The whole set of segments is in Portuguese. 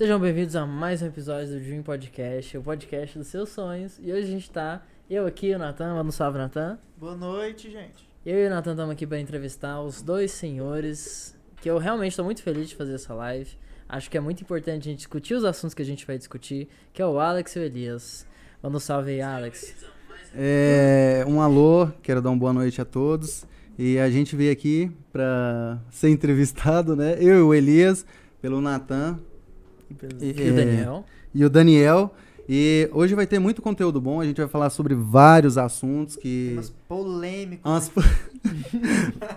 Sejam bem-vindos a mais um episódio do Dream Podcast, o podcast dos seus sonhos. E hoje a gente tá, eu aqui, o Natan, manda um salve, Natan. Boa noite, gente. Eu e o Natan estamos aqui para entrevistar os dois senhores, que eu realmente estou muito feliz de fazer essa live. Acho que é muito importante a gente discutir os assuntos que a gente vai discutir, que é o Alex e o Elias. Manda um salve aí, Alex. É, um alô, quero dar uma boa noite a todos. E a gente veio aqui para ser entrevistado, né? Eu e o Elias, pelo Natan. E, e o Daniel. E o Daniel. E hoje vai ter muito conteúdo bom. A gente vai falar sobre vários assuntos que. Umas polêmicas. Umas...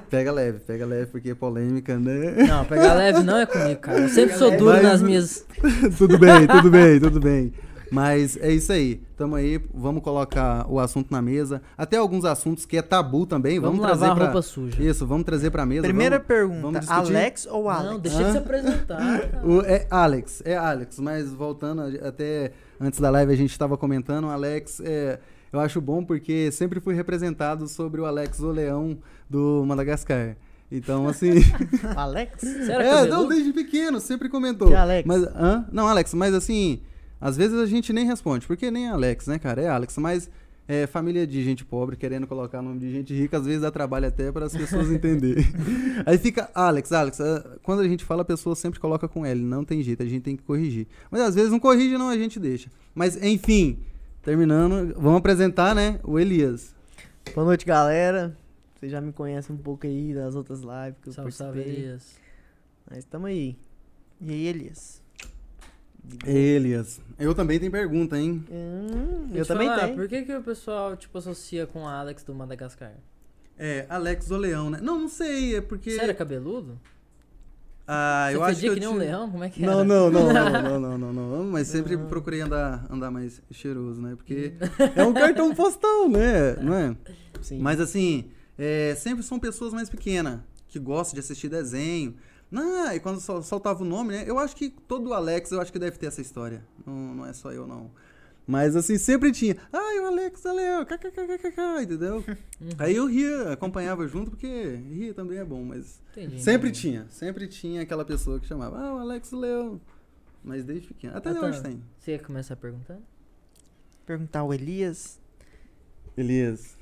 pega leve, pega leve, porque é polêmica, né? Não, pegar leve não é comigo, cara. Eu sempre sou duro Mas- nas minhas. tudo bem, tudo bem, tudo bem. Mas é isso aí. Tamo aí, vamos colocar o assunto na mesa. Até alguns assuntos que é tabu também. Vamos, Vamos, trazer a pra... roupa suja. Isso, vamos trazer pra mesa. Primeira vamos- pergunta, vamos? Alex ou Alex? Não, deixa de se Hã? apresentar. O- é Alex, é Alex, mas voltando até antes da live a gente estava comentando, o Alex, é, eu acho bom porque sempre fui representado sobre o Alex o Leão do Madagascar. Então, assim. Alex? Era é, não, desde pequeno, sempre comentou. Que Alex? Mas, hã? Não, Alex, mas assim, às vezes a gente nem responde, porque nem é Alex, né, cara? É Alex, mas é família de gente pobre querendo colocar nome de gente rica, às vezes dá trabalho até para as pessoas entenderem. Aí fica Alex, Alex. ah, Quando a gente fala, a pessoa sempre coloca com L, não tem jeito, a gente tem que corrigir. Mas às vezes não corrige, não, a gente deixa. Mas enfim, terminando, vamos apresentar, né, o Elias. Boa noite, galera. Vocês já me conhecem um pouco aí das outras lives que eu Salve, salve, participei. Elias. Mas estamos aí. E aí, Elias? Elias. Eu também tenho pergunta, hein? Hum, eu te também falar, tenho. Por que, que o pessoal, tipo, associa com Alex do Madagascar? É, Alex o Leão, né? Não, não sei, é porque. Você era cabeludo? Ah, Você eu acho que eu que nem um tinha- leão? Como é que Não, era? não, não, não, não, não, não, não, Mas sempre procurei andar, andar mais cheiroso, né? Porque é um cartão postal, né? Não é? Sim. Mas assim, é, sempre são pessoas mais pequenas, que gostam de assistir desenho. Não, e quando sol- soltava o nome, né? Eu acho que todo Alex, eu acho que deve ter essa história. Não, não é só eu, não. Mas assim, sempre tinha. Ai, o Alex, o Leão, kkkk, entendeu? Aí eu ria, acompanhava junto, porque ria também é bom, mas Entendi, Sempre entendi. tinha, sempre tinha aquela pessoa que chamava, ah, o Alex Leão. Mas desde pequeno. Até hoje tem. Você ia começar a perguntar? Perguntar o Elias. Elias.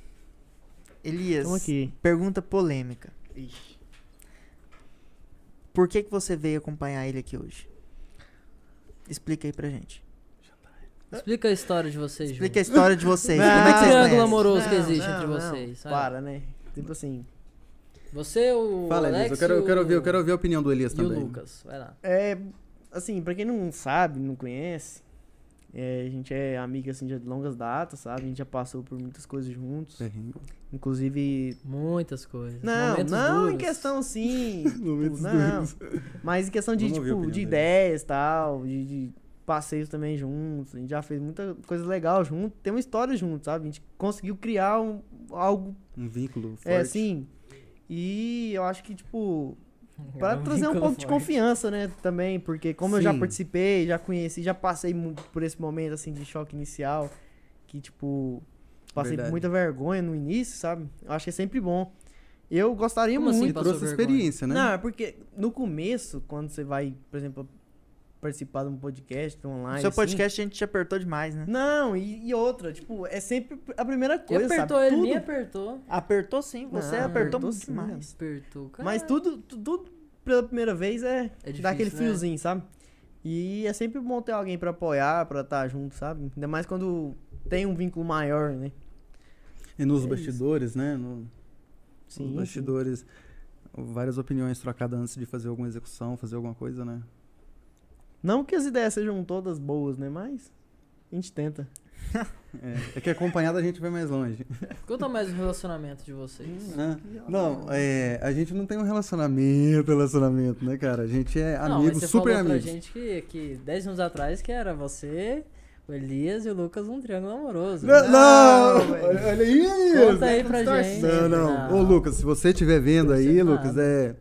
Elias, pergunta polêmica. Por que, que você veio acompanhar ele aqui hoje? Explica aí pra gente. Explica a história de vocês, Explica a história de vocês. Não, Como é que O vocês triângulo conhecem? amoroso que Não, existe não, entre não. vocês. sabe? Para, né? Tipo assim. Você, o Fala, Alex Elias. Eu quero, eu, quero o- ouvir, eu quero ouvir a opinião do Elias E também. o Lucas, vai lá. É. Assim, pra quem não sabe, não conhece, é, a gente é amigo assim de longas datas, sabe? A gente já passou por muitas coisas juntos. Perrengue. Inclusive. Muitas coisas. Não, momentos não em duros. questão assim. tipo, Momentos não. duros. Mas em questão de, Vamos tipo, de ideias e tal, de, de passeios também juntos. A gente já fez muita coisa legal junto. Tem uma história junto, sabe? A gente conseguiu criar um, algo, Um vínculo forte. é assim. E eu acho que, tipo, pra É um trazer um pouco de confiança, né, também. Porque como eu já Sim. participei, já conheci, já passei por esse momento, assim, de choque inicial. Que, tipo, passei Verdade. por muita vergonha no início, sabe? Eu acho que é sempre bom. Eu gostaria Como assim, muito. Passou trouxe vergonha? experiência, né? Não, é porque no começo, quando você vai, por exemplo, participar de um podcast online. Seu assim- podcast a gente te apertou demais, né? Não, e, e outra, tipo, é sempre a primeira Ele coisa. apertou, sabe? ele Tudo, me apertou. Apertou sim, você Não, apertou, apertou muito sim, demais. Apertou, cara. Mas tudo, tu- tudo pela primeira vez é, É difícil, dar aquele né? fiozinho, sabe? E é sempre bom ter alguém pra apoiar, pra estar junto, sabe? Ainda mais quando tem um vínculo maior, né? E nos É bastidores, né? No, Sim. nos sim. bastidores, várias opiniões trocadas antes de fazer alguma execução, fazer alguma coisa, né? Não que as ideias sejam todas boas, né? Mas a gente tenta. É, é que acompanhado a gente vai mais longe. Conta mais o relacionamento de vocês. né? Não, é, a gente não tem um relacionamento, relacionamento, né, cara? A gente é Não, mas amigo, você super falou amigos. pra gente que, que 10 anos atrás que era você, o Elias e o Lucas um triângulo amoroso. Não, não, velho. olha Conta aí pra Distorce. gente. Não, não. Ô, Lucas, se você estiver vendo aí, Lucas, nada. é.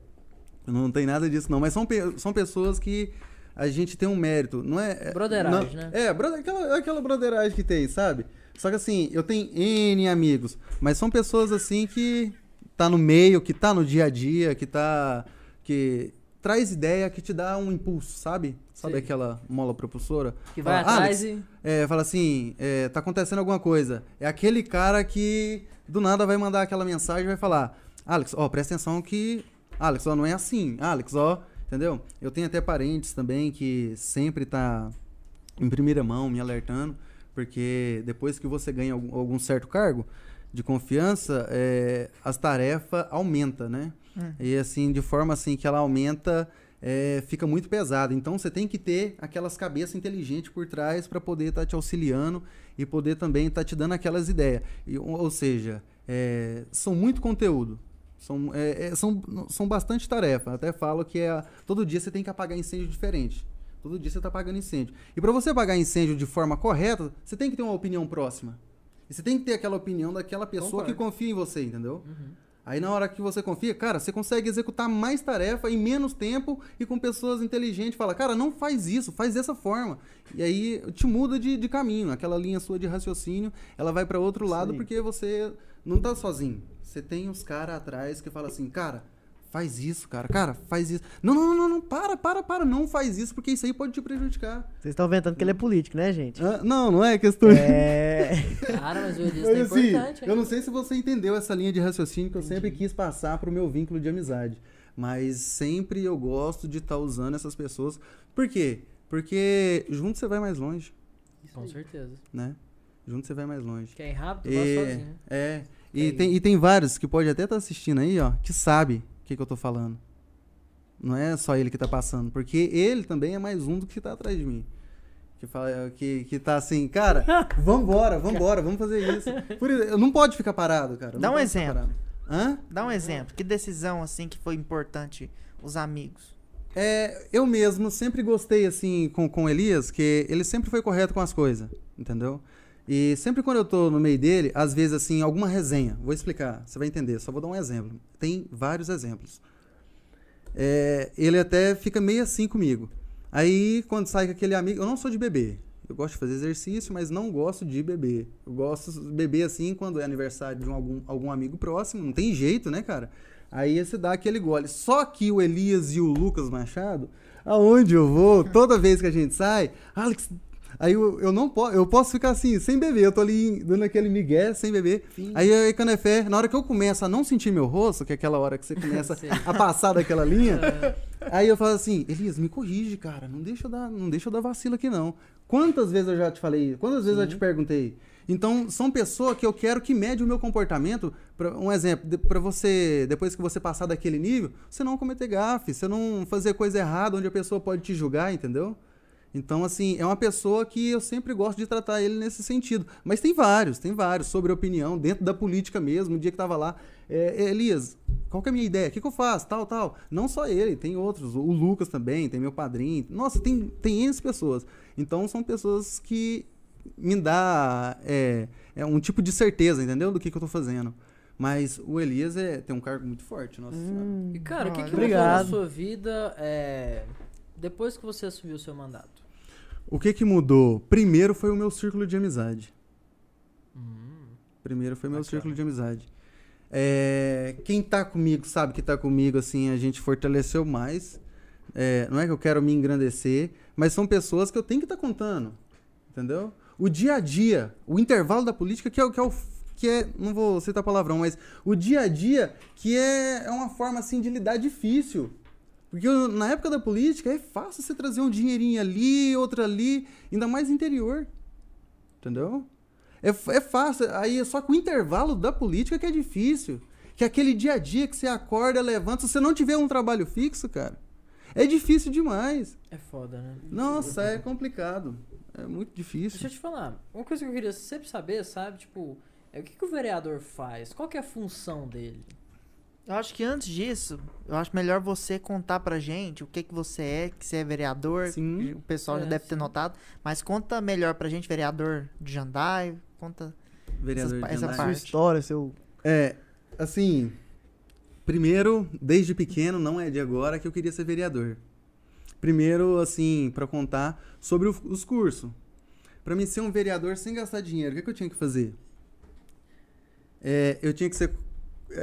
Não tem nada disso, não. Mas são, pe- são pessoas que a gente tem um mérito. Não é. é- Broderagem, não- né? É, aquela, aquela broderagem que tem, sabe? Só que assim, eu tenho N amigos, mas são pessoas assim que tá no meio, que tá no dia a dia, que tá. que traz ideia, que te dá um impulso, sabe? Sabe Sim. aquela mola propulsora? Que vai Fala, atrás "Alex, e. É, fala assim, é, tá acontecendo alguma coisa. É aquele cara que do nada vai mandar aquela mensagem e vai falar, Alex, ó, presta atenção que. Alex, ó, não é assim. Alex, ó, entendeu? Eu tenho até parentes também que sempre tá em primeira mão me alertando, porque depois que você ganha algum, algum certo cargo de confiança, é, as tarefas aumentam, né? Hum. E assim, de forma assim que ela aumenta, é, fica muito pesado. Então você tem que ter aquelas cabeças inteligentes por trás para poder estar te auxiliando e poder também estar te dando aquelas ideias. E, ou ou seja, é, são muito conteúdo. São, é, é, são, são bastante tarefa. Até falo que é, todo dia você tem que apagar incêndio diferente. Todo dia você está apagando incêndio. E para você apagar incêndio de forma correta, você tem que ter uma opinião próxima. E você tem que ter aquela opinião daquela pessoa que Concordo. confia em você, entendeu? Uhum. Aí na hora que você confia, cara, você consegue executar mais tarefa em menos tempo e com pessoas inteligentes. Fala, cara, não faz isso, faz dessa forma. E aí te muda de, de caminho. Aquela linha sua de raciocínio, ela vai para outro lado aí. porque você não tá sozinho. Você tem os caras atrás que falam assim, cara, faz isso, cara, cara, faz isso. Não, não, não, não, para, para, para, não faz isso, porque isso aí pode te prejudicar. Vocês estão ventando que ele é político, né, gente? Ah, não, não é questão. É. Cara, mas o Elias Mas, tá assim, importante, eu não sei se você entendeu essa linha de raciocínio que eu sempre quis passar pro meu vínculo de amizade. Mas sempre eu gosto de estar usando essas pessoas. Por quê? Porque junto você vai mais longe, Com certeza. né? Junto você vai mais longe. Quer ir rápido, vai sozinho. é, e É tem, e tem vários que pode até estar assistindo aí, ó, que sabe o que, que eu tô falando. Não é só ele que tá passando, porque ele também é mais um do que tá atrás de mim. Que, fala, que, que tá assim, cara, vambora, vambora, vamos fazer isso. Por isso, não pode ficar parado, cara. não Dá um exemplo. Hã? Dá um exemplo. Que decisão, assim, que foi importante os amigos? É, eu mesmo sempre gostei, assim, com, com o Elias, que ele sempre foi correto com as coisas, entendeu? E sempre quando eu tô no meio dele, às vezes, assim, alguma resenha, vou explicar, você vai entender, só vou dar um exemplo. Tem vários exemplos. É, ele até fica meio assim comigo. Aí, quando sai com aquele amigo, eu não sou de beber. Eu gosto de fazer exercício, mas não gosto de beber. Eu gosto de beber assim quando é aniversário de um- algum, algum amigo próximo. Não tem jeito, né, cara? Aí você dá aquele gole. Só que o Elias e o Lucas Machado, aonde eu vou, toda vez que a gente sai, Alex. Aí eu, eu não posso, eu posso ficar assim, sem beber. Eu tô ali dando aquele migué, sem beber. Aí, aí quando é fé, na hora que eu começo a não sentir meu rosto, que é aquela hora que você começa Sim. a passar daquela linha, Aí eu falo assim, Elias, me corrige, cara. Não deixa eu dar, não deixa eu dar vacilo aqui, não. Quantas vezes eu já te falei? Quantas vezes eu já te perguntei? Então, são pessoas que eu quero que mede o meu comportamento. Pra, um exemplo, pra você, depois que você passar daquele nível, você não cometer gafe, você não fazer coisa errada onde a pessoa pode te julgar, entendeu? Então, assim, é uma pessoa que eu sempre gosto de tratar ele nesse sentido. Mas tem vários, tem vários, sobre opinião, dentro da política mesmo. Um dia que tava lá, é, Elias, qual que é a minha ideia? O que, que eu faço? Tal, tal. Não só ele, tem outros. O Lucas também, tem meu padrinho. Nossa, tem, tem N pessoas. Então, são pessoas que me dá é, é um tipo de certeza, entendeu? Do que, que eu tô fazendo. Mas o Elias é, tem um cargo muito forte, nossa senhora. Hum, E, cara, o que, que mudou na sua vida é, depois que você assumiu o seu mandato? O que que mudou? Primeiro foi o meu círculo de amizade. Hum, Primeiro foi meu Bacana. círculo de amizade. É, quem tá comigo sabe que tá comigo, assim, a gente fortaleceu mais. É, não é que eu quero me engrandecer, mas são pessoas que eu tenho que estar contando. Entendeu? O dia a dia, o intervalo da política, que é o que é o. Que é, não vou citar palavrão, mas o dia a dia, que é, é uma forma assim de lidar difícil. Porque na época da política é fácil você trazer um dinheirinho ali, outro ali, ainda mais interior. Entendeu? É, é fácil. Aí é só que o intervalo da política que é difícil. Que é aquele dia a dia que você acorda, levanta. Se você não tiver um trabalho fixo, cara, é difícil demais. é foda, né? Nossa, é complicado. É muito Deixa difícil. eu te falar, uma coisa que eu queria sempre saber, sabe, tipo, é o que, que o vereador faz? Qual que é a função dele? Eu acho que antes disso, eu acho melhor você contar pra gente o que que você é, que você é vereador. Sim. O pessoal já É, deve ter sim. notado. Mas conta melhor pra gente, vereador de Jandai. Conta. Vereador essa de essa. Sua parte. história, seu. É, assim, primeiro, desde pequeno, não é de agora que eu queria ser vereador. Primeiro, assim, pra contar sobre o- os cursos. Pra mim ser um vereador sem gastar dinheiro, o que, que eu tinha que fazer? É, eu tinha que ser,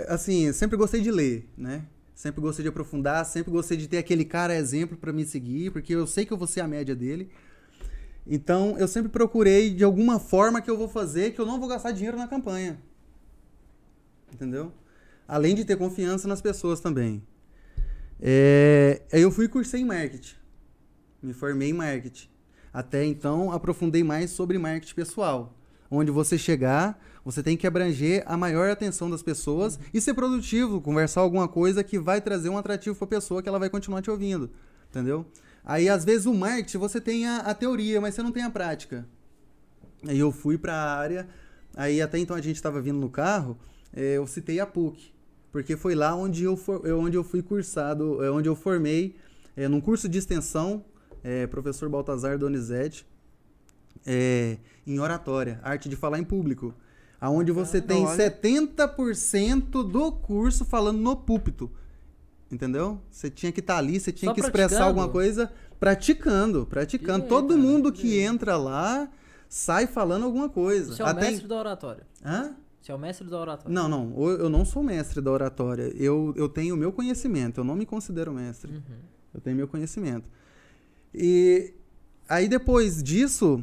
assim, eu sempre gostei de ler, né? Sempre gostei de aprofundar, sempre gostei de ter aquele cara exemplo para me seguir, porque eu sei que eu vou ser a média dele. Então, eu sempre procurei de alguma forma que eu vou fazer que eu não vou gastar dinheiro na campanha. Entendeu? Além de ter confiança nas pessoas também. É, eu fui cursei em marketing. Me formei em marketing. Até então, aprofundei mais sobre marketing pessoal. Onde você chegar, você tem que abranger a maior atenção das pessoas e ser produtivo, conversar alguma coisa que vai trazer um atrativo para a pessoa que ela vai continuar te ouvindo. Entendeu? Aí, às vezes, o marketing você tem a, a teoria, mas você não tem a prática. Aí eu fui para a área, aí até então a gente estava vindo no carro, é, eu citei a PUC, porque foi lá onde eu, for, onde eu fui cursado, é, onde eu formei, é, num curso de extensão, é, professor Baltazar Donizete, é, em oratória, arte de falar em público. Aonde você Ah, tem olha. 70% do curso falando no púlpito. Entendeu? Você tinha que estar ali, você tinha Só que expressar praticando? alguma coisa praticando, praticando. Que Todo cara, mundo que que entra lá sai falando alguma coisa. Você é o Até- mestre da oratória. Hã? Você é o mestre da oratória. Não, não, eu não sou mestre da oratória. Eu, eu tenho o meu conhecimento, eu não me considero mestre. Uhum. Eu tenho meu conhecimento. E aí depois disso,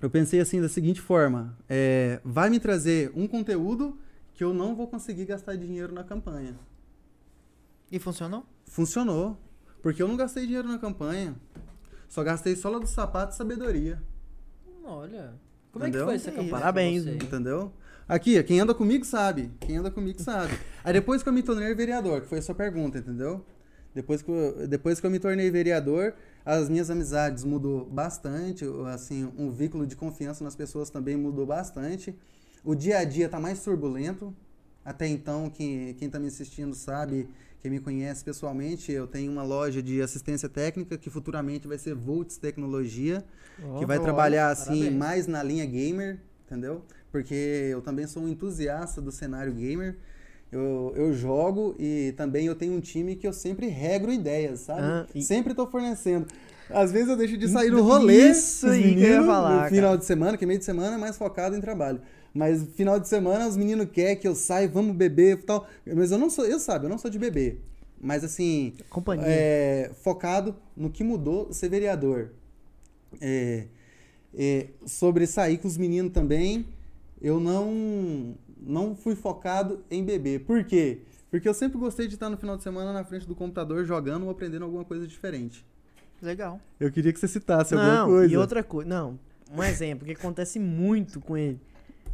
eu pensei assim da seguinte forma: é, vai me trazer um conteúdo que eu não vou conseguir gastar dinheiro na campanha. E funcionou? Funcionou. Porque eu não gastei dinheiro na campanha. Só gastei sola do sapato e sabedoria. Olha. Como Entendeu? é que foi essa campanha? Parabéns? Entendeu? Aqui, quem anda comigo sabe. Quem anda comigo sabe. Aí depois que eu me tornei vereador, que foi a sua pergunta, entendeu? Depois que eu, depois que eu me tornei vereador, as minhas amizades mudou bastante, assim, um vínculo de confiança nas pessoas também mudou bastante. O dia a dia tá mais turbulento. Até então, quem, quem tá me assistindo sabe, quem me conhece pessoalmente, eu tenho uma loja de assistência técnica que futuramente vai ser Volts Tecnologia que vai olha, trabalhar assim parabéns. mais na linha gamer, entendeu? Porque eu também sou um entusiasta do cenário gamer. Eu, eu jogo e também eu tenho um time que eu sempre regro ideias, sabe? Ah, e- Sempre tô fornecendo. Às vezes eu deixo de sair no rolê Isso aí que eu ia falar, no final de semana, que meio de semana é mais focado em trabalho. Mas final de semana os meninos querem que eu saia, vamos beber e tal. Mas eu não sou, eu sabe, eu não sou de beber. Mas assim, Companhia. é, focado no que mudou ser vereador. É, é, sobre sair com os meninos também, eu não, não fui focado em beber. Por quê? Porque eu sempre gostei de estar no final de semana na frente do computador jogando ou aprendendo alguma coisa diferente. Legal. Eu queria que você citasse alguma Não, coisa. e outra coisa. Não, um exemplo que acontece muito com ele.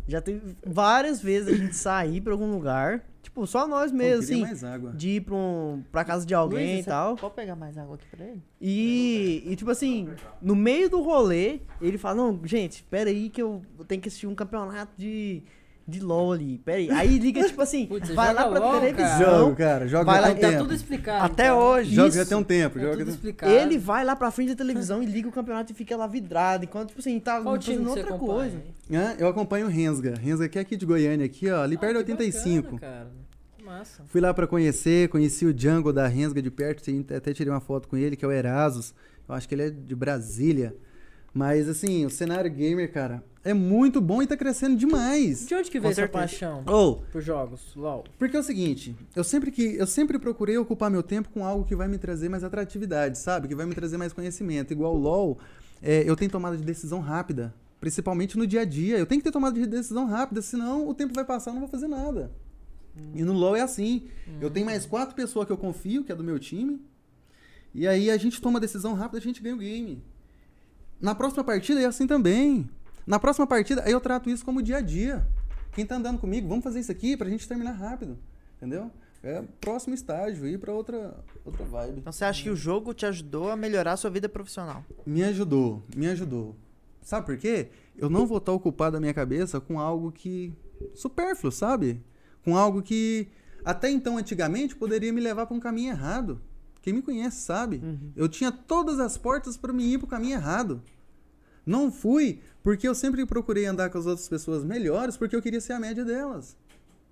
Já teve várias vezes a gente sair pra algum lugar, tipo, só nós Pô, mesmo, queria assim, mais água. de ir pra, um, pra casa de alguém Luiz, e tal. Pode pegar mais água aqui pra ele? E, e, tipo assim, no meio do rolê, ele fala, não, gente, espera aí que eu tenho que assistir um campeonato de, de LOL ali, pera aí. Aí liga, tipo assim, Putz, você vai lá joga pra LOL, televisão, Jogo, cara. Jogo Vai lá tem Tá tempo. tudo explicado. até então. hoje. Jogo isso. já tem um tempo. Tá Jogo tudo explicado. Ele vai lá pra frente da televisão e liga o campeonato e fica lá vidrado, enquanto, tipo assim, tá Qual fazendo outra acompanha? coisa. Hã? Eu acompanho o Rensga. Rensga que é aqui de Goiânia, aqui, ó, ali Ah, perto de que 85. bacana, cara. Que Massa. Fui lá pra conhecer, conheci o Django da Rensga de perto, até tirei uma foto com ele, que é o Erasos. Eu acho que ele é de Brasília. Mas assim, o cenário gamer, cara, é muito bom e tá crescendo demais. De onde que veio essa paixão Ou, por jogos? LOL. porque é o seguinte, eu sempre que eu sempre procurei ocupar meu tempo com algo que vai me trazer mais atratividade, sabe? Que vai me trazer mais conhecimento. Igual o LoL, é, eu tenho tomada de decisão rápida, principalmente no dia a dia. Eu tenho que ter tomada de decisão rápida, senão o tempo vai passar, eu não vou fazer nada. E no LoL é assim. Eu tenho mais quatro pessoas que eu confio, que é do meu time. E aí a gente toma decisão rápida, a gente ganha o game. Na próxima partida é assim também. Na próxima partida, aí eu trato isso como dia a dia. Quem tá andando comigo, vamos fazer isso aqui pra gente terminar rápido. Entendeu? É próximo estágio, ir pra outra, outra vibe. Então você acha que o jogo te ajudou a melhorar a sua vida profissional? Me ajudou, me ajudou. Sabe por quê? Eu não vou estar ocupado a minha cabeça com algo que. supérfluo, sabe? Com algo que até então, antigamente, poderia me levar para um caminho errado. Quem me conhece sabe. Eu tinha todas as portas para me ir para o caminho errado. Não fui porque eu sempre procurei andar com as outras pessoas melhores porque eu queria ser a média delas.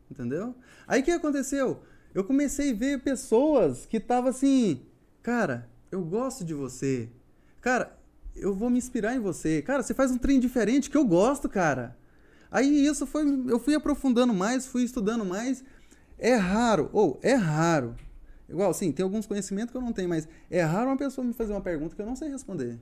Entendeu? Aí o que aconteceu? Eu comecei a ver pessoas que estavam assim, cara, eu gosto de você. Cara, eu vou me inspirar em você. Cara, você faz um trem diferente que eu gosto, cara. Aí isso foi, eu fui aprofundando mais, fui estudando mais. É raro, ou é raro Igual, sim, tem alguns conhecimentos que eu não tenho, mas é raro uma pessoa me fazer uma pergunta que eu não sei responder.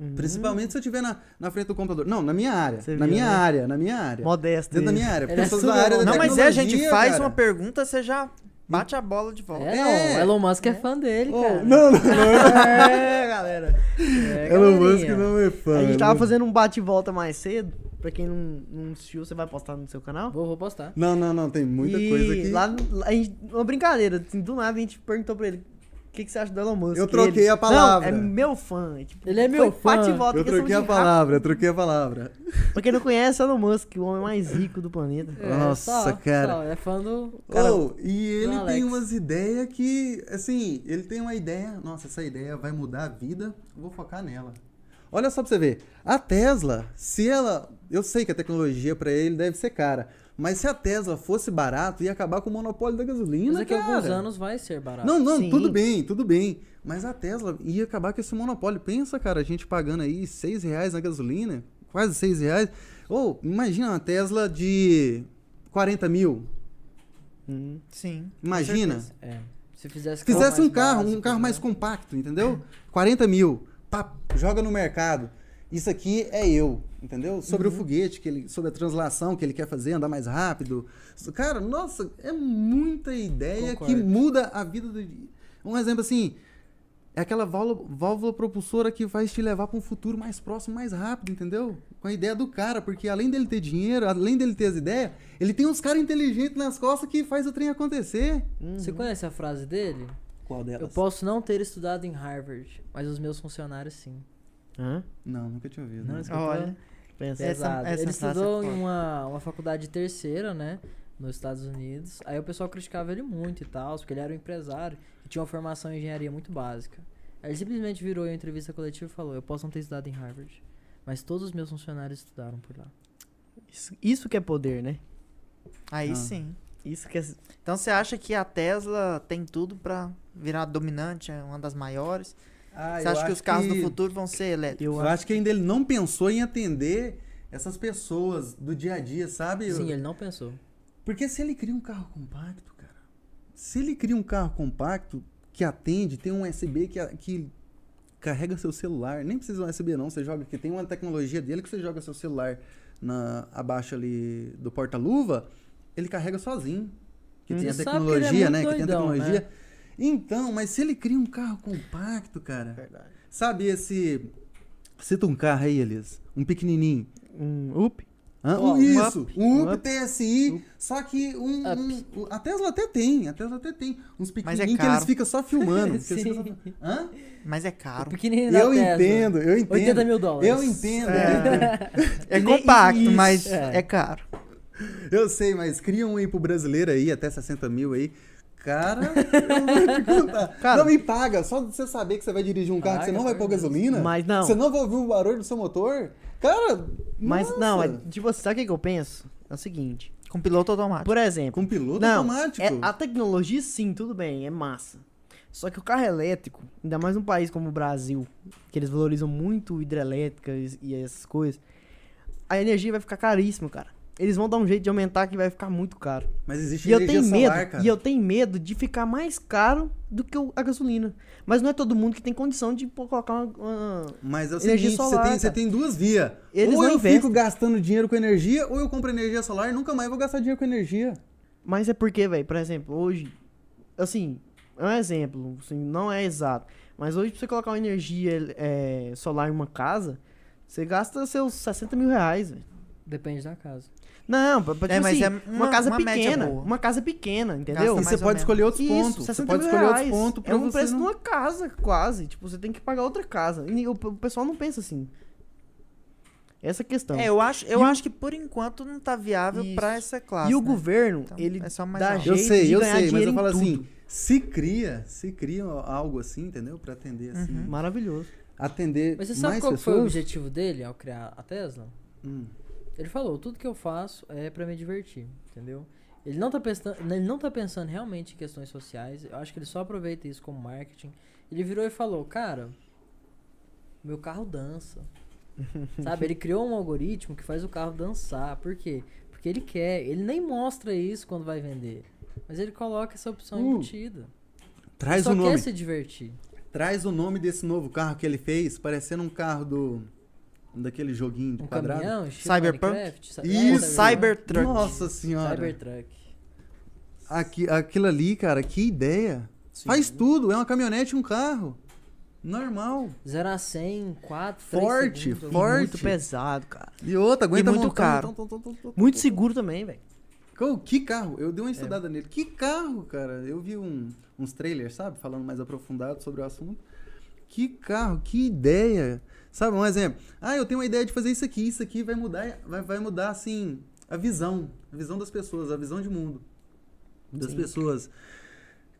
Uhum. Principalmente se eu estiver na, na frente do computador. Não, na minha área. Você na viu, minha né? área, na minha área. Modesto. Dentro da minha área. Ele é eu sou super da área da Não, mas é, a gente faz cara. uma pergunta, você já bate a bola de volta. É, É. não, o Elon Musk é fã dele, Oh, cara. não, não, não. É, galera. É, Elon. Musk não é fã. A gente tava Elon- fazendo um bate-volta mais cedo. Pra quem não, não assistiu, você vai postar no seu canal? Vou, vou postar. Não, não, não, tem muita e coisa aqui. Lá, lá a gente, uma brincadeira, assim, do nada a gente perguntou pra ele o que, que você acha do Elon Musk. Eu troquei ele, a palavra. Não, é meu fã. e, tipo, Ele é meu fã. bate-volta, Eu questão troquei a palavra, eu troquei a palavra. Pra quem não conhece, Elon Musk, o homem mais rico do planeta. É, Nossa, só, cara. só, é fã do. Cara, Oh, e ele do tem Alex. umas ideias que, assim, ele tem uma ideia. Nossa, essa ideia vai mudar a vida. Eu vou focar nela. Olha só pra você ver. A Tesla, se ela. Eu sei que a tecnologia pra ele deve ser cara. Mas se a Tesla fosse barato, ia acabar com o monopólio da gasolina. mas daqui a alguns anos vai ser barato. Não, não, Sim. tudo bem, tudo bem. Mas a Tesla ia acabar com esse monopólio. Pensa, cara, a gente pagando aí 6 reais na gasolina, quase 6 reais. Ou, imagina uma Tesla de 40 mil. Hum. Sim. Imagina. É. Se fizesse, Fizesse mais um carro, um carro mais né? compacto, entendeu? 40 mil. Pá, joga no mercado. Isso aqui é eu, entendeu? Sobre Uhum. o foguete, que ele, sobre a translação que ele quer fazer, andar mais rápido. Cara, nossa, é muita ideia Concordo. que muda a vida do. Um exemplo assim, é aquela válvula, válvula propulsora que vai te levar para um futuro mais próximo, mais rápido, entendeu? Com a ideia do cara, porque além dele ter dinheiro, além dele ter as ideias, ele tem uns caras inteligentes nas costas que faz o trem acontecer. Você conhece a frase dele? Qual delas? Eu posso não ter estudado em Harvard, mas os meus funcionários sim. Hã? Não, nunca tinha ouvido. Não, né? escutou? Olha. Pensa. Essa- Pesado. essa ele estudou é em uma, uma faculdade terceira, né? Nos Estados Unidos. Aí o pessoal criticava ele muito e tal, porque ele era um empresário e tinha uma formação em engenharia muito básica. Aí ele simplesmente virou em uma entrevista coletiva e falou: Eu posso não ter estudado em Harvard, mas todos os meus funcionários estudaram por lá. Isso, isso que é poder, né? Aí Ah. sim. Isso que é. Então você acha que a Tesla tem tudo pra virar dominante, é uma das maiores? Ah, você eu acha que acho os carros do futuro vão ser elétricos? Eu acho que ainda ele não pensou em atender essas pessoas do dia a dia, sabe? Sim, ele não pensou. Porque se ele cria um carro compacto, cara, se ele cria um carro compacto que atende, tem um USB que, que carrega seu celular, nem precisa um USB não, você joga, que tem uma tecnologia dele que você joga seu celular na, abaixo ali do porta-luva, ele carrega sozinho. Que tem a Você sabe que é tecnologia, né? Que tem a doidão, tecnologia. Então, mas se ele cria um carro compacto, cara, Verdade. sabe esse. Cita um carro aí, Elias. Um pequenininho. Um up. Hã? Ó, um Isso, up. um Um up up. TSI, só que um, Up. um- A Tesla até tem, a Tesla até tem. Uns é pequenininhos que eles ficam só filmando. só- Hã? Mas é O caro. pequenininho da Eu Tesla. entendo, eu entendo. 80 mil dólares. Eu entendo, É. É compacto, isso, mas é. é. caro. Eu sei, mas cria um aí pro brasileiro aí, até 60 mil aí. Cara, eu vou te contar. Cara- não me paga, só de você saber que você vai dirigir um carro que você não vai pôr gasolina. Mas não. Você não vai ouvir o barulho do seu motor. Cara, Mas nossa. não, é, tipo, sabe o que, que eu penso? É o seguinte. Com piloto automático. Por exemplo. Com piloto não, automático. é- a tecnologia, sim, tudo bem, é massa. Só que o carro elétrico, ainda mais num país como o Brasil, que eles valorizam muito hidrelétrica e, e essas coisas, a energia vai ficar caríssima, cara. Eles vão dar um jeito de aumentar que vai ficar muito caro. Mas existe E eu tenho solar, medo, cara. e eu tenho medo de ficar mais caro do que a gasolina. Mas não é todo mundo que tem condição de pô, colocar uma, uma- Mas é o Energia seguinte, solar, você, tem, você tem duas vias. Eles ou eu investem. fico gastando dinheiro com energia, ou eu compro energia solar e nunca mais vou gastar dinheiro com energia. Mas é porque, velho, por exemplo, hoje, assim, é um exemplo, assim, não é exato, mas hoje pra você colocar uma energia é, solar em uma casa, você gasta seus 60 mil reais, velho. Depende da casa. Não, pra, pra, É, tipo mas assim, é uma, uma- casa uma média pequena, boa. uma casa pequena, entendeu? Gasta E você pode menos. escolher outros Isso, pontos. Você 60 pode escolher outros pontos pra É um você preço não... de uma casa, quase. Tipo, você tem que pagar outra casa. E o, o pessoal não pensa assim. Essa é a questão. É, eu acho, eu E o- acho que por enquanto não tá viável Isso. pra essa classe. e o né? governo, Então, ele é só mais dá alto. Eu jeito sei, de eu ganhar sei, mas dinheiro eu em falo assim, tudo. se cria, se cria algo assim, entendeu? Pra atender assim, Uhum. Maravilhoso. atender Mas você sabe mais qual que foi o pessoas. objetivo dele ao criar a Tesla? Hum. Ele falou, tudo que eu faço é pra me divertir, entendeu? Ele não, tá pensando, ele não tá pensando realmente em questões sociais, eu acho que ele só aproveita isso como marketing. Ele virou e falou, cara, meu carro dança. Sabe, ele criou um algoritmo que faz o carro dançar. Por quê? Porque ele quer, ele nem mostra isso quando vai vender. Mas ele coloca essa opção Uh. embutida. Traz só o nome. quer se divertir. Traz o nome desse novo carro que ele fez, parecendo um carro do. Daquele joguinho de Um quadrado. caminhão, Cyberpunk? Minecraft, Isso, é, Cybertruck. Nossa senhora. Cybertruck. Aqui, aquilo ali, cara, que ideia. Faz tudo, é uma caminhonete e um carro. Normal. 0 a 100, 4, Forte, segundos. forte. Muito pesado, cara. E outra, aguenta muito montar, caro. Muito seguro também, velho. Que carro? Eu dei uma estudada nele. Que carro, cara? Eu vi um- uns trailers, sabe? Falando mais aprofundado sobre o assunto. Que carro, que ideia. Sabe, um exemplo. Ah, eu tenho uma ideia de fazer isso aqui. Isso aqui vai mudar, vai, vai mudar, assim, a visão. A visão das pessoas, a visão de mundo. Das Sim. pessoas.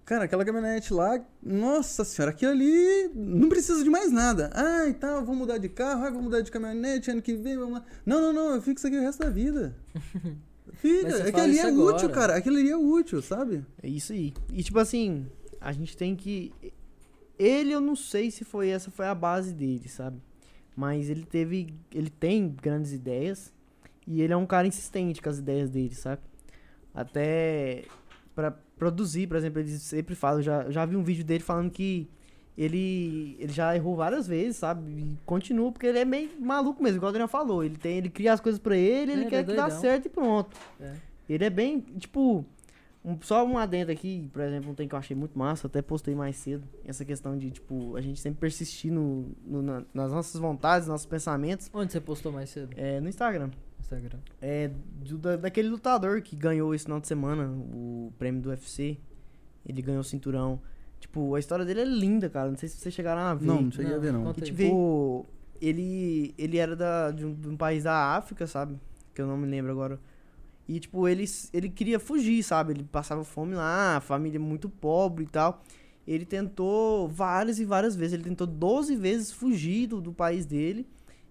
Cara, aquela caminhonete lá, nossa senhora, aquilo ali não precisa de mais nada. Ah, e tal, vou mudar de carro, ah, vou mudar de caminhonete ano que vem, vamos lá. Não, não, não, eu fico isso aqui o resto da vida. Fica, aquilo ali é agora. útil, cara. Aquilo ali é útil, sabe? É isso aí. E tipo assim, a gente tem que. Ele eu não sei se foi essa foi a base dele, sabe? Mas ele teve. Ele tem grandes ideias. E ele é um cara insistente com as ideias dele, sabe? Até pra produzir, por exemplo, ele sempre fala, eu já, já vi um vídeo dele falando que ele, ele já errou várias vezes, sabe? E continua, porque ele é meio maluco mesmo, igual o Adriano falou. Ele, tem, ele cria as coisas pra ele, ele É, ele quer é que dá certo e pronto. É. Ele é bem, tipo, um- só um adendo aqui, por exemplo, um tem que eu achei muito massa, até postei mais cedo, essa questão de, tipo, a gente sempre persistir no, no- na- nas nossas vontades, nossos pensamentos, Onde você postou mais cedo? é, no Instagram. Instagram. É do- da- daquele lutador que ganhou esse final de semana o prêmio do UFC. Ele ganhou o cinturão. Tipo, a história dele é linda, cara. Não sei se vocês chegaram a ver. Não, não cheguei a ver, não. aí. tipo, ele, ele era da, de, um, de um país da África, sabe? Que eu não me lembro agora. E, tipo, ele, ele queria fugir, sabe? Ele passava fome lá, família muito pobre e tal. Ele tentou várias e várias vezes. Ele tentou 12 vezes fugir do, do país dele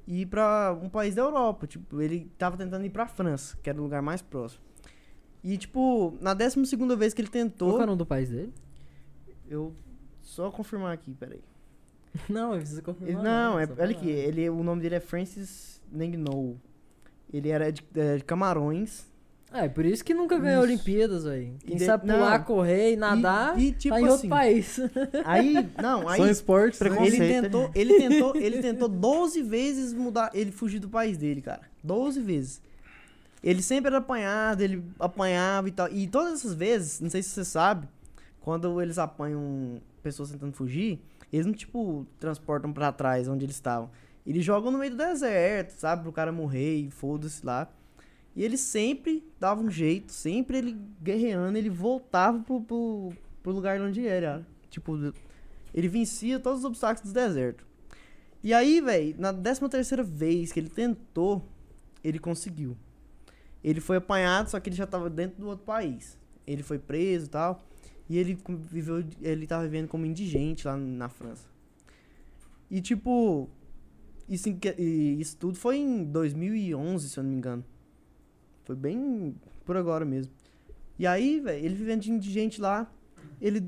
e ir pra um país da Europa. Tipo, ele tava tentando ir pra França, que era o lugar mais próximo. E, tipo, na 12 segunda vez que ele Qual tentou... que é o nome do país dele? Eu... Só confirmar aqui, peraí. Não, eu preciso confirmar. não, é, só olha aqui, ele, o nome dele é Francis Nengnou. Ele era de, é, de Camarões. É, por isso que nunca ganhou Isso. Olimpíadas, aí. Quem de- sabe pular, não. correr e nadar, e, e, tipo tá em outro assim, país. aí, não, aí São esportes, né? ele Preconceito, tentou, ele tentou, ele tentou 12 vezes mudar, ele fugir do país dele, cara. 12 vezes. Ele sempre era apanhado, ele apanhava e tal. E todas essas vezes, não sei se você sabe, quando eles apanham pessoas tentando fugir, eles não, tipo, transportam pra trás onde eles estavam. Eles jogam no meio do deserto, sabe? Pro cara morrer e foda-se lá. E ele sempre dava um jeito, sempre ele guerreando, ele voltava pro, pro, pro lugar onde era. Tipo, ele vencia todos os obstáculos do deserto. E aí, velho, na 13 terceira vez que ele tentou, ele conseguiu. Ele foi apanhado, só que ele já tava dentro do outro país. Ele foi preso e tal. E ele viveu, ele tava vivendo como indigente lá na França. E tipo, isso, isso tudo foi em 2011, se eu não me engano. Foi bem por agora mesmo. E aí, velho, ele vivendo de indigente lá, ele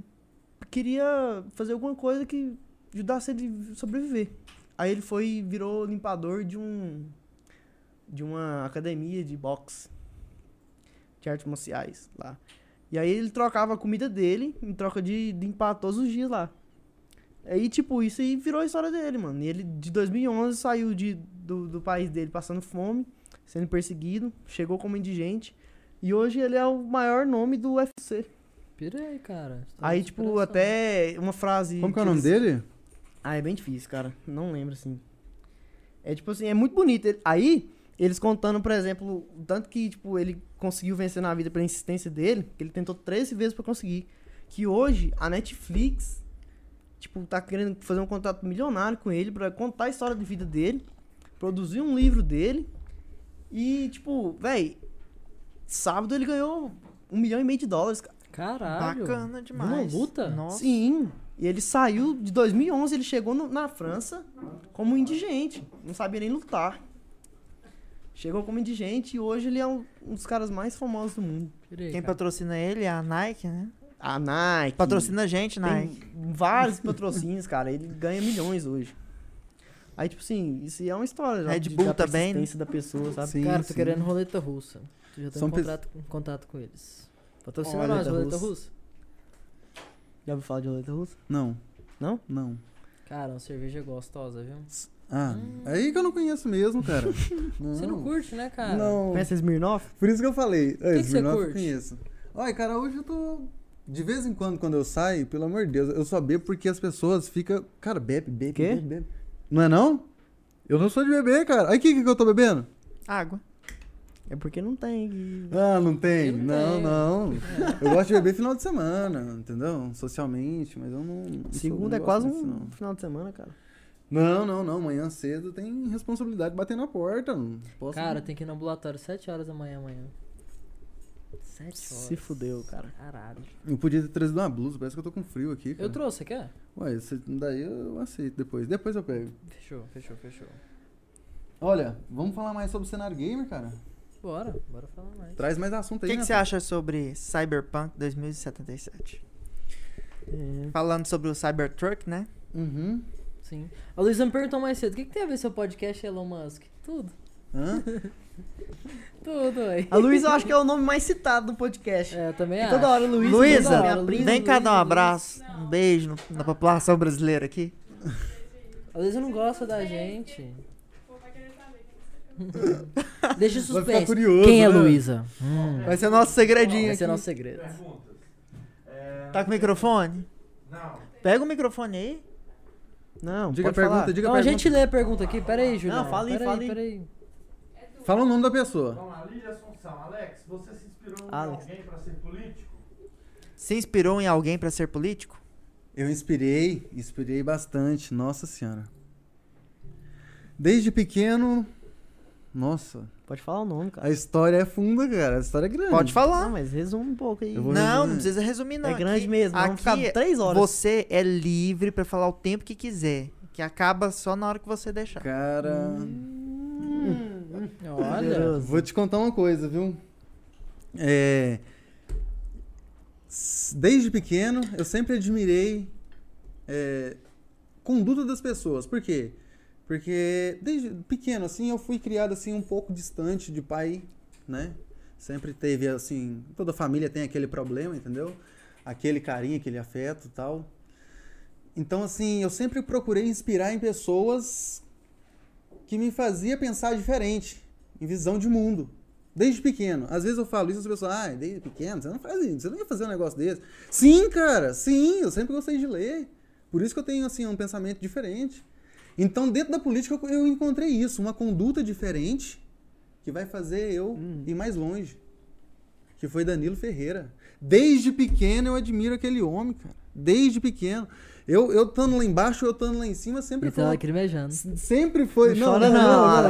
queria fazer alguma coisa que ajudasse ele a sobreviver. Aí ele foi e virou limpador de um de uma academia de boxe de artes marciais lá. E aí ele trocava a comida dele em troca de limpar todos os dias lá. Aí, tipo, isso aí virou a história dele, mano. E ele, de 2011, saiu de, do, do país dele passando fome, sendo perseguido, chegou como indigente. E hoje ele é o maior nome do UFC. Pirei, cara. Tô Aí, de tipo, até uma frase. Como que é o nome dele? Ah, é bem difícil, cara. Não lembro, assim. É tipo assim, é muito bonito. Ele- Aí, eles contando, por exemplo, o tanto que, tipo, ele conseguiu vencer na vida pela insistência dele, que ele tentou 13 vezes pra conseguir. Que hoje, a Netflix, tipo, tá querendo fazer um contrato milionário com ele pra contar a história de vida dele, produzir um livro dele. E, tipo, véi, sábado ele ganhou um milhão e meio de dólares, cara. Caralho. Bacana demais. Numa luta? Nossa. Sim. E ele saiu de 2011, ele chegou no- na França como indigente, não sabia nem lutar. Chegou como indigente e hoje ele é um, um dos caras mais famosos do mundo. Pirei, Quem cara. patrocina ele é a Nike, né? A Nike. Patrocina a gente, Nike. Tem vários patrocínios, cara. Ele ganha milhões hoje. Aí, tipo assim, isso aí é uma história. Red Bull da também, né? persistência da pessoa, sabe? Sim, Cara, tô sim. querendo roleta russa. Tu já tem São um pe- contrato, um contato com eles. Patrocina nós, roleta roleta russa. russa. Já ouviu falar de roleta russa? Não. Não? Não. Cara, uma cerveja gostosa, viu? Ah, aí que eu não conheço mesmo, cara. Você não curte, né, cara? Não. Conhece a Smirnoff? Por isso que eu falei. É, que você Smirnoff eu curte? conheço. Olha, cara, hoje eu tô. De vez em quando, quando eu saio, pelo amor de Deus, eu só bebo porque as pessoas ficam. Cara, bebe, bebe, Quê? bebe, bebe. Não é não? Eu não sou de beber, cara. Aí o que, que eu tô bebendo? Água. É porque não tem. Ah, não tem. Não Não, não. Eu gosto de beber final de semana, entendeu? Socialmente, mas eu não. não Segunda é quase um não. final de semana, cara. Não, não, não. Amanhã cedo tem responsabilidade de bater na porta. Não posso. Cara, tem que ir no ambulatório 7 horas da manhã amanhã. 7 horas. Se fudeu, cara. Caralho. Eu podia ter trazido uma blusa, parece que eu tô com frio aqui. Cara. Eu trouxe, você quer? Ué, se- daí eu aceito depois. Depois eu pego. Fechou, fechou, fechou. Olha, vamos falar mais sobre o cenário gamer, cara? Bora, bora falar mais. Traz mais assunto O aí, que, que né, você acha sobre Cyberpunk 2077? É. Falando sobre o Cybertruck, né? Uhum. Sim. A Luísa me perguntou mais cedo: o que, que tem a ver seu podcast Elon Musk? Tudo. Hã? Tudo, aí. A Luísa eu acho que é o nome mais citado do podcast. É, eu também E acho. toda hora, Luísa. Luísa, vem cá dar um abraço, um beijo no- na população brasileira aqui. A Luísa não gosta da gente. Deixa o Vai ficar suspense. curioso, Quem é né? Luísa? Hum, Vai ser nosso segredinho esse é aqui. nosso segredo. Tá com o microfone? Não. Pega o microfone aí. Não, Diga a pode pergunta, falar. diga Então a a pergunta. gente lê a pergunta aqui. Pera aí, Julião. Não, fala aí, pera fala aí. aí. Pera aí. Fala o nome da pessoa. Vamos lá, Lídia Assunção. Alex, você se inspirou em Alex. alguém para ser político? Se inspirou em alguém pra ser político? Eu inspirei, inspirei bastante, nossa senhora. Desde pequeno, nossa, Pode falar o nome, cara. a história é funda, cara, a história é grande. Pode falar. Não, mas resume um pouco aí. Não, resumir. não precisa resumir não. É grande Aqui- mesmo, vamos ficar aqui três horas. Você é livre pra falar o tempo que quiser. Que acaba só na hora que você deixar. Cara, Hum. Olha. Vou te contar uma coisa, viu? É, desde pequeno, eu sempre admirei é, conduta das pessoas. Por quê? Porque desde pequeno, assim, eu fui criado assim um pouco distante de pai, né? Sempre teve assim, toda família tem aquele problema, entendeu? Aquele carinho, aquele afeto, tal. Então, assim, eu sempre procurei inspirar em pessoas que me fazia pensar diferente, em visão de mundo. Desde pequeno. Às vezes eu falo isso e as pessoas, ah, desde pequeno, você não faz isso, você não ia fazer um negócio desse. Sim, cara, sim, eu sempre gostei de ler. Por isso que eu tenho, assim, um pensamento diferente. Então, dentro da política, eu- eu encontrei isso, uma conduta diferente que vai fazer eu ir mais longe. Que foi Danilo Ferreira. Desde pequeno eu admiro aquele homem, cara. Desde pequeno. Eu, eu estando lá embaixo, eu estando lá em cima, sempre foi tá uma lacrimejando. S- Sempre foi. Não chora não, não, não,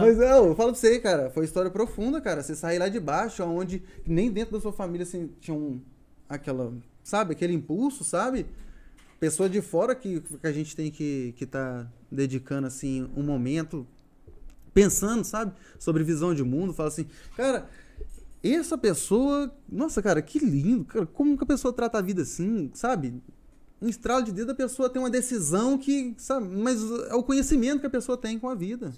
Não. Mas eu, eu falo pra você, cara, foi história profunda, cara. Você sair lá de baixo, onde nem dentro da sua família assim, tinha um, aquela, sabe, aquele impulso, sabe? Pessoa de fora que, que a gente tem que que tá dedicando assim um momento pensando, sabe, sobre visão de mundo, fala assim, cara, essa pessoa, nossa, cara, que lindo, cara, como que a pessoa trata a vida assim, sabe? Um estralo de dedo a pessoa tem uma decisão que, sabe, mas é o conhecimento que a pessoa tem com a vida.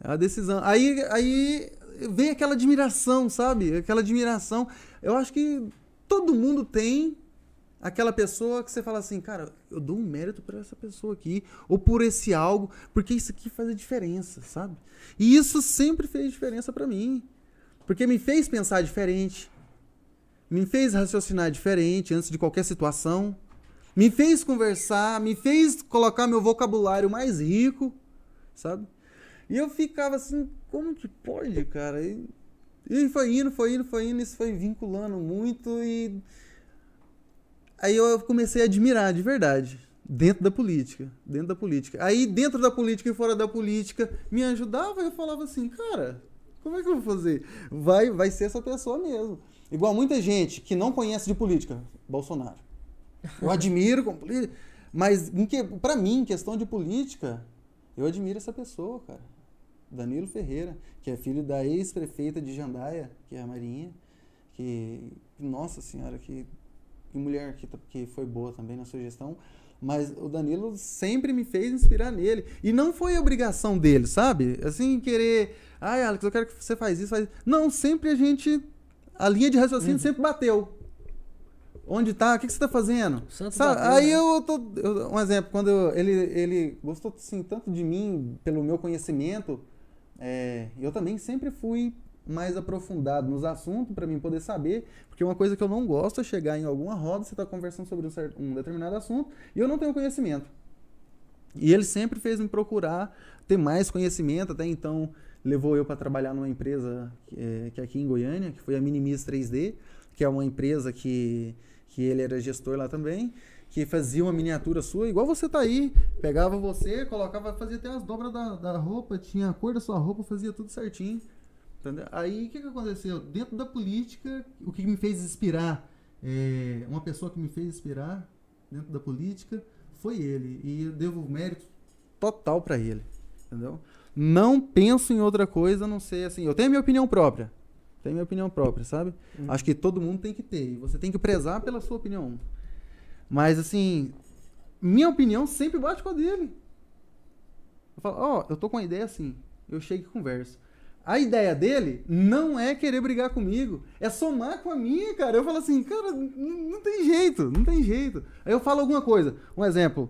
É a decisão. Aí, aí vem aquela admiração, sabe? Aquela admiração. Eu acho que todo mundo tem aquela pessoa que você fala assim, cara, eu dou um mérito para essa pessoa aqui, ou por esse algo, porque isso aqui faz a diferença, sabe? E isso sempre fez diferença para mim. Porque me fez pensar diferente, me fez raciocinar diferente antes de qualquer situação, me fez conversar, me fez colocar meu vocabulário mais rico, sabe? E eu ficava assim, como que pode, cara? E, e foi indo, foi indo, foi indo, isso foi vinculando muito e aí eu comecei a admirar de verdade, dentro da política, dentro da política. Aí dentro da política e fora da política me ajudava e eu falava assim, cara, como é que eu vou fazer? Vai, vai ser essa pessoa mesmo. Igual muita gente que não conhece de política, Bolsonaro. Eu admiro, como político, mas pra mim, em questão de política, eu admiro essa pessoa, cara. Danilo Ferreira, que é filho da ex-prefeita de Jandaia, que é a Marinha, que, nossa senhora, que, que mulher que, que foi boa também na sua gestão. Mas o Danilo sempre me fez inspirar nele. E não foi obrigação dele, sabe? Assim, querer. Ai, Alex, eu quero que você faz isso, faz isso. Não, sempre a gente. A linha de raciocínio sempre bateu. Onde tá? O que, que você tá fazendo? O Santos Sabe, bateu, aí né? eu tô. eu- um exemplo, quando eu- ele, ele gostou assim, tanto de mim, pelo meu conhecimento, é, eu também sempre fui mais aprofundado nos assuntos para mim poder saber, porque uma coisa que eu não gosto é chegar em alguma roda, você tá conversando sobre um, certo- um determinado assunto e eu não tenho conhecimento. E ele sempre fez me procurar ter mais conhecimento, até então levou eu para trabalhar numa empresa que é, que é aqui em Goiânia, que foi a Minimis 3D, que é uma empresa que, que ele era gestor lá também, que fazia uma miniatura sua, igual você tá aí, pegava você, colocava, fazia até as dobras da, da roupa, tinha a cor da sua roupa, fazia tudo certinho. Entendeu? Aí o que, que aconteceu? Dentro da política, o que me fez inspirar, é, uma pessoa que me fez inspirar dentro da política foi ele. E eu devo mérito total para ele. Entendeu? Não penso em outra coisa a não ser assim. Eu tenho a minha opinião própria. A minha opinião própria, sabe? Acho que todo mundo tem que ter. E você tem que prezar pela sua opinião. Mas assim, minha opinião sempre bate com a dele. Eu falo, ó, eu tô com uma ideia assim. Eu chego e converso. A ideia dele não é querer brigar comigo, é somar com a minha, cara. Eu falo assim, cara, não tem jeito, não tem jeito. Aí eu falo alguma coisa, um exemplo.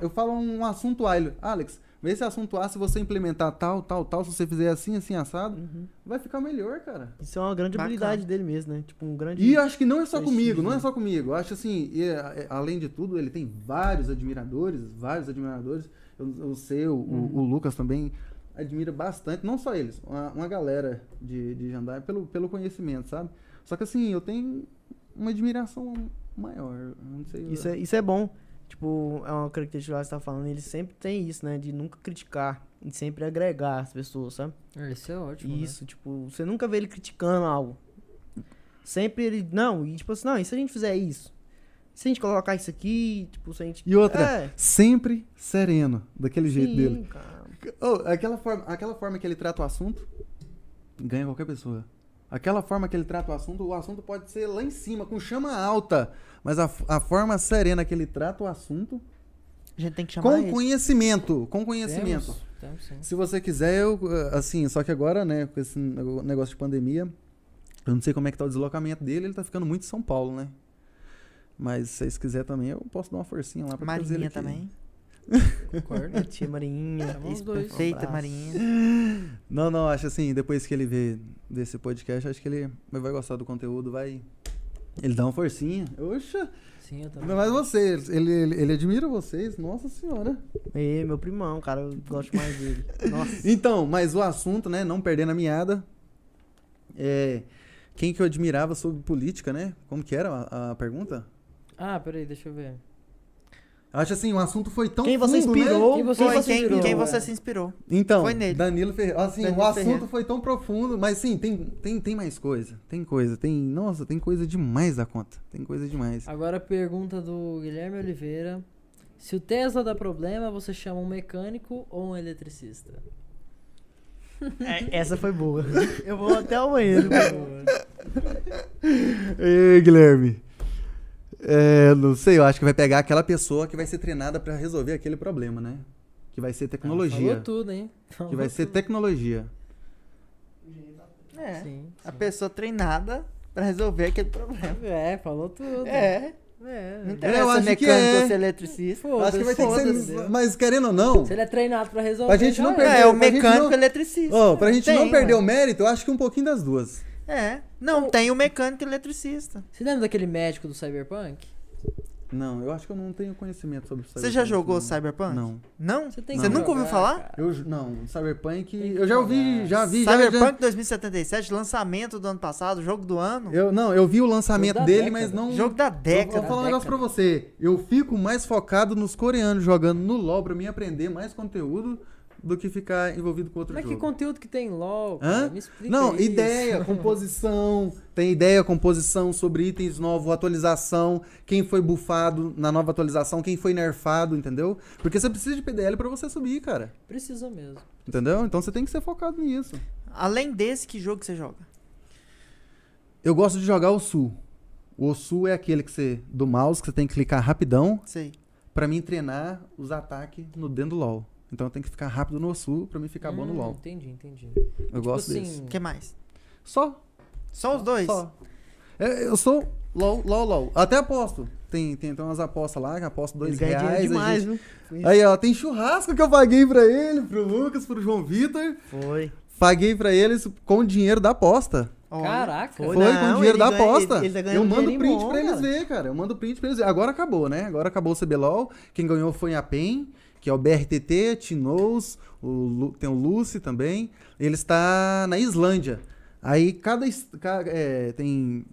Eu falo um assunto Alex, vê esse assunto A, se você implementar tal, tal, tal, se você fizer assim, assim, assado, Uhum. vai ficar melhor, cara. Isso é uma grande Bacana. habilidade dele mesmo, né? Tipo, um grande. E eu acho que não é só comigo, não é só comigo. Eu acho assim, e, é, além de tudo, ele tem vários admiradores, vários admiradores. Eu, eu sei, o, o- o Lucas também admira bastante, não só eles, uma, uma galera de, de Jandai pelo, pelo conhecimento, sabe? Só que assim, eu tenho uma admiração maior. Não sei. Isso é, isso é bom. Tipo, é uma característica que você tá falando. Ele sempre tem isso, né? De nunca criticar. E sempre agregar as pessoas, sabe? Ah, Isso é ótimo. né? Isso, tipo, você nunca vê ele criticando algo. Sempre ele. Não, e tipo assim, não, e se a gente fizer isso? E se a gente colocar isso aqui? Tipo, se a gente. E outra, É, sempre sereno, daquele jeito sim, dele. cara. Oh, aquela, forma, aquela forma que ele trata o assunto, ganha qualquer pessoa. Aquela forma que ele trata o assunto, o assunto pode ser lá em cima, com chama alta. Mas a, a forma serena que ele trata o assunto, A gente tem que chamar com ele. conhecimento. Com conhecimento. Temos, temos. Se você quiser, eu, eh, assim, só que agora, né, com esse negócio de pandemia, eu não sei como é que tá o deslocamento dele, ele tá ficando muito em São Paulo, né? Mas se vocês quiserem também, eu posso dar uma forcinha lá pra trazer ele Marinha aqui. também. Concordo. Tia Marinha. Perfeita, Um. Marinha. Não, não, acho assim, depois que ele vê desse podcast, acho que ele vai gostar do conteúdo, vai. Ele dá uma forcinha. Oxa! Sim, eu também. Ainda mais você, ele, ele, ele admira vocês, nossa senhora. É, meu primão, cara, eu gosto mais dele. Nossa. Então, mas o assunto, né, não perdendo a meada, é. Quem que eu admirava sobre política, né? Como que era a, a pergunta? Ah, peraí, deixa eu ver. Acho assim, o assunto foi tão Quem você fundo, né? inspirou? Quem você Foi quem, inspirou, quem é. você se inspirou. Então, Foi nele. Danilo Ferreira. Assim, Danilo o assunto Ferreira. foi tão profundo, mas sim, tem, tem, tem mais coisa. Tem coisa, tem. Nossa, tem coisa demais da conta. Tem coisa demais. Agora a pergunta do Guilherme Oliveira. Se o Tesla dá problema, você chama um mecânico ou um eletricista? É, essa foi boa. Eu vou até o banheiro. Ei, Guilherme. É, não sei, eu acho que vai pegar aquela pessoa que vai ser treinada pra resolver aquele problema, né? Que vai ser Ah, tecnologia. falou tudo, hein? que Falou vai ser tudo. tecnologia. É. Sim, A sim. pessoa treinada pra resolver aquele problema. É, falou tudo. É. É. Não Eu interessa acho se que mecânico é. ou se eletricista. Eu acho que vai ter que Foda-se. ser. Mas querendo ou não. Se ele é treinado pra resolver. Pra gente não já perder- É, o pra gente mecânico não- e eletricista. Ó, pra gente não Tem, perder ué. o mérito, eu acho que um pouquinho das duas. É. Não, tem o mecânico e o eletricista. Você lembra daquele médico do Cyberpunk? Não, eu acho que eu não tenho conhecimento sobre Você já Cyberpunk, jogou não. Cyberpunk? Não. Não? Você tem Você que nunca ouviu falar? cara. Eu, não, Cyberpunk. Eu já ouvi, já vi. Cyberpunk já, 2077, lançamento do ano passado, jogo do ano. eu, não, eu vi o lançamento dele, década. mas não. Jogo da Eu vou década. falar um negócio pra você. Eu fico mais focado nos coreanos jogando no LoL pra mim aprender mais conteúdo do que ficar envolvido com outro Mas que jogo. conteúdo que tem LOL? Cara? Me explica Não, isso. ideia, composição, tem ideia, composição sobre itens novos, atualização, quem foi bufado na nova atualização, quem foi nerfado, entendeu? Porque você precisa de PDL pra você subir, cara. Precisa mesmo. Entendeu? Então você tem que ser focado nisso. Além desse, que jogo que você joga? Eu gosto de jogar o Sul. O Sul é aquele que você do mouse que você tem que clicar rapidão Sei. pra mim treinar os ataques no dentro do LoL. Então eu tenho que ficar rápido no Sul pra mim ficar bom no Hum, LoL. Entendi, entendi. Eu gosto assim, desse. O que mais? Só. Só os dois? Só. É, Eu sou LOL, LOL, LOL. Até aposto. Tem, tem, tem umas apostas lá, que aposto dois Ele ganha reais. demais, gente- viu? Aí, ó, tem churrasco que eu paguei pra ele, pro Lucas, pro João Vitor. Foi. Paguei pra eles com o dinheiro da aposta. Caraca. Foi. Foi, com não, o dinheiro da ganha- aposta. ele- ele tá eu mando print bom, pra eles cara. ver, cara. Eu mando print pra eles ver. Agora acabou, né? Agora acabou o CBLOL. Quem ganhou foi a PEN, que é o BRTT, o Lu- tem o Lucy também. Ele está na Islândia. Aí cada. é, tem.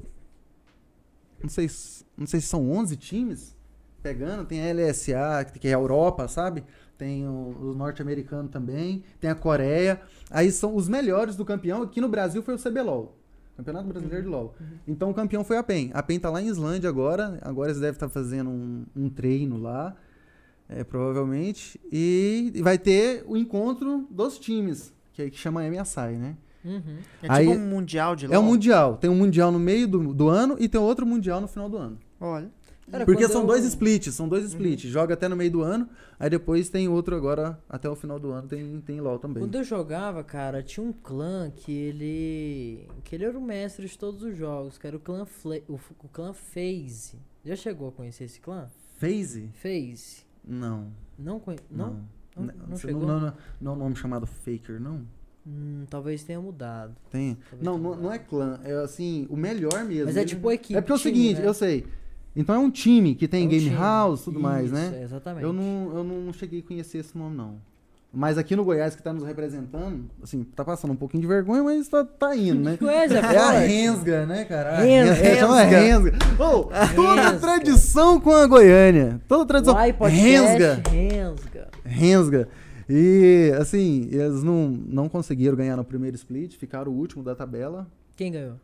Não sei, não sei se são 11 times pegando. Tem a LSA, que é a Europa, sabe? Tem o, o norte-americano também. Tem a Coreia. Aí são os melhores do campeão. Aqui no Brasil foi o CBLOL. Campeonato Brasileiro de LOL. Então o campeão foi a PEN. A PEN tá lá em Islândia agora. Agora eles devem estar fazendo um, um treino lá. É, provavelmente. E vai ter o encontro dos times. Que, é- que chama MSI, né? Uhum. É tipo Aí- um mundial de É um LOL. mundial. Tem um mundial no meio do, do ano e tem outro mundial no final do ano. Olha. Cara, Porque são eu- dois splits, são dois splits. Joga até no meio do ano, aí depois tem outro agora, até o final do ano tem, tem LOL também. Quando eu jogava, cara, tinha um clã que ele. que ele era o mestre de todos os jogos, que era o clã Fla- o, o clã FaZe. Já chegou a conhecer esse clã? FaZe? FaZe. Não. Não conhe... não? Não. Não- não chegou? Não, não, não é um nome chamado Faker, não? Hum, talvez tenha mudado. Tem. Talvez Não, tenha não, não é clã. É assim, o melhor mesmo. Mas é tipo equipe. É porque é o time, seguinte, né? eu sei. Então é um time que tem É um game time. house e tudo mais, Isso, né? é, exatamente. Eu não, eu não cheguei a conhecer esse nome, não. Mas aqui no Goiás, que tá nos representando, assim, tá passando um pouquinho de vergonha, mas tá, tá indo, né? Goiás é É a. Rensga, né, cara? A Rensga. Rensga. É, chama Rensga. Ô, toda Rensga. tradição com a Goiânia. Toda tradição. Uai, Rensga. Rensga. Rensga. E, assim, eles não, não conseguiram ganhar no primeiro split, ficaram o último da tabela. Quem ganhou?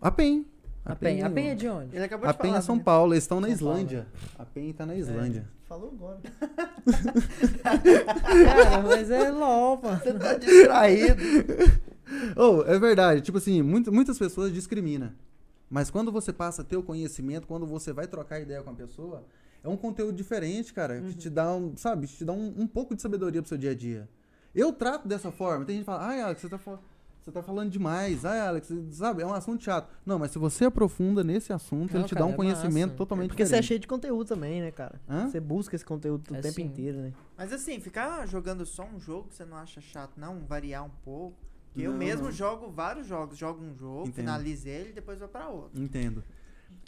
A PEN. A PEN. A PEN é de onde? Ele acabou A de PEN falar. é São né? Paulo, eles estão na São Paulo, Islândia. A PEN tá na Islândia. Falou agora. Cara, mas é LOL, mano. Você tá distraído. Oh, é verdade. Tipo assim, muito- muitas pessoas discriminam. Mas quando você passa a ter o conhecimento, quando você vai trocar ideia com a pessoa, é um conteúdo diferente, cara. Que te dá um, sabe, te dá um, um pouco de sabedoria pro seu dia a dia. Eu trato dessa forma. Tem gente que fala, ai, Alex, você tá, fal- você tá falando demais. Ai, Alex, sabe, é um assunto chato. Não, mas se você aprofunda nesse assunto, Não, ele te cara, dá um é conhecimento massa. totalmente Porque você é diferente. cheio de conteúdo também, né, cara? Hã? Você busca esse conteúdo o É tempo sim. inteiro, né? Mas assim, ficar jogando só um jogo, você não acha chato, não? Variar um pouco. Porque eu Não, mesmo não. jogo vários jogos. Jogo um jogo, Entendo. finalizo ele e depois vou pra outro. Entendo.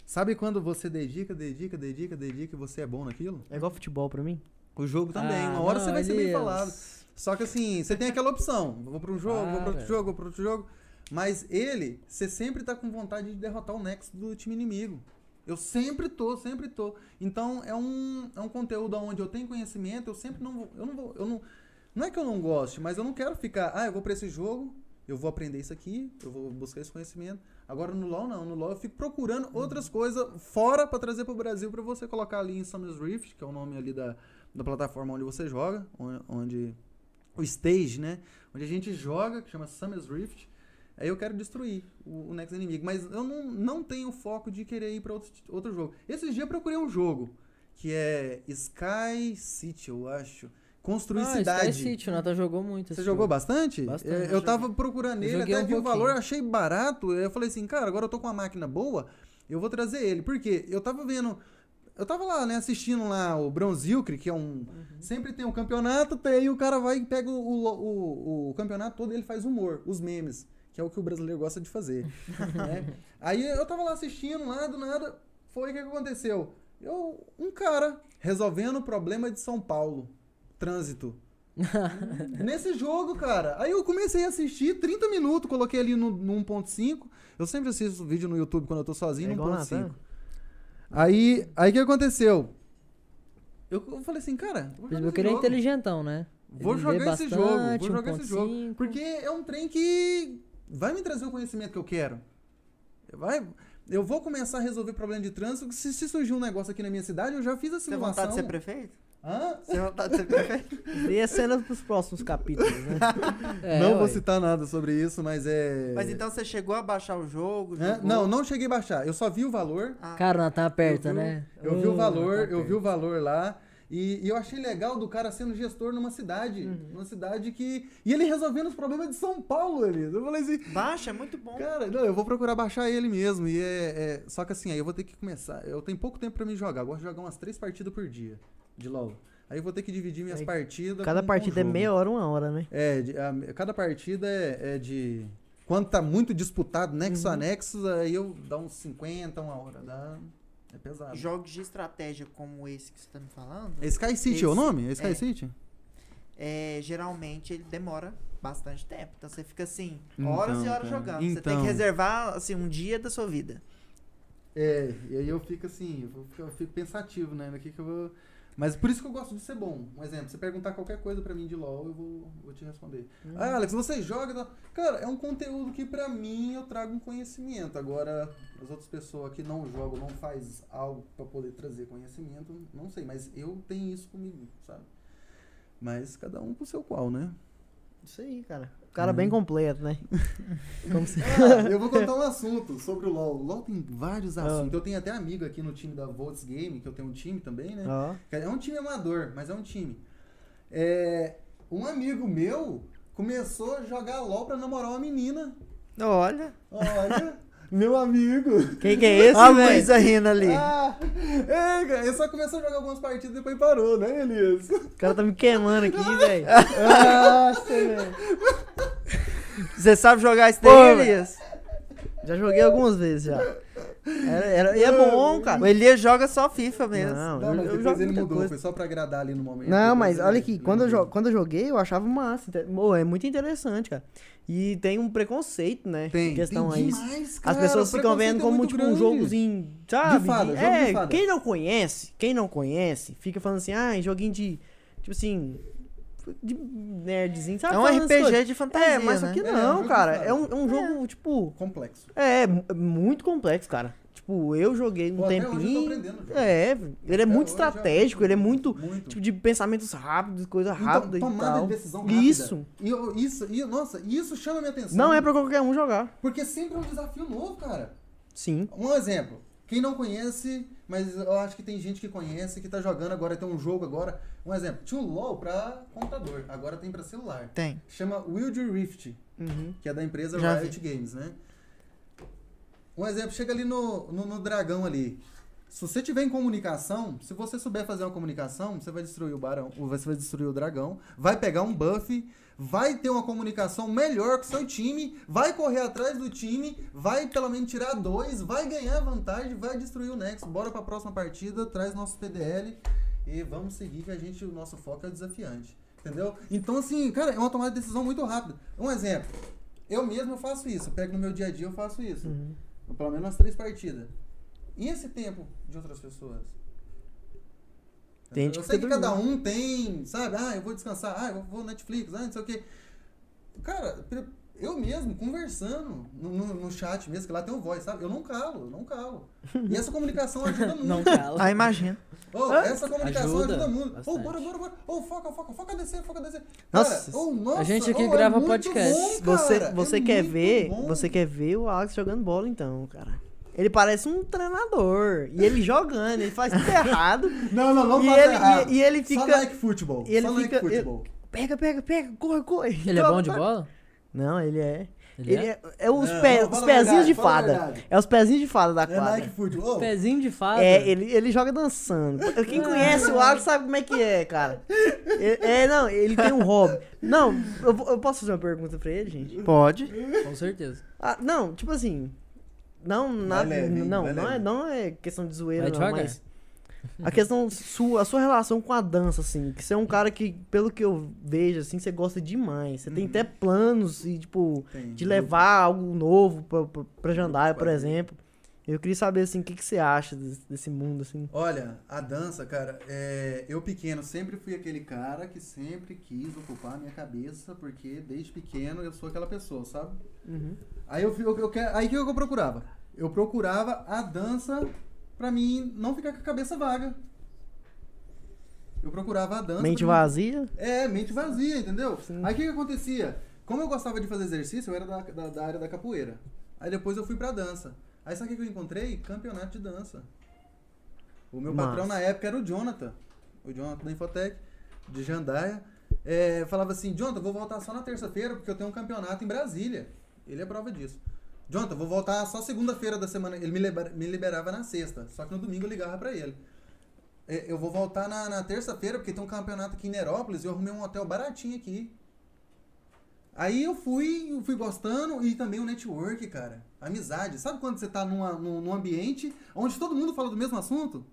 Sabe quando você dedica, dedica, dedica, dedica e você é bom naquilo? É igual futebol pra mim. O jogo também. Ah, uma hora não, você vai ser bem falado. Só que assim, você tem aquela opção. Vou pra um jogo, vou pra outro Para. jogo, vou pra outro jogo. Mas ele, você sempre tá com vontade de derrotar o nexo do time inimigo. Eu sempre tô, sempre tô. Então é um, é um conteúdo onde eu tenho conhecimento, eu sempre não vou. Eu não vou. Eu não, não é que eu não goste, mas eu não quero ficar. Ah, eu vou pra esse jogo, eu vou aprender isso aqui, eu vou buscar esse conhecimento. Agora no LoL não, no LoL eu fico procurando outras coisas fora pra trazer pro Brasil pra você colocar ali em Summer's Rift, que é o nome ali da, da plataforma onde você joga, on- onde o stage, né? Onde a gente joga, que chama Summer's Rift. Aí eu quero destruir o, o Next inimigo, mas eu não, não tenho foco de querer ir pra outro, outro jogo. Esses dias eu procurei um jogo que é Sky City, eu acho. Construir Ah, cidade. Sky City, o Natan jogou muito. Você esse jogou jogo. bastante? Bastante. É, Eu, tava procurando Eu ele, até um vi o valor, achei barato. Eu falei assim, cara, agora eu tô com uma máquina boa, eu vou trazer ele. Por quê? Eu tava vendo. Eu tava lá, né, assistindo lá o Bronzilcre, que é um. Sempre tem um campeonato, tem aí o cara vai e pega o, o, o- campeonato todo e ele faz humor, os memes, que é o que o brasileiro gosta de fazer. né? Aí eu tava lá assistindo, lá do nada, foi o que aconteceu? Eu, um cara resolvendo o problema de São Paulo, trânsito. Nesse jogo, cara. Aí eu comecei a assistir 30 minutos, coloquei ali no, no 1.5. Eu sempre assisto vídeo no YouTube quando eu tô sozinho É no igual 1.5. Aí, aí o que aconteceu? Eu, eu falei assim, cara, vou jogar Percebeu esse que ele é inteligentão, né? Vou jogar lê esse jogo, vou bastante, jogar esse jogo. 1.5. Porque é um trem que vai me trazer o conhecimento que eu quero. Vai, eu vou começar a resolver problema de trânsito. Se, se surgir um negócio aqui na minha cidade, eu já fiz a Você tem simulação. vontade de ser prefeito? Hã? Você vontade de ser prefeito? Dê a cena pros próximos capítulos, né? É, não vou citar nada sobre isso, mas é. Mas então você chegou a baixar o jogo? Jogou? Não, não cheguei a baixar. Eu só vi o valor. Ah, Cara, o Natan aperta, eu vi, né? Eu vi o valor, eu vi o valor lá. E, e eu achei legal do cara sendo gestor numa cidade. Uhum. Numa cidade que. E ele resolvendo os problemas de São Paulo, Elias. Eu falei assim. Baixa, é muito bom. Cara, não, eu vou procurar baixar ele mesmo. E é, é- Só que assim, aí eu vou ter que começar. Eu tenho pouco tempo pra me jogar. Eu gosto de jogar umas três partidas por dia de LOL. Aí eu vou ter que dividir minhas Aí, partidas. Cada com- com partida é jogo. meia hora, uma hora, né? É, de- a- cada partida é, é de. Quando tá muito disputado, nexo Uhum. a nexo, aí eu dá uns 50, uma hora. Dá... É pesado. Jogos de estratégia como esse que você tá me falando, É Sky City é o Esse- nome? É Sky é. City? é, geralmente ele demora bastante tempo. Então você fica assim, Então, horas e horas cara, jogando. Você tem então. que reservar assim, um dia da sua vida. É, e aí eu fico assim, eu fico, eu fico pensativo, né? No que que eu vou. Mas por isso que eu gosto de ser bom. Um exemplo, você perguntar qualquer coisa pra mim de LoL, eu vou, vou te responder. Ah, Alex, você joga? e tal?" Cara, é um conteúdo que pra mim eu trago um conhecimento. Agora, as outras pessoas que não jogam, não faz algo pra poder trazer conhecimento, não sei. Mas eu tenho isso comigo, sabe? Mas cada um pro seu qual, né? Isso aí, cara. O cara Hum. bem completo, né? Como se... Ah, eu vou contar um assunto sobre o LoL. O LoL tem vários Ah. assuntos. Eu tenho até amigo aqui no time da Volts Game, que eu tenho um time também, né? Ó. É um time amador, mas é um time. É, um amigo meu começou a jogar LOL pra namorar uma menina. Olha, Olha, meu amigo. Quem que é esse, a? Luísa rindo ali. Ah, é, cara, ele só começou a jogar algumas partidas e depois parou, né, Elias? O cara tá me queimando aqui, velho. Nossa, velho. Você sabe jogar isso Pô, daí. Elias? Já joguei algumas vezes já. Era, era- e é bom, O cara. Elias joga só FIFA mesmo. Não, Não, eu, mas eu depois ele mudou, coisa. foi só pra agradar ali no momento. Não, mas olha aqui, quando eu, quando eu joguei, eu achava massa. Pô, é muito interessante, cara. E tem um preconceito, né? Tem, em questão tem a isso. demais, As cara, pessoas o ficam vendo é como, muito tipo, um jogozinho, sabe? De fada, De- jogo de é, fada. quem não conhece, quem não conhece, fica falando assim, ah, joguinho de, tipo assim, de nerdzinho, sabe? É um RPG coisas. de fantasia, É, mas só né? que É, é não, de cara. É um, é um jogo, tipo, Complexo. é, mu- muito complexo, cara. Tipo, eu joguei um Pô, até hoje eu tô tempinho. aprendendo o jogo. É, ele é Até muito estratégico, ele é muito, Muito. tipo, de pensamentos rápidos, coisa Então, rápida e tomada tal. de decisão rápida. Isso. E isso, e, nossa, isso chama minha atenção. Não é pra qualquer um jogar. Porque sempre é um desafio novo, cara. Sim. Um exemplo. Quem não conhece, mas eu acho que tem gente que conhece, que tá jogando agora, tem um jogo agora. Um exemplo. Tinha o LoL pra computador, agora tem pra celular. Tem. Chama Wild Rift, Uhum. que é da empresa Já Riot Games, né? Um exemplo, chega ali no, no, no dragão ali. Se você tiver em comunicação, se você souber fazer uma comunicação, você vai destruir o barão, ou você vai destruir o dragão, vai pegar um buff, vai ter uma comunicação melhor com o seu time, vai correr atrás do time, vai pelo menos tirar dois, vai ganhar vantagem, vai destruir o Nexo. Bora pra próxima partida, traz nosso PDL e vamos seguir que a gente, o nosso foco é desafiante. Entendeu? Então, assim, cara, é uma tomada de decisão muito rápida. Um exemplo. Eu mesmo faço isso. Pego no meu dia a dia, eu faço isso. Uhum. Pelo menos umas três partidas. E esse tempo de outras pessoas? Tem gente eu que sei que cada um tem, sabe? Ah, eu vou descansar, ah, eu vou Netflix, ah, não sei o quê. Cara, eu mesmo, conversando no, no, no chat mesmo, que lá tem um voz, sabe? Eu não calo, eu não calo. E essa comunicação ajuda muito. Não cala. Ah, imagina. Ô, essa comunicação Ajuda ajuda, muito. Ô, bastante. bora, bora, bora. Ô, foca, foca, foca descer, foca descer. Nossa, Cara, ô, nossa, a gente aqui ô, grava é podcast. bom, Você, você é quer ver, bom. você quer ver o Alex jogando bola então, cara. Ele parece um treinador. E ele jogando, ele faz tudo errado. Não, não, não e, faça ele, errado. e, e ele Só fica. like futebol. e ele Só fica- like futebol. Pega, pega, pega, corre, corre. Ele é bom de bola? Não, ele é. Ele, Ele é? é, é os, Não, pé- os pezinhos verdade, de fada. É os pezinhos de fada da É quadra. like futebol. Pezinho de fada. É, ele, ele joga dançando. Quem conhece o Alex sabe como é que é, cara. É, é, não, ele tem um hobby. Não, eu, eu posso fazer uma pergunta pra ele, gente? Pode. Com certeza. Ah, não, tipo assim. Não, nada, leve, não, não é, não é questão de zoeira, não, devagar. mas a questão sua, a sua relação com a dança, assim, que você é um cara que, pelo que eu vejo, assim, você gosta demais. Você tem Uhum. até planos e, tipo, Tem. de levar algo novo pra, pra, pra Jandaia, por exemplo. Eu queria saber, assim, o que, que você acha desse, desse mundo, assim. Olha, a dança, cara, é, eu pequeno sempre fui aquele cara que sempre quis ocupar a minha cabeça, porque desde pequeno eu sou aquela pessoa, sabe? Uhum. Aí eu, eu, eu, quero- aí o que eu procurava? Eu procurava a dança pra mim não ficar com a cabeça vaga. Eu procurava a dança. Mente mim- vazia? É, mente vazia, entendeu? Sim. Aí o que, que acontecia? Como eu gostava de fazer exercício, eu era da, da, da área da capoeira. Aí depois eu fui pra dança. Aí sabe o que eu encontrei? Campeonato de dança. O meu Massa. patrão na época era o Jonathan. o Jonathan da Infotec, de Jandaia, é, falava assim, Jonathan, vou voltar só na terça-feira porque eu tenho um campeonato em Brasília. Ele é prova disso. Jonathan, vou voltar só segunda-feira da semana. Ele me, libera- me liberava na sexta, só que no domingo eu ligava pra ele. É, eu vou voltar na, na terça-feira porque tem um campeonato aqui em Nerópolis e eu arrumei um hotel baratinho aqui. Aí eu fui, eu fui gostando e também o network, cara. Amizade. Sabe quando você tá numa, num, ambiente onde todo mundo fala do mesmo assunto?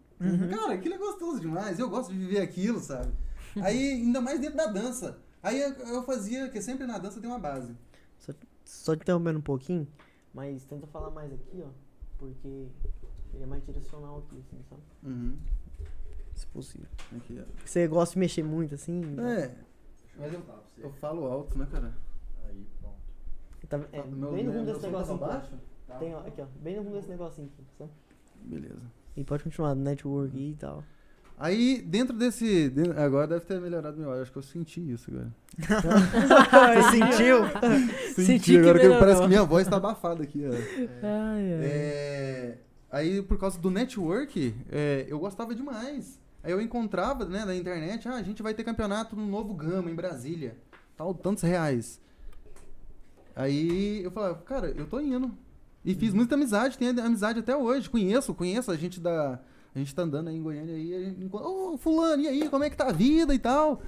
Cara, aquilo é gostoso demais. Eu gosto de viver aquilo, sabe? Aí, ainda mais dentro da dança. Aí eu, eu fazia, que sempre na dança tem uma base. Só te interrompendo um pouquinho, mas tenta falar mais aqui, ó. Porque ele é mais direcional aqui, assim, sabe? Uhum. Se possível. Aqui, ó. Você gosta de mexer muito, assim? É. Mas eu, eu falo alto, né, cara? Aí, pronto. Tá, é, Meu- bem no meu desse tá negocinho aqui, baixo? ó. Tem, ó, aqui, ó. Bem no fundo desse negocinho aqui, sabe? Beleza. E pode continuar, network e tal. Aí, dentro desse. de- Agora deve ter melhorado meu áudio. Acho que eu senti isso agora. Você sentiu? Senti que agora que melhorou. parece que minha voz tá abafada aqui, ó. Ai, ai. É, aí, por causa do network, é, eu gostava demais. Aí eu encontrava, né, na internet, ah, a gente vai ter campeonato no Novo Gama, em Brasília. Tal, tantos reais. Aí eu falava, cara, eu tô indo. E fiz muita amizade, tenho amizade até hoje. Conheço, conheço a gente da. A gente tá andando aí em Goiânia aí, a gente encontra, ô fulano, e aí, como é que tá a vida e tal?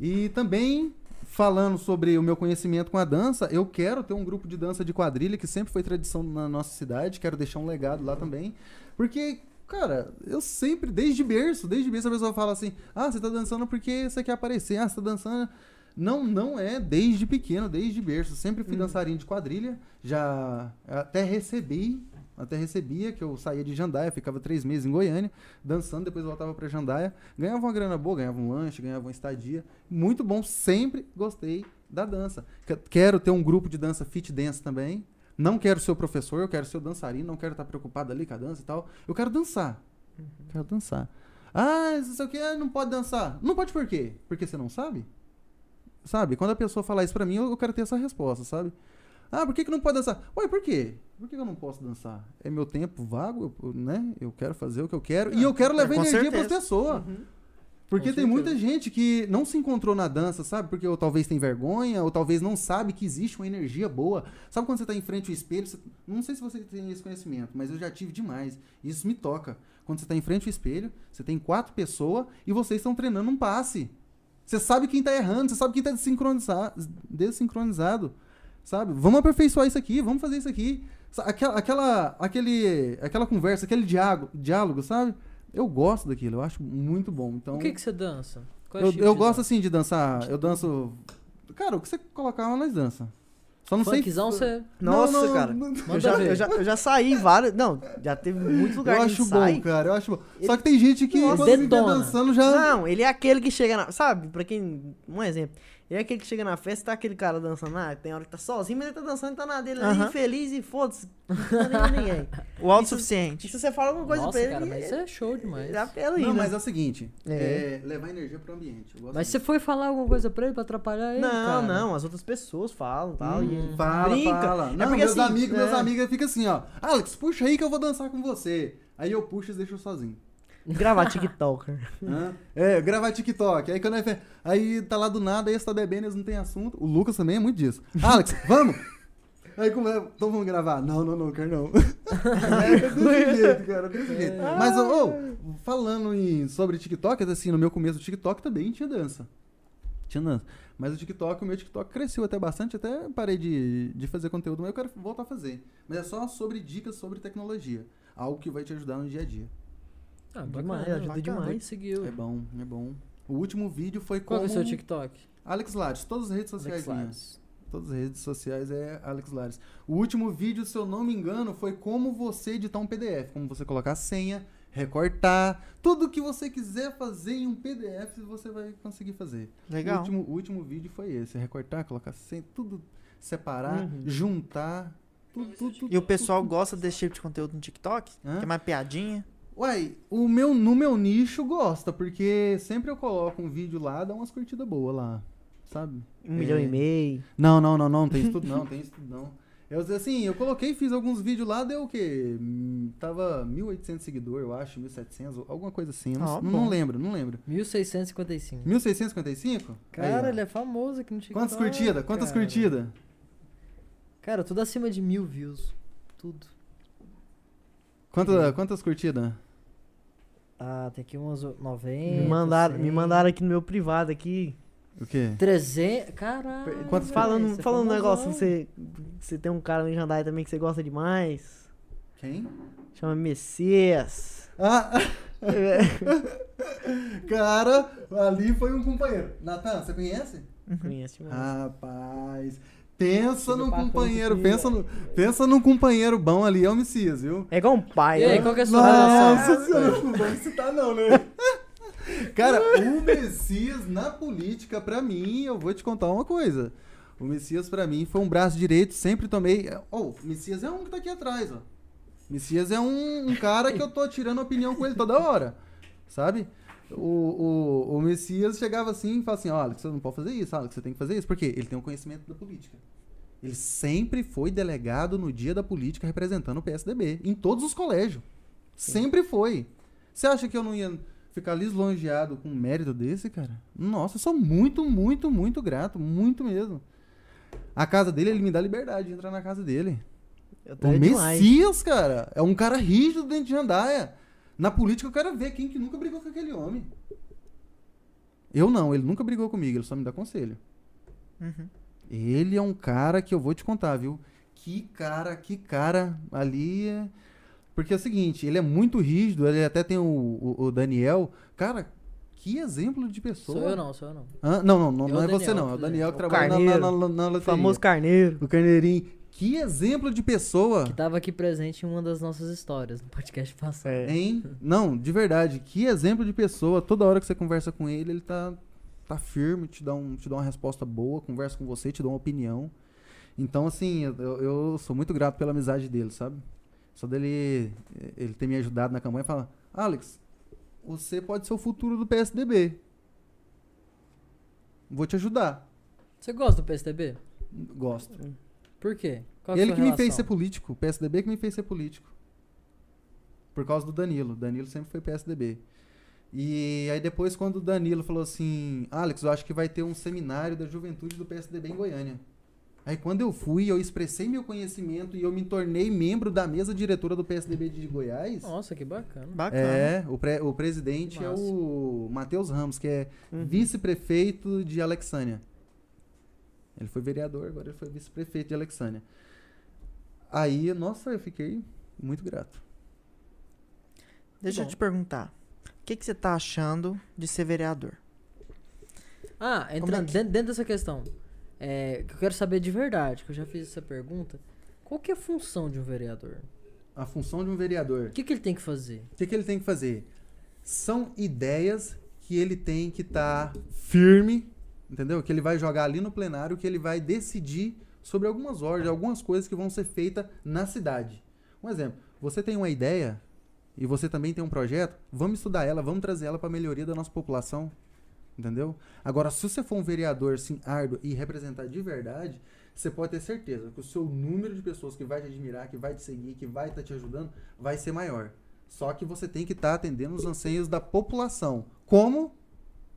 E também, falando sobre o meu conhecimento com a dança, eu quero ter um grupo de dança de quadrilha, que sempre foi tradição na nossa cidade, quero deixar um legado lá também. Porque, cara, eu sempre, desde berço, desde berço a pessoa fala assim, ah, você tá dançando porque você quer aparecer, ah, você tá dançando... Não, não é desde pequeno, desde berço. Sempre fui dançarino de quadrilha, já até recebi, até recebia, que eu saía de Jandaia, ficava três meses em Goiânia, dançando, depois voltava pra Jandaia, ganhava uma grana boa, ganhava um lanche, ganhava uma estadia. Muito bom, sempre gostei da dança. Que- Quero ter um grupo de dança fit dance também. Não quero ser o professor, eu quero ser o dançarino, não quero estar preocupado ali com a dança e tal. Eu quero dançar. Quero dançar. Ah, não sei o que, não pode dançar. Não pode por quê? Porque você não sabe? Sabe? Quando a pessoa falar isso pra mim, eu eu quero ter essa resposta, sabe? Ah, por que, que não pode dançar? Ué, por quê? Por que que eu não posso dançar? É meu tempo vago, eu- né? Eu quero fazer o que eu quero. e eu quero levar é, energia pras certeza. pessoas. Porque Com tem certeza. muita gente que não se encontrou na dança, sabe? Porque ou talvez tem vergonha, ou talvez não sabe que existe uma energia boa. Sabe quando você tá em frente ao espelho? você- Não sei se você tem esse conhecimento, mas eu já tive demais. Isso me toca. Quando você tá em frente ao espelho, você tem quatro pessoas e vocês estão treinando um passe. Você sabe quem tá errando, você sabe quem tá desincronizado, desincronizado. Sabe? Vamos aperfeiçoar isso aqui, vamos fazer isso aqui. Aquela, aquela, aquele, aquela conversa, aquele diálogo, diálogo, sabe? Eu gosto daquilo, eu acho muito bom. Então, O que, que você dança? Qual é eu, eu gosto dança? assim de dançar. Eu danço. Cara, o que você colocar, nós dança. Só não sei. Funkzão você. Nossa, Não, não, cara. não- Eu já, eu, já, eu já saí em vários. Não, já teve muitos Eu lugares que acho gente sai. bom, cara. Eu acho bom. Só que tem gente que Nossa, quando me dançando já. Não, ele é aquele que chega na. Sabe, pra quem. Um exemplo. Ele é aquele que chega na festa, tá aquele cara dançando lá, tem hora que tá sozinho, mas ele tá dançando e tá na dele ali, Aham. feliz e foda-se. Não tá ninguém. O autossuficiente. E se você fala alguma coisa Nossa, pra ele, cara, mas isso é show demais. apela aí, Não, né? mas é o seguinte: É. é, levar energia pro ambiente. Eu gosto Mas disso. você foi falar alguma coisa pra ele pra atrapalhar ele? Não, cara? não, as outras pessoas falam e tal. e ele Fala, brinca. fala. É Não, porque meus assim, amigos, meus é. amigos ficam assim, ó. Alex, puxa aí que eu vou dançar com você. Aí eu puxo e deixo sozinho. Gravar TikToker. É, gravar TikTok. Aí quando é Aí tá lá do nada, aí você tá bebendo, eles não tem assunto. O Lucas também é muito disso. Alex, vamos! Aí como é? Então vamos gravar? Não, não, não, quero não. é desse jeito, cara, desse jeito. Mas, ô, ô, falando em, sobre TikTok, assim, no meu começo do TikTok também tinha dança. Tinha dança. Mas o TikTok, o meu TikTok cresceu até bastante, até parei de, de fazer conteúdo, mas eu quero voltar a fazer. Mas é só sobre dicas sobre tecnologia. Algo que vai te ajudar no dia a dia. Ah, Demais, bacana, ajuda bacana. demais. Seguiu. É bom, é bom. O último vídeo foi Qual como... que é o seu TikTok? Alex Lares, todas as redes sociais Alex minhas. Lares. Todas as redes sociais é Alex Lares. O último vídeo, se eu não me engano, foi como você editar um PDF. Como você colocar a senha, recortar. Tudo que você quiser fazer em um PDF, você vai conseguir fazer. O Legal. último, o último vídeo foi esse. Recortar, colocar senha, tudo separar, Uhum. juntar. Tudo, tudo, tudo, E o pessoal gosta desse tipo de conteúdo no TikTok? Hã? Que é mais piadinha? Uai, o meu, no meu nicho gosta, porque sempre eu coloco um vídeo lá, dá umas curtidas boas lá. Sabe? Um milhão É. e meio. Não, não, não, não, tem isso tudo não, tem isso tudo não. Eu, assim, eu coloquei, fiz alguns vídeos lá, deu o quê? Hum, Tava 1.800 seguidores, eu acho, 1.700, alguma coisa assim. Não, Ah, não lembro, não lembro. 1655. 1.655? Cara, Aí, ele é famoso aqui no TikTok. Quantas curtidas? Quantas curtidas? Cara, tudo acima de mil views. Tudo. Quantas, quantas curtidas? Ah, tem aqui umas 90. Me mandaram, me 100. mandaram aqui no meu privado aqui. O quê? 300. Caralho. Quantos- velho, Falando, é falando um negócio, você, você tem um cara no Jandai também que você gosta demais. Quem? Chama Messias. Ah! Cara, ali foi um companheiro. Natan, você conhece? Conhece, mano. Rapaz, pensa num companheiro, pensa, no, pensa num companheiro bom ali, é o Messias, viu? É igual um pai, E aí, né? qual que é a sua relação? Nossa senhora, não vamos citar não, né? Cara, o Messias na política, pra mim, eu vou te contar uma coisa. O Messias, pra mim, foi um braço direito, sempre tomei... Oh, o Messias é um que tá aqui atrás, ó. Messias é um, um cara que eu tô tirando opinião com ele toda hora, sabe? O, o, o Messias chegava assim e falava assim, Alex, você não pode fazer isso, Alex, você tem que fazer isso. Por quê? Ele tem um conhecimento da política. Ele sempre foi delegado no dia da política representando o PSDB, em todos os colégios. Sempre foi. Você acha que eu não ia ficar lisonjeado com um mérito desse, cara? Nossa, eu sou muito, muito, muito grato, muito mesmo. A casa dele, ele me dá liberdade de entrar na casa dele. O demais. Messias, cara, é um cara rígido dentro de Jandaia. Na política eu quero ver quem que nunca brigou com aquele homem. Eu não, ele nunca brigou comigo, ele só me dá conselho. Uhum. Ele é um cara que eu vou te contar, viu? Que cara, que cara ali é... Porque é o seguinte, ele é muito rígido, ele até tem o, o- o Daniel. Cara, que exemplo de pessoa. Sou eu não, sou eu não. Hã? não, não, não, não é Daniel, você não. É o inclusive. Daniel que O trabalha na, Carneiro. na, na, na O famoso carneiro. O Carneirinho. Que exemplo de pessoa. Que tava aqui presente em uma das nossas histórias no podcast passado. É. Hein? Não, de verdade, que exemplo de pessoa. Toda hora que você conversa com ele, ele tá, tá firme, te dá, um, te dá uma resposta boa, conversa com você, te dá uma opinião. Então, assim, eu, eu sou muito grato pela amizade dele, sabe? Só dele ele ter me ajudado na campanha e falar: Alex, você pode ser o futuro do PSDB. Vou te ajudar. Você gosta do PSDB? Gosto. Por quê? Qual Ele que me fez relação? ser político. O PSDB que me fez ser político. Por causa do Danilo. Danilo sempre foi PSDB. E aí depois quando o Danilo falou assim, Alex, eu acho que vai ter um seminário da juventude do PSDB em Goiânia. Aí quando eu fui, eu expressei meu conhecimento e eu me tornei membro da mesa diretora do PSDB de Goiás. Nossa, que bacana. Bacana. É, o, pre- o presidente é o Matheus Ramos, que é Uhum. vice-prefeito de Alexânia. Ele foi vereador, agora ele foi vice-prefeito de Alexânia. Aí, nossa, eu fiquei muito grato. Deixa eu Bom. te perguntar. O que, que você tá achando de ser vereador? Ah, Como é entrando que- dentro, dentro dessa questão, é, que eu quero saber de verdade, que eu já fiz essa pergunta. Qual que é a função de um vereador? A função de um vereador. O que, que ele tem que fazer? O que, que ele tem que fazer? São ideias que ele tem que estar firme, entendeu? Que ele vai jogar ali no plenário, que ele vai decidir sobre algumas ordens, algumas coisas que vão ser feitas na cidade. Um exemplo, você tem uma ideia e você também tem um projeto, vamos estudar ela, vamos trazer ela para a melhoria da nossa população, entendeu? Agora, se você for um vereador assim, árduo e representar de verdade, você pode ter certeza que o seu número de pessoas que vai te admirar, que vai te seguir, que vai estar te ajudando, vai ser maior. Só que você tem que estar atendendo os anseios da população. Como?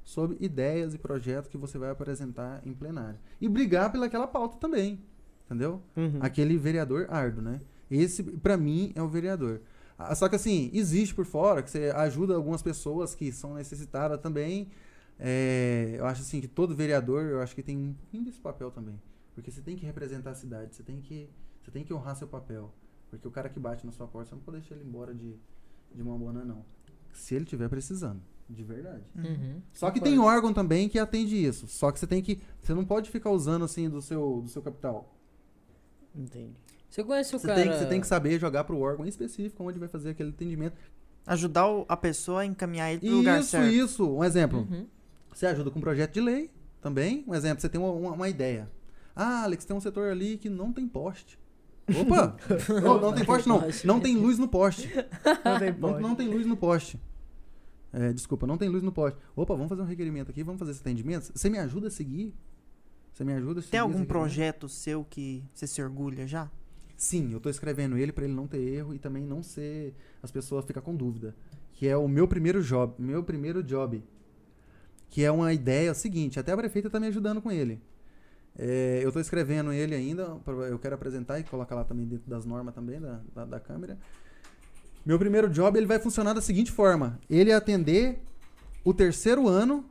Sobre ideias e projetos que você vai apresentar em plenário. E brigar pelaquela pauta também. Entendeu? Uhum. Aquele vereador árduo, né? Esse, pra mim, é o vereador. Ah, Só que assim, existe por fora que você ajuda algumas pessoas que são necessitadas também. É, eu acho assim que todo vereador, eu acho que tem um pouquinho desse papel também. Porque você tem que representar a cidade, você tem que, você tem que honrar seu papel. Porque o cara que bate na sua porta, você não pode deixar ele embora de, de uma bona, não. Se ele tiver precisando, de verdade. Uhum. Só que tem órgão também que atende isso. Só que você tem que. Você não pode ficar usando assim do seu, do seu capital. Entendi. Você conhece o Você, cara... tem, que- você tem que saber jogar pro órgão específico onde vai fazer aquele atendimento. Ajudar o- a pessoa a encaminhar ele pro lugar Isso, certo. isso. Um exemplo. Uhum. Você ajuda com um projeto de lei também. Um exemplo, você tem uma, uma, uma ideia. Ah, Alex, tem um setor ali que não tem poste. Opa! não, não tem poste, não. Não tem luz no poste. Não tem Não, pode. não tem luz no poste. É, desculpa, não tem luz no poste. Opa, vamos fazer um requerimento aqui, vamos fazer esse atendimento. Você me ajuda a seguir? Você me ajuda a seguir Tem algum projeto seu que você se orgulha já? Sim, eu tô escrevendo ele para ele não ter erro e também não ser as pessoas ficar com dúvida, que é o meu primeiro job, meu primeiro job, que é uma ideia seguinte, até a prefeita tá me ajudando com ele. É, eu tô escrevendo ele ainda, eu quero apresentar e colocar lá também dentro das normas também da, da, da câmera. Meu primeiro job ele vai funcionar da seguinte forma: ele atender o terceiro ano,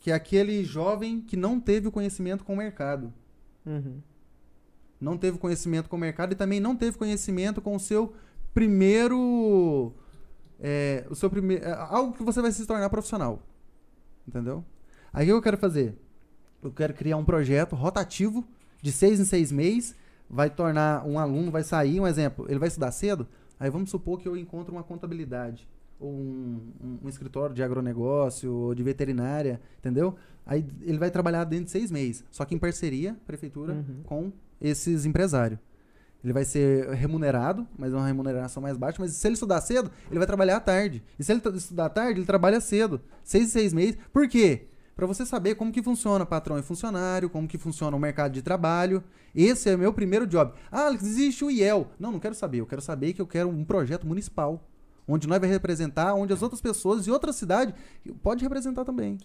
que é aquele jovem que não teve o conhecimento com o mercado. Uhum. não teve conhecimento com o mercado e também não teve conhecimento com o seu primeiro é, o seu primeiro algo que você vai se tornar profissional. Entendeu? Aí o que eu quero fazer? Eu quero criar um projeto rotativo de seis em seis meses. Vai tornar um aluno vai sair um exemplo ele vai estudar cedo aí vamos supor que eu encontro uma contabilidade ou um, um- um escritório de agronegócio ou de veterinária entendeu aí ele vai trabalhar dentro de seis meses só que em parceria prefeitura Uhum. com esses empresários. Ele vai ser remunerado, mas é uma remuneração mais baixa. Mas se ele estudar cedo, ele vai trabalhar à tarde. E se ele estudar à tarde, ele trabalha cedo. Seis e seis meses. Por quê? Para você saber como que funciona patrão e funcionário, como que funciona o mercado de trabalho. Esse é o meu primeiro job. Ah, Alex, existe o IEL. Não, não quero saber. Eu quero saber que eu quero um projeto municipal. Onde nós vai representar, onde as outras pessoas de outra cidade pode representar também.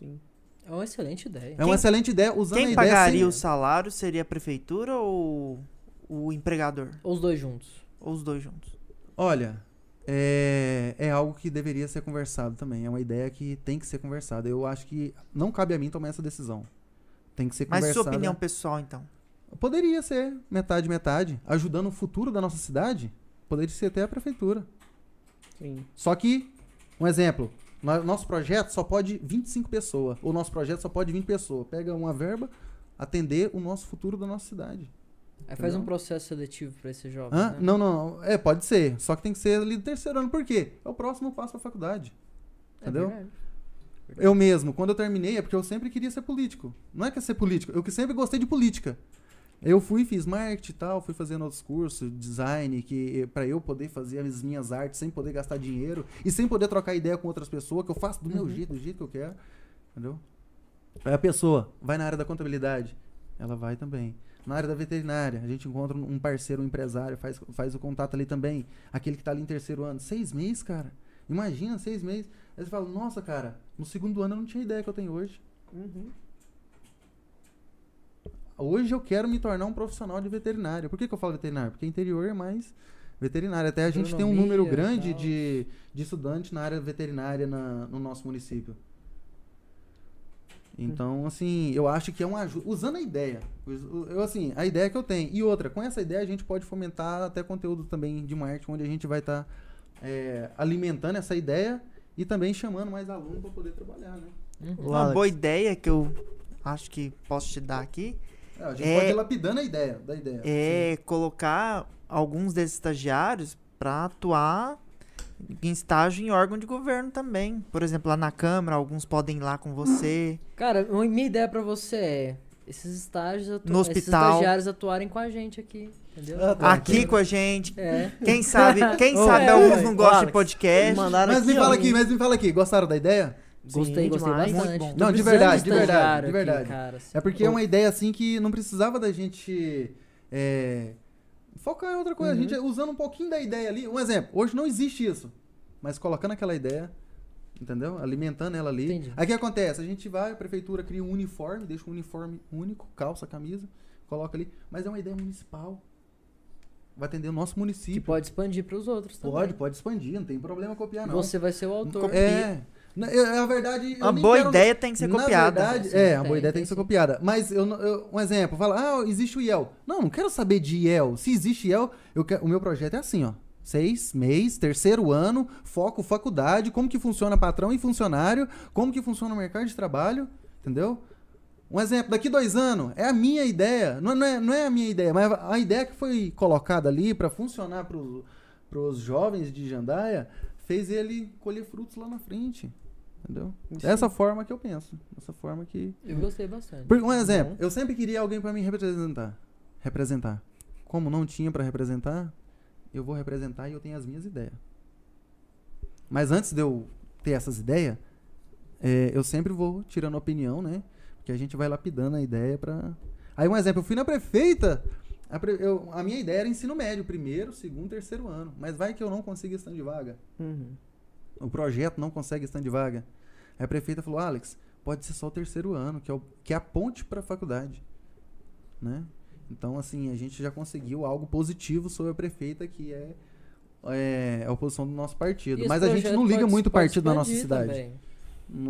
É uma excelente ideia. É uma Quem- excelente ideia. Usando a Quem ideia pagaria o salário seria a prefeitura ou o empregador? Ou os dois juntos. Ou os dois juntos? Olha, é, é algo que deveria ser conversado também. É uma ideia que tem que ser conversada. Eu acho que não cabe a mim tomar essa decisão. Tem que ser Mas conversada. sua opinião pessoal, então? Poderia ser metade, metade. Ajudando o futuro da nossa cidade. Poderia ser até a prefeitura. Sim. Só que, um exemplo. no- Nosso projeto só pode 25 pessoas. O nosso projeto só pode 20 pessoas. Pega uma verba, atender o nosso futuro da nossa cidade. Aí faz um processo seletivo pra esse jovem. Né? Não, não. É, pode ser. Só que tem que ser ali do terceiro ano. Por quê? É o próximo passo pra faculdade. É Entendeu? verdade. Eu mesmo, quando eu terminei, é porque eu sempre queria ser político. Não é que é ser político, eu que sempre gostei de política. Eu fui, fiz marketing e tal, fui fazendo outros cursos, design, que para eu poder fazer as minhas artes sem poder gastar dinheiro e sem poder trocar ideia com outras pessoas, que eu faço do meu Uhum. jeito, do jeito que eu quero. Entendeu? Aí a pessoa vai na área da contabilidade, ela vai também. Na área da veterinária, a gente encontra um parceiro, um empresário, faz, faz o contato ali também. Aquele que tá ali em terceiro ano. Seis meses, cara. Imagina, seis meses. Aí você fala, nossa, cara, no segundo ano eu não tinha ideia que eu tenho hoje. Uhum. Hoje eu quero me tornar um profissional de veterinária. Por que, que eu falo veterinário? Porque interior é mais veterinário. Até a gente tem um número grande de, de estudantes na área veterinária na- no nosso município. Então, assim, eu acho que é uma ajuda. Usando a ideia. Eu, assim, a ideia que eu tenho. E outra, com essa ideia a gente pode fomentar até conteúdo também de marketing, onde a gente vai estar alimentando essa ideia e também chamando mais alunos para poder trabalhar, né? Uhum. Uma boa ideia que eu acho que posso te dar aqui É, a gente É- pode ir lapidando a ideia, da ideia. é colocar alguns desses estagiários para atuar em estágio em órgão de governo também. Por exemplo, lá na Câmara, alguns podem ir lá com você. Cara, uma- minha ideia pra você é esses estágios atu- No esses hospital. estagiários atuarem com a gente aqui, entendeu? Ah, tá. Aqui com a gente. É. Quem sabe, quem Ô, sabe é, alguns ô, não gostam de podcast. Mas me ó, fala aqui, mas me fala aqui, gostaram da ideia? Gostei, Sim, gostei demais. bastante. Muito bom. Não, de verdade, de verdade, de verdade. Aqui, cara. É porque é uma ideia assim que não precisava da gente é, focar em outra coisa. A gente usando um pouquinho da ideia ali. Um exemplo, hoje não existe isso. Mas colocando aquela ideia, entendeu? Alimentando ela ali. Entendi. Aí o que acontece? A gente vai, a prefeitura cria um uniforme, deixa um uniforme único, calça, camisa, coloca ali. Mas é uma ideia municipal. Vai atender o nosso Que município. pode expandir pros outros também. Pode, pode expandir, não tem problema copiar não. Você vai ser o autor. É. Na, eu- a verdade. Uma boa quero- ideia tem que ser na copiada. verdade, Sim, é, a tem, boa ideia tem, que ser copiada. Mas eu, eu- um exemplo, fala, ah, existe o IEL. Não, não quero saber de IEL. Se existe IEL, eu quero- o meu projeto é assim, ó. Seis meses, terceiro ano, foco faculdade, como que funciona patrão e funcionário, como que funciona o mercado de trabalho, entendeu? Um exemplo, daqui dois anos, é a minha ideia, não, não é, não é a minha ideia, mas a ideia que foi colocada ali para funcionar para os jovens de Jandaia, fez ele colher frutos lá na frente, entendeu? Dessa forma que eu penso, dessa forma que... Eu gostei bastante. Por, um exemplo, eu sempre queria alguém para me representar, representar. Como não tinha para representar, eu vou representar e eu tenho as minhas ideias. Mas antes de eu ter essas ideias, é, eu sempre vou tirando opinião, né? Porque a gente vai lapidando a ideia pra. Aí, um exemplo, eu fui na prefeita A, pre- eu- a minha ideia era ensino médio, primeiro, segundo, terceiro ano. Mas vai que eu não consigo stand de vaga. Uhum. O projeto não consegue stand de vaga. Aí a prefeita falou, Alex, pode ser só o terceiro ano, que é, o, que é a ponte para a faculdade. Né? Então, assim, a gente já conseguiu algo positivo sobre a prefeita, que é, é a oposição do nosso partido. Mas a gente não liga pode- muito o pode partido da nossa cidade. também.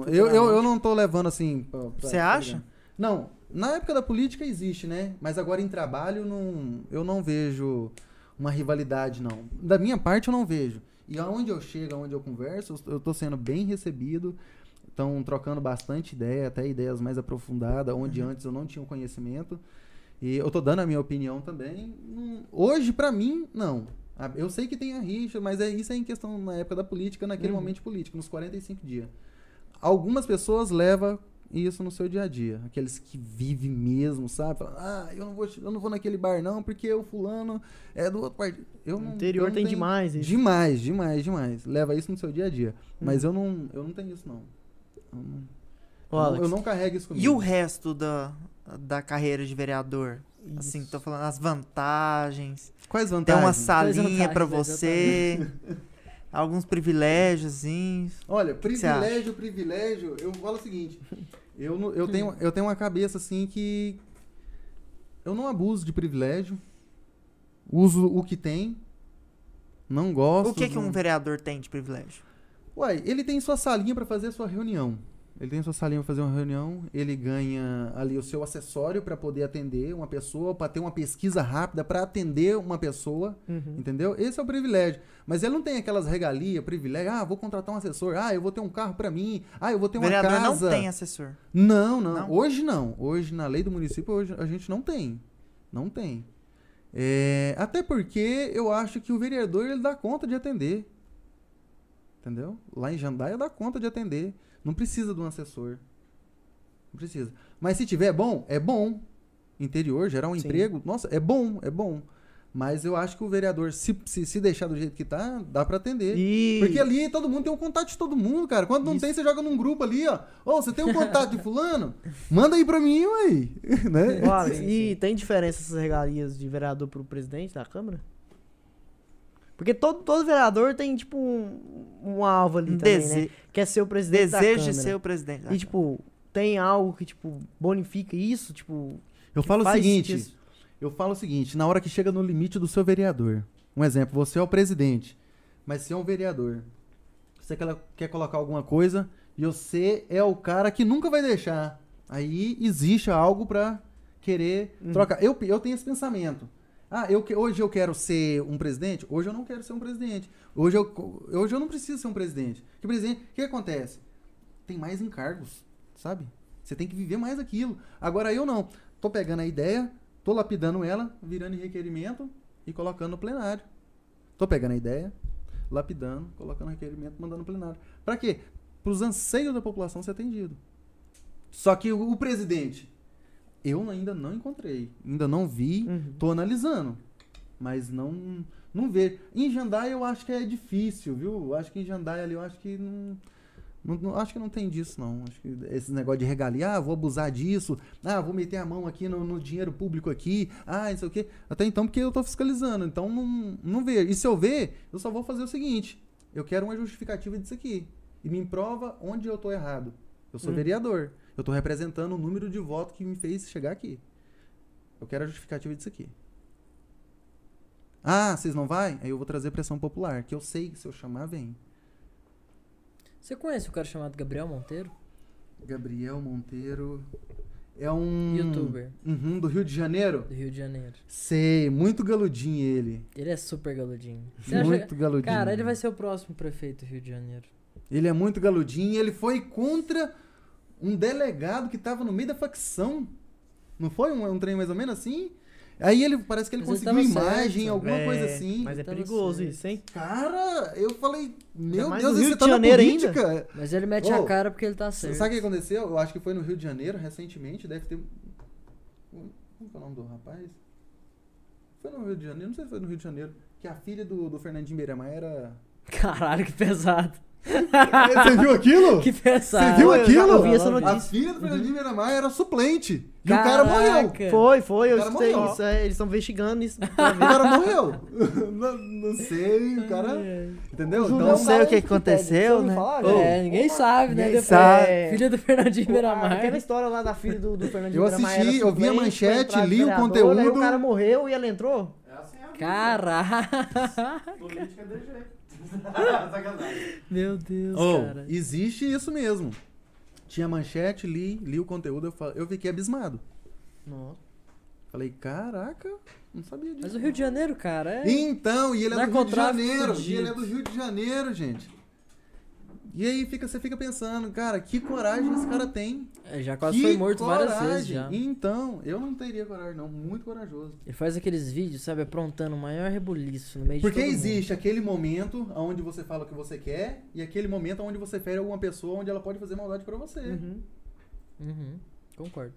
Eu, eu, eu não tô levando assim. Você acha? Não, na época da política existe, né? Mas agora em trabalho não, eu não vejo uma rivalidade, não. Da minha parte eu não vejo. E aonde eu chego, aonde eu converso, eu- eu tô sendo bem recebido. Estão trocando bastante ideia, até ideias mais aprofundadas, onde antes eu não tinha o conhecimento. E eu tô dando a minha opinião também. Hum, Hoje, pra mim, não. Ah, Eu sei que tem a rixa, mas é isso é em questão na época da política, naquele Uhum. momento político, nos 45 dias. Algumas pessoas levam isso no seu dia a dia. Aqueles que vivem mesmo, sabe? Falam, ah, eu não vou, eu não vou naquele bar não, porque o fulano é do outro partido. Eu não, interior eu não tem demais isso. Demais, demais, demais. Leva isso no seu dia a dia. Mas Uhum. eu não, eu não tenho isso não. Eu não, Ô, Alex, eu não carrego isso comigo. E o resto da, da carreira de vereador? Assim, isso. tô falando as vantagens. Quais Tem vantagens? uma salinha vantagens, pra você. alguns privilégios, assim. Olha, privilégio, privilégio, eu falo o seguinte, eu, eu, tenho, eu tenho uma cabeça assim que eu não abuso de privilégio, uso o que tem, não gosto. O que, que um vereador tem de privilégio? Uai, ele tem sua salinha pra fazer a sua reunião. Ele tem sua salinha pra fazer uma reunião, ele ganha ali o seu acessório pra poder atender uma pessoa, pra ter uma pesquisa rápida pra atender uma pessoa. Uhum. Entendeu? Esse é o privilégio. Mas ele não tem aquelas regalias, privilégio. Ah, vou contratar um assessor. Ah, eu vou ter um carro pra mim. Ah, eu vou ter uma vereador casa. não tem assessor. Não, não, Não? Hoje não. Hoje, na lei do município, hoje a gente não tem. Não tem. É, até porque eu acho que o vereador ele dá conta de atender. Entendeu? Lá em Jandaia dá conta de atender. Não precisa de um assessor. Não precisa. Mas se tiver bom, é bom. Interior, gerar um Sim. emprego, nossa, é bom, é bom. Mas eu acho que o vereador, se, se, se deixar do jeito que tá, dá pra atender. E... Porque ali todo mundo tem um contato de todo mundo, cara. Quando não Isso. tem, você joga num grupo ali, ó. Ô, você tem um contato de fulano? Manda aí pra mim, ué. né? E tem diferença essas regalias de vereador pro presidente da Câmara? Porque todo, todo vereador tem, tipo, um, um alvo ali Um também, dese- né? Quer ser o presidente desejo de Câmara. ser o presidente. da E, tipo, tem algo que, tipo, bonifica isso? Tipo, Eu falo o faz seguinte, isso- eu falo o seguinte, na hora que chega no limite do seu vereador. Um exemplo, você é o presidente, mas você é um vereador. Você quer, quer colocar alguma coisa e você é o cara que nunca vai deixar. Aí existe algo pra querer Uhum. trocar. Eu, eu tenho esse pensamento. Ah, eu, hoje eu quero ser um presidente? Hoje eu não quero ser um presidente. Hoje eu, hoje eu não preciso ser um presidente. Que presidente, o que acontece? Tem mais encargos, sabe? Você tem que viver mais aquilo. Agora eu não. Tô pegando a ideia, tô lapidando ela, virando em requerimento e colocando no plenário. Tô pegando a ideia, lapidando, colocando requerimento, mandando no plenário. Pra quê? Para os anseios da população ser atendido. Só que o, o presidente, eu ainda não encontrei, ainda não vi, Uhum. tô analisando, mas não não vejo. Em Jandaia eu acho que é difícil, viu? Eu Acho que em Jandaia ali eu acho que não, não, não- acho que não tem disso não. Acho que esse negócio de regalia, ah, vou abusar disso, ah, vou meter a mão aqui no, no dinheiro público aqui, ah, isso aqui. Até então porque eu tô fiscalizando, então não não vejo. E se eu ver, eu só vou fazer o seguinte, eu quero uma justificativa disso aqui e me prova onde eu tô errado. Eu sou Hum. vereador. Eu tô representando o número de votos que me fez chegar aqui. Eu quero a justificativa disso aqui. Ah, vocês não vai? Aí eu vou trazer pressão popular, que eu sei que se eu chamar, vem. Você conhece o cara chamado Gabriel Monteiro? Gabriel Monteiro é um Youtuber Uhum, do Rio de Janeiro. do Rio de Janeiro. Sei, muito galudinho ele. Ele é super galudinho. Você acha- Muito galudinho. Cara, ele vai ser o próximo prefeito do Rio de Janeiro. Ele é muito galudinho. Ele foi contra um delegado que tava no meio da facção. Não foi um, um trem mais ou menos assim? Aí ele parece que ele Mas ele conseguiu tava imagem, certo. alguma É, coisa assim. Mas é perigoso certo. isso, hein? Cara, eu falei, meu Deus, você de tá na Janeiro ainda? política? Mas ele mete Ô, a cara porque ele tá certo. Sabe o que aconteceu? Eu acho que foi no Rio de Janeiro, recentemente, deve ter. Como que é o nome do rapaz? Foi no Rio de Janeiro, não sei se foi no Rio de Janeiro, que a filha do, do Fernandinho Beiramar era. Caralho, que pesado. Você viu aquilo? Que pesado. Você viu eu aquilo? ouvi essa A notícia. filha do Fernandinho Beiramar era suplente. E o cara morreu. Caraca. Foi, foi, eu morreu. isso. é, eles estão investigando isso. O cara morreu. não, não sei, o cara. Entendeu? Então, Não sei o que aconteceu, né? É, ninguém sabe, né? Ninguém Depois, sabe. Filha do Fernandinho Beiramar. Aquela história lá da filha do, do Fernandinho Eu Beiramar assisti, eu vi a manchete, li o conteúdo. Aí o cara morreu e ela entrou? É assim a. Caraca. Política é de jeito. Sacanagem. Meu Deus, Oh, cara. existe isso mesmo. Tinha manchete, li, li o conteúdo, eu, fa- eu fiquei abismado. Não. Falei, caraca, não sabia disso. Mas o Rio de Janeiro, cara, é. Então, e ele é do Rio de Janeiro. fudido. E ele é do Rio de Janeiro, gente. E aí fica, você fica pensando, cara, que coragem esse cara tem. É, já quase que foi morto várias coragem. vezes já. Então, eu não teria coragem, não. Muito corajoso. Ele faz aqueles vídeos, sabe, aprontando o maior rebuliço no meio Porque de mundo. existe aquele momento onde você fala o que você quer e aquele momento onde você fere alguma pessoa onde ela pode fazer maldade pra você. Uhum. Uhum, concordo.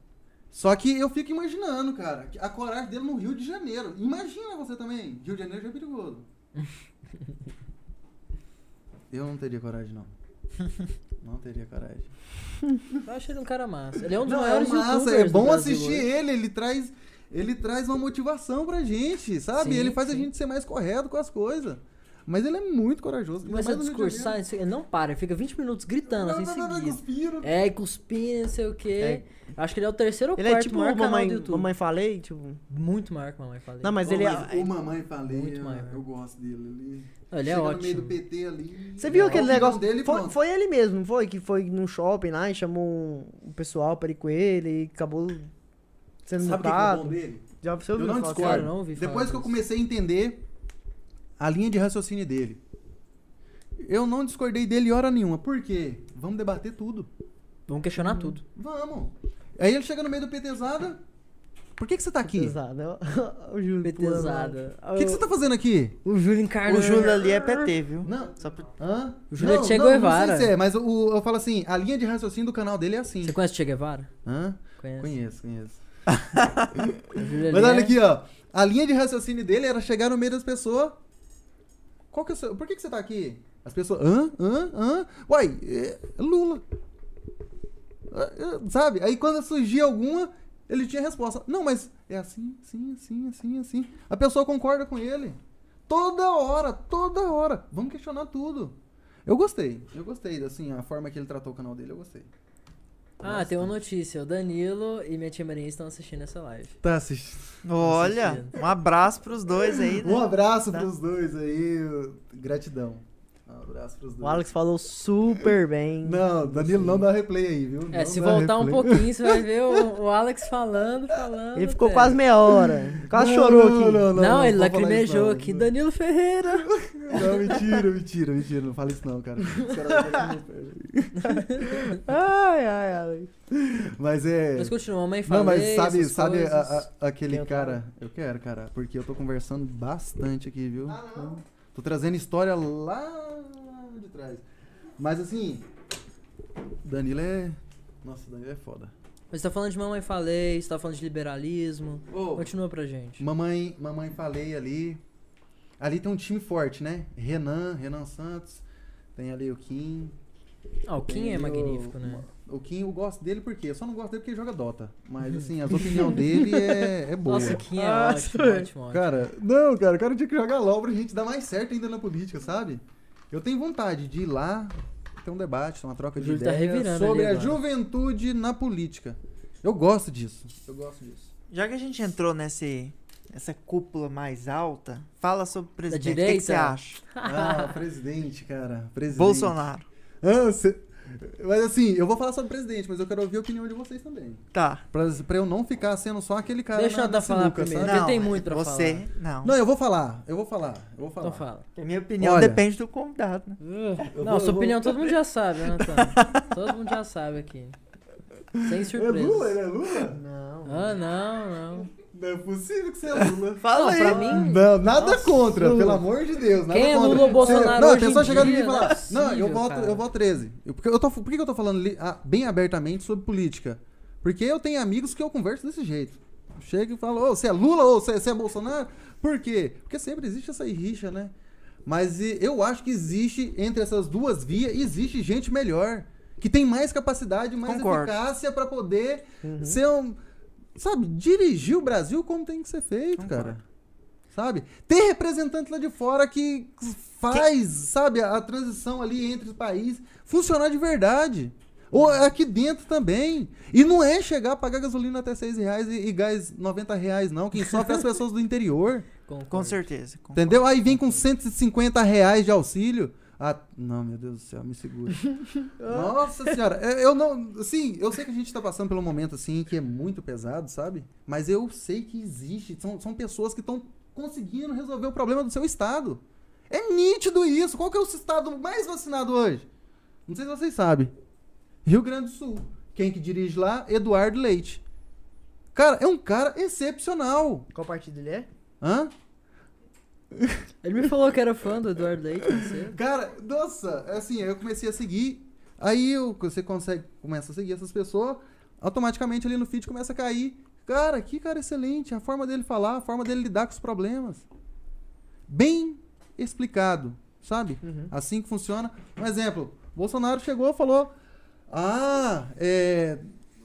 Só que eu fico imaginando, cara, a coragem dele no Rio de Janeiro. Imagina você também. Rio de Janeiro já é perigoso. eu não teria coragem, não. Não teria coragem. Eu acho ele um cara massa. Ele é um dos Não, é maiores massa, youtubers é bom assistir hoje. ele, ele traz, ele traz uma motivação pra gente, sabe? Sim, ele faz a sim. gente ser mais correto com as coisas. Mas ele é muito corajoso. Começa a Rio de discursar, ele não para, ele fica 20 minutos gritando assim Não, não, não, seguido. cuspiram. É, e cuspindo, não sei o quê. Acho que ele é o terceiro ou Ele quarto é tipo maior canal mamãe, do YouTube. mamãe falei, tipo. Muito maior que Mamãe Falei. Não, mas ele mas é. o Mamãe Falei, Muito eu, maior. eu gosto dele. Ele, Ele é chega no meio do ótimo. PT ali. Você viu aquele negócio? dele, foi, foi ele mesmo, não foi? Que foi num shopping lá e chamou o pessoal para ir com ele e acabou sendo Sabe o que que é dele? Já você Eu não falar discordo. Não ouvi Depois que eu comecei a entender a linha de raciocínio dele, eu não discordei dele hora nenhuma. Por quê? Vamos debater tudo. Vamos questionar tudo. Vamos. Aí ele chega no meio do PTzada. Por que, que você tá aqui? Pesado. o Júlio. PTzada. O que, que você tá fazendo aqui? O Júlio encarna. O Júlio ali é PT, viu? Não. Só pra... Hã? O Júlio é não, Che não, não Guevara. sei se é, mas o, eu falo assim, a linha de raciocínio do canal dele é assim. Você conhece o Che Guevara? Hã? Conhece. Conheço, conheço. O Júlio Mas olha é- aqui, ó. A linha de raciocínio dele era chegar no meio das pessoas. Qual que é o seu... Por que, que você tá aqui? As pessoas. Hã? Hã? Hã? Uai, é Lula. É, Sabe? Aí quando surgia alguma, ele tinha resposta. Não, mas é assim, assim, assim, assim, assim. A pessoa concorda com ele. Toda hora, toda hora. Vamos questionar tudo. Eu gostei. Eu gostei, assim, a forma que ele tratou o canal dele, eu gostei. Ah, tem uma notícia. O Danilo e minha tia Marinha estão assistindo essa live. Tá assistindo. Olha, assistindo. um abraço pros dois aí, né? Um abraço Tá. pros dois aí. Gratidão. Um abraço pros dois. O Alex falou super bem. Não, Danilo, não dá replay aí, viu? É, Não se voltar um replay. pouquinho, você vai ver o, o Alex falando, falando. Ele ficou quase meia hora. Quase Não, chorou não, aqui. Não, Não, não, ele lacrimejou não. aqui. Danilo Ferreira. Não, mentira, mentira, mentira. Não fala isso não, cara. Me- Ai, ai, Alex. Mas é... Mas continua, mãe Não, falei, mas sabe, sabe a- a- aquele Tem cara... Eu quero, cara, porque eu tô conversando bastante aqui, viu? Tô trazendo história lá trás. Mas assim, Danilo é... Nossa, Danilo é foda. Mas você tá falando de mamãe falei, você tá falando de liberalismo. Ô, Continua pra gente. Mamãe, mamãe falei ali. Ali tem um time forte, né? Renan, Renan Santos. Tem ali o Kim. Ah, o Kim tem é ali magnífico, o, né? O Kim eu gosto dele porque eu só não gosto dele porque ele joga Dota. Mas assim, as opiniões dele é, é boa. Nossa, o Kim é Nossa, ótimo, velho. ótimo, ótimo. Cara, não, cara, o cara tinha que jogar LOL pra gente dar mais certo ainda na política, sabe? Eu tenho vontade de ir lá ter um debate, uma troca de tá ideias revirando sobre a agora. juventude na política. Eu gosto disso. Eu gosto disso. Já que a gente entrou nesse, nessa cúpula mais alta, fala sobre o presidente. O que, que você acha? Ah, presidente, cara. Presidente. Bolsonaro. Ah, cê- Mas assim, eu vou falar sobre o presidente, mas eu quero ouvir a opinião de vocês também. Tá. Pra, pra eu não ficar sendo só aquele cara Deixa na, eu dar falar sinuca, primeiro. sabe? Porque tem muito pra você, Não. Não, eu vou falar, eu vou falar, eu vou falar. Então fala. A minha opinião Olha. depende do convidado, né? Eu Não, vou- sua opinião vou- todo mundo já sabe, né, Antônio? todo mundo já sabe aqui. Sem É surpresa. Lula, ele é Lula? Não. Ah, não, não. Não é possível que você é Lula. Fala aí. pra mim. Não, nada Nossa, contra, Lula. pelo amor de Deus. Nada Quem é contra. Lula ou Bolsonaro Não, hoje a pessoa chegar em mim e falar, Não eu voto, cara. eu voto 13. Eu- porque eu tô, por que eu tô falando li- ah, bem abertamente sobre política? Porque eu tenho amigos que eu converso desse jeito. Chego e falo, ô, você é Lula ou você, você é Bolsonaro? Por quê? Porque sempre existe essa rixa, né? Mas eu acho que existe, entre essas duas vias, existe gente melhor. Que tem mais capacidade, mais Concordo. eficácia pra poder Uhum. ser um. Sabe, dirigir o Brasil como tem que ser feito, Concordo. cara. Sabe? Ter representante lá de fora que faz, sabe, a, a transição ali entre os países funcionar de verdade. Ou aqui dentro também. E não é chegar a pagar gasolina até 6 reais e, e gás 90 reais, não. Quem sofre é as pessoas do interior. Concordo. Com certeza. concordo. Entendeu? Aí vem com 150 reais de auxílio. Ah, não, meu Deus do céu, me segura. Nossa senhora, é, eu não. Assim, eu sei que a gente tá passando pelo momento assim que é muito pesado, sabe? Mas eu sei que existe. São, são pessoas que estão conseguindo resolver o problema do seu estado. É nítido isso. Qual que é o estado mais vacinado hoje? Não sei se vocês sabem. Rio Grande do Sul. Quem que dirige lá? Eduardo Leite. Cara, é um cara excepcional. Qual partido ele é? Hã? Ele me falou que era fã do Eduardo Leite. Cara, nossa, assim, eu comecei a seguir. Aí eu- você consegue, começa a seguir essas pessoas, automaticamente ali no feed começa a cair. Cara, que cara excelente, a forma dele falar, a forma dele lidar com os problemas. Bem explicado, sabe? Uhum. Assim que funciona. Um exemplo, Bolsonaro chegou e falou: Ah, é,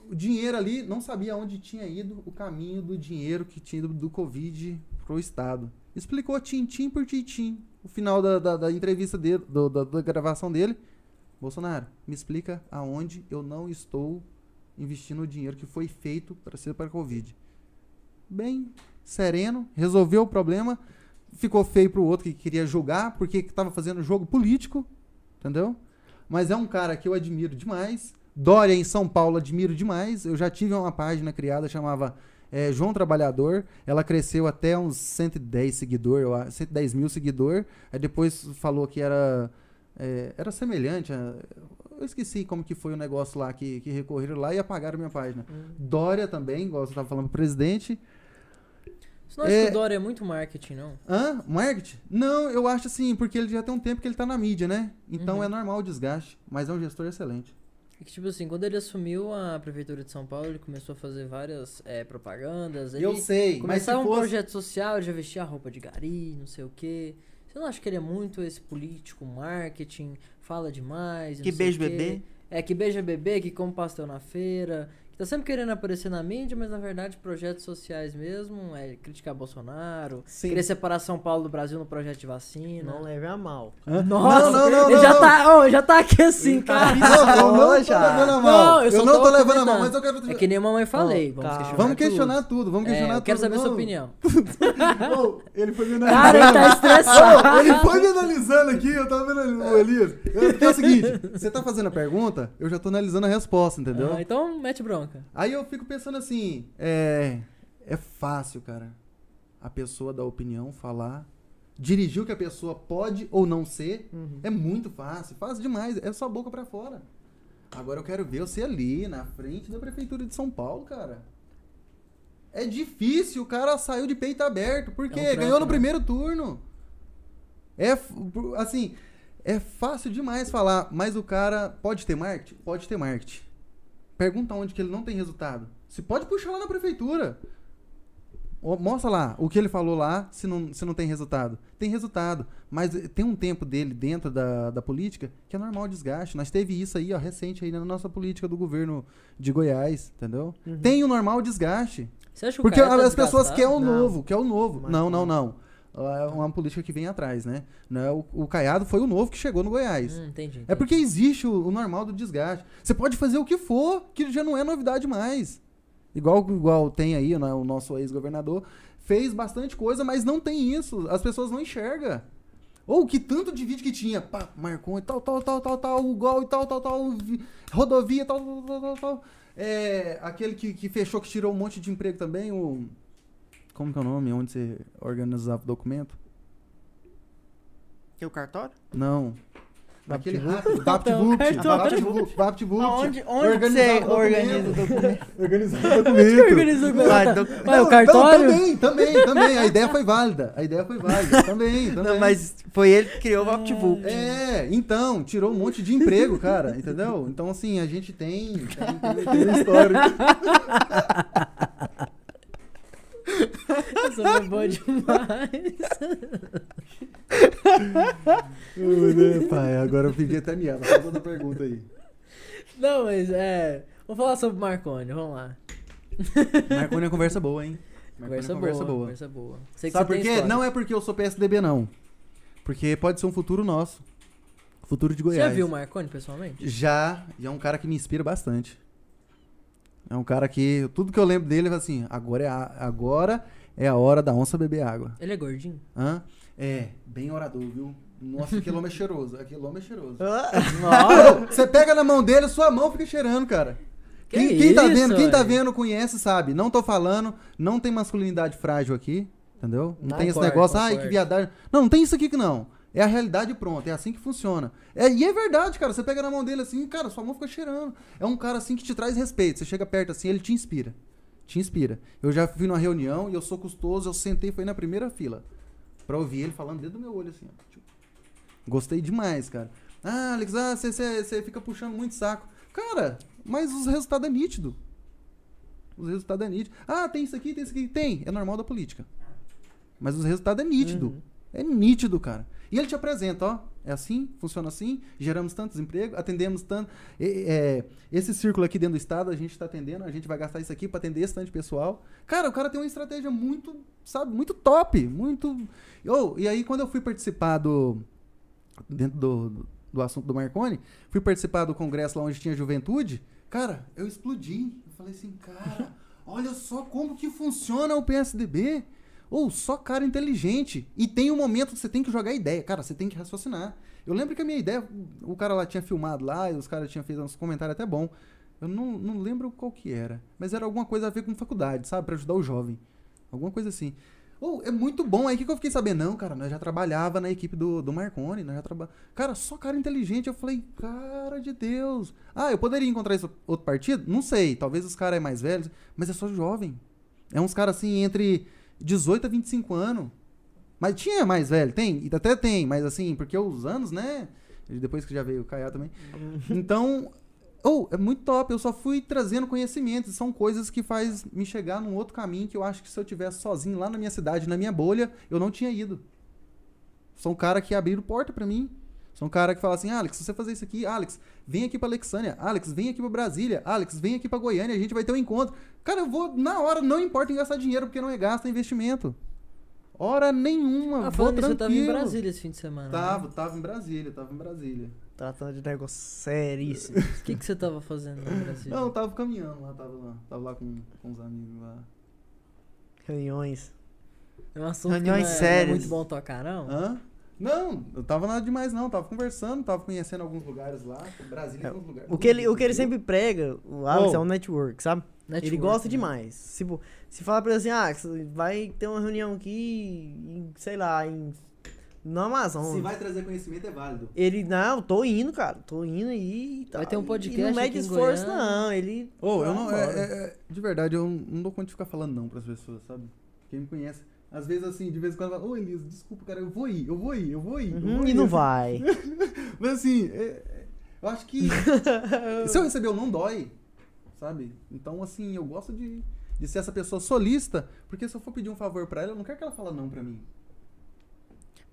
o dinheiro ali, não sabia onde tinha ido o caminho do dinheiro que tinha ido do Covid pro Estado. Explicou tintim por tintim. O final da, da, da entrevista dele, do- da, da gravação dele. Bolsonaro, me explica aonde eu não estou investindo o dinheiro que foi feito para ser para a Covid. Bem sereno, resolveu o problema. Ficou feio pro outro que queria julgar, porque estava fazendo jogo político, entendeu? Mas é um cara que eu admiro demais. Dória em São Paulo admiro demais. Eu já tive uma página criada chamava é, João Trabalhador. Ela cresceu até uns 110 seguidores, eu acho, 110 mil seguidores. Aí depois falou que era é, era semelhante. a- eu esqueci como que foi o negócio lá que, que recorreram lá e apagaram minha página. Dória também, igual você estava falando, presidente. Você não acha É- que o Dória é muito marketing, não? Hã? Marketing? Não, eu acho assim, porque ele já tem um tempo que ele tá na mídia, né? Então Uhum. é normal o desgaste, mas é um gestor excelente. É que, tipo assim, quando ele assumiu a prefeitura de São Paulo, ele começou a fazer várias é, propagandas. Ele sei, começava um projeto social, ele já vestia a roupa de gari, não sei o quê. Você não acha que ele é muito esse político, marketing, fala demais? Que beijo bebê. É, que beija bebê, que come pastel na feira, tá sempre querendo aparecer na mídia, mas na verdade projetos sociais mesmo, é criticar Bolsonaro, Sim. querer separar São Paulo do Brasil no projeto de vacina. Não leve a mal. Hã? Nossa, não, não, ele não, já não. tá, ó, já tá aqui assim, cara. Não, eu não tô já. levando a mal. Não, eu eu não tô tô levando a mal, mas eu quero. É que nem a mamãe falei, vamos calma. questionar Vamos tudo. questionar tudo, vamos É, questionar eu quero tudo. saber a sua opinião. Ô, ele foi me Cara, ele tá estressado. ele foi me analisando aqui, eu tava vendo o Elias. Porque é o seguinte, você tá fazendo a pergunta, eu já tô analisando a resposta, entendeu? Ah, então mete bronca. Aí eu fico pensando assim, é. É fácil, cara. A pessoa dar opinião, falar. Dirigir o que a pessoa pode ou não ser. Uhum. É muito fácil. Fácil demais. É só boca pra fora. Agora eu quero ver você ali, na frente da prefeitura de São Paulo, cara. É difícil, o cara saiu de peito aberto. Por quê? É um Ganhou no né? primeiro turno. É, assim, é fácil demais falar, mas o cara pode ter marketing? Pode ter marketing. Pergunta onde que ele não tem resultado. Se pode puxar lá na prefeitura. Mostra lá o que ele falou lá, se não, se não tem resultado. Tem resultado, mas eh, tem um tempo dele dentro da, da política que é normal o desgaste. Nós teve isso aí, ó, recente aí na nossa política do governo de Goiás, entendeu? Uhum. Tem o normal desgaste. Você acha que o Porque tá as pessoas desgastado? querem o Não. novo, quer o novo. Mas não, não, não. É uma política que vem atrás, né? Não é o, o Caiado foi o novo que chegou no Goiás. Hum, entendi, É entendi. porque existe o, o normal do desgaste. Você pode fazer o que for, que já não é novidade mais. Igual, igual tem aí, né, o nosso ex-governador, fez bastante coisa, mas não tem isso. As pessoas não enxergam. Ou que tanto de vídeo que tinha, pá, Marcon e tal, tal, tal, tal, tal, o gol e tal, tal, tal, vi- rodovia, tal, tal, tal, tal, tal. É, aquele que, que fechou, que tirou um monte de emprego também, o... Como que é o nome? Onde você organizava o documento? E o cartório? Não. Aquele rápido, VaptVupt. VaptVupt, VaptVupt. Onde Organizava você organiza documento. o documento? Organizar o documento. Organiza o documento. o cartório? Não, também, também, também. A ideia foi válida. A ideia foi válida. Também, também. Não, mas foi ele que criou o VaptVupt. É, então, tirou um monte de emprego, cara, entendeu? Então, assim, a gente tem, tem, tem, tem um histórico. Essa foi boa demais. né, pai, agora eu pedi até miada. Faz outra pergunta aí. Não, mas é. Vamos falar sobre o Marconi, vamos lá. Marconi é conversa boa, hein? É Conversa, conversa boa, boa. Conversa boa. Sabe você por quê? Não é porque eu sou PSDB, não. Porque pode ser um futuro nosso. Futuro de Você Goiás. já viu o Marconi pessoalmente? Já, e é um cara que me inspira bastante. É um cara que. Tudo que eu lembro dele é assim: agora é a, agora é a hora da onça beber água. Ele é gordinho? Hã? É, bem orador, viu? Nossa, aquele homem é cheiroso. Aquele homem é cheiroso. Nossa! Você pega na mão dele, sua mão fica cheirando, cara. Que Quem, quem tá isso, vendo, quem tá vendo conhece, sabe. Não tô falando, não tem masculinidade frágil aqui, entendeu? Não, Não tem esse negócio, ai, concordo. que viadagem. Não, não tem isso aqui que não. É a realidade pronta, é assim que funciona. É, e é verdade, cara. Você pega na mão dele assim, cara, sua mão fica cheirando. É um cara assim que te traz respeito. Você chega perto assim, ele te inspira. Te inspira. Eu já fui numa reunião e eu sou custoso, eu sentei, foi na primeira fila. Pra ouvir ele falando dentro do meu olho assim, ó. Gostei demais, cara. Ah, Alex, ah, você fica puxando muito saco. Cara, mas os resultados é nítido. Os resultados é nítido. Ah, tem isso aqui, tem isso aqui. Tem. É normal da política. Mas os resultados é nítido. Uhum. É nítido, cara. E ele te apresenta, ó. É assim, funciona assim, geramos tantos empregos, atendemos tanto. é, esse círculo aqui dentro do estado, a gente está atendendo, a gente vai gastar isso aqui para atender esse tanto de pessoal. Cara, o cara tem uma estratégia muito, sabe, muito top, muito. Oh, e aí, quando eu fui participar do. Dentro do, do, do assunto do Marconi, fui participar do congresso lá onde tinha juventude. Cara, eu explodi. Eu falei assim, cara, olha só como que funciona o PSDB. Ou só cara inteligente. E tem um momento que você tem que jogar ideia. Cara, você tem que raciocinar. Eu lembro que a minha ideia, o cara lá tinha filmado lá, e os caras tinham feito uns comentários até bom. Eu não, não lembro qual que era. Mas era alguma coisa a ver com faculdade, sabe? Pra ajudar o jovem. Alguma coisa assim. Ou é muito bom. Aí o que, que eu fiquei sabendo? Não, cara, nós já trabalhava na equipe do, do Marconi, nós já traba... Cara, só cara inteligente. Eu falei, cara de Deus. Ah, eu poderia encontrar esse outro partido? Não sei. Talvez os caras é mais velhos, mas é só jovem. É uns caras assim, entre 18 a 25 anos. Mas tinha mais velho, tem, e até tem, mas assim, porque os anos, né? Depois que já veio o Caiá também. Então, ou é muito top. Eu só fui trazendo conhecimentos. São coisas que faz me chegar num outro caminho que eu acho que se eu tivesse sozinho lá na minha cidade, na minha bolha, eu não tinha ido. São cara que abriram porta pra mim. São cara que fala assim, Alex, se você fazer isso aqui, Alex, vem aqui pra Alexânia, Alex, vem aqui pra Brasília, Alex, vem aqui pra Goiânia, a gente vai ter um encontro. Cara, eu vou na hora, não importa em gastar dinheiro, porque não é gasto, é investimento. Hora nenhuma, Ah, vou nisso, eu tava em tranquilo. Brasília esse fim de semana. né? Tava, tava em Brasília, tava em Brasília. Tratando de negócio seríssimo. O que, que você tava fazendo no Brasília? Não, eu tava caminhando lá, tava lá, tava lá com, com os amigos lá. Reuniões. É um assunto Reuniões que não é, não é sérias. muito bom tocar, não? Hã? Não, eu tava nada demais não, tava conversando, tava conhecendo alguns lugares lá, Brasília tem alguns lugares. É, O que ele, o que ele sempre prega, o Alex, Oh. é um network, sabe? ele Network, gosta né? demais. Tipo, se falar pra ele assim, ah, vai ter uma reunião aqui, em, sei lá, em, no Amazonas. Se vai trazer conhecimento é válido. Ele, não, tô indo, cara, tô indo aí e tal. Vai ter um E podcast não aqui mede esforço, Goiânia. não. Ele. Ô, eu vai não. é- é- é- de verdade, eu não dou conta de ficar falando não pras pessoas, sabe? Quem me conhece. Às vezes, assim, de vez em quando, fala, ô Elisa, desculpa, cara, eu vou ir, eu vou ir, eu vou ir. eu Uhum, vou e ir." não Assim, vai. Mas assim, é- é- eu acho que. se eu receber, não dói, sabe? Então, assim, eu gosto de, de ser essa pessoa solista, porque se eu for pedir um favor pra ela, eu não quero que ela fale não pra mim.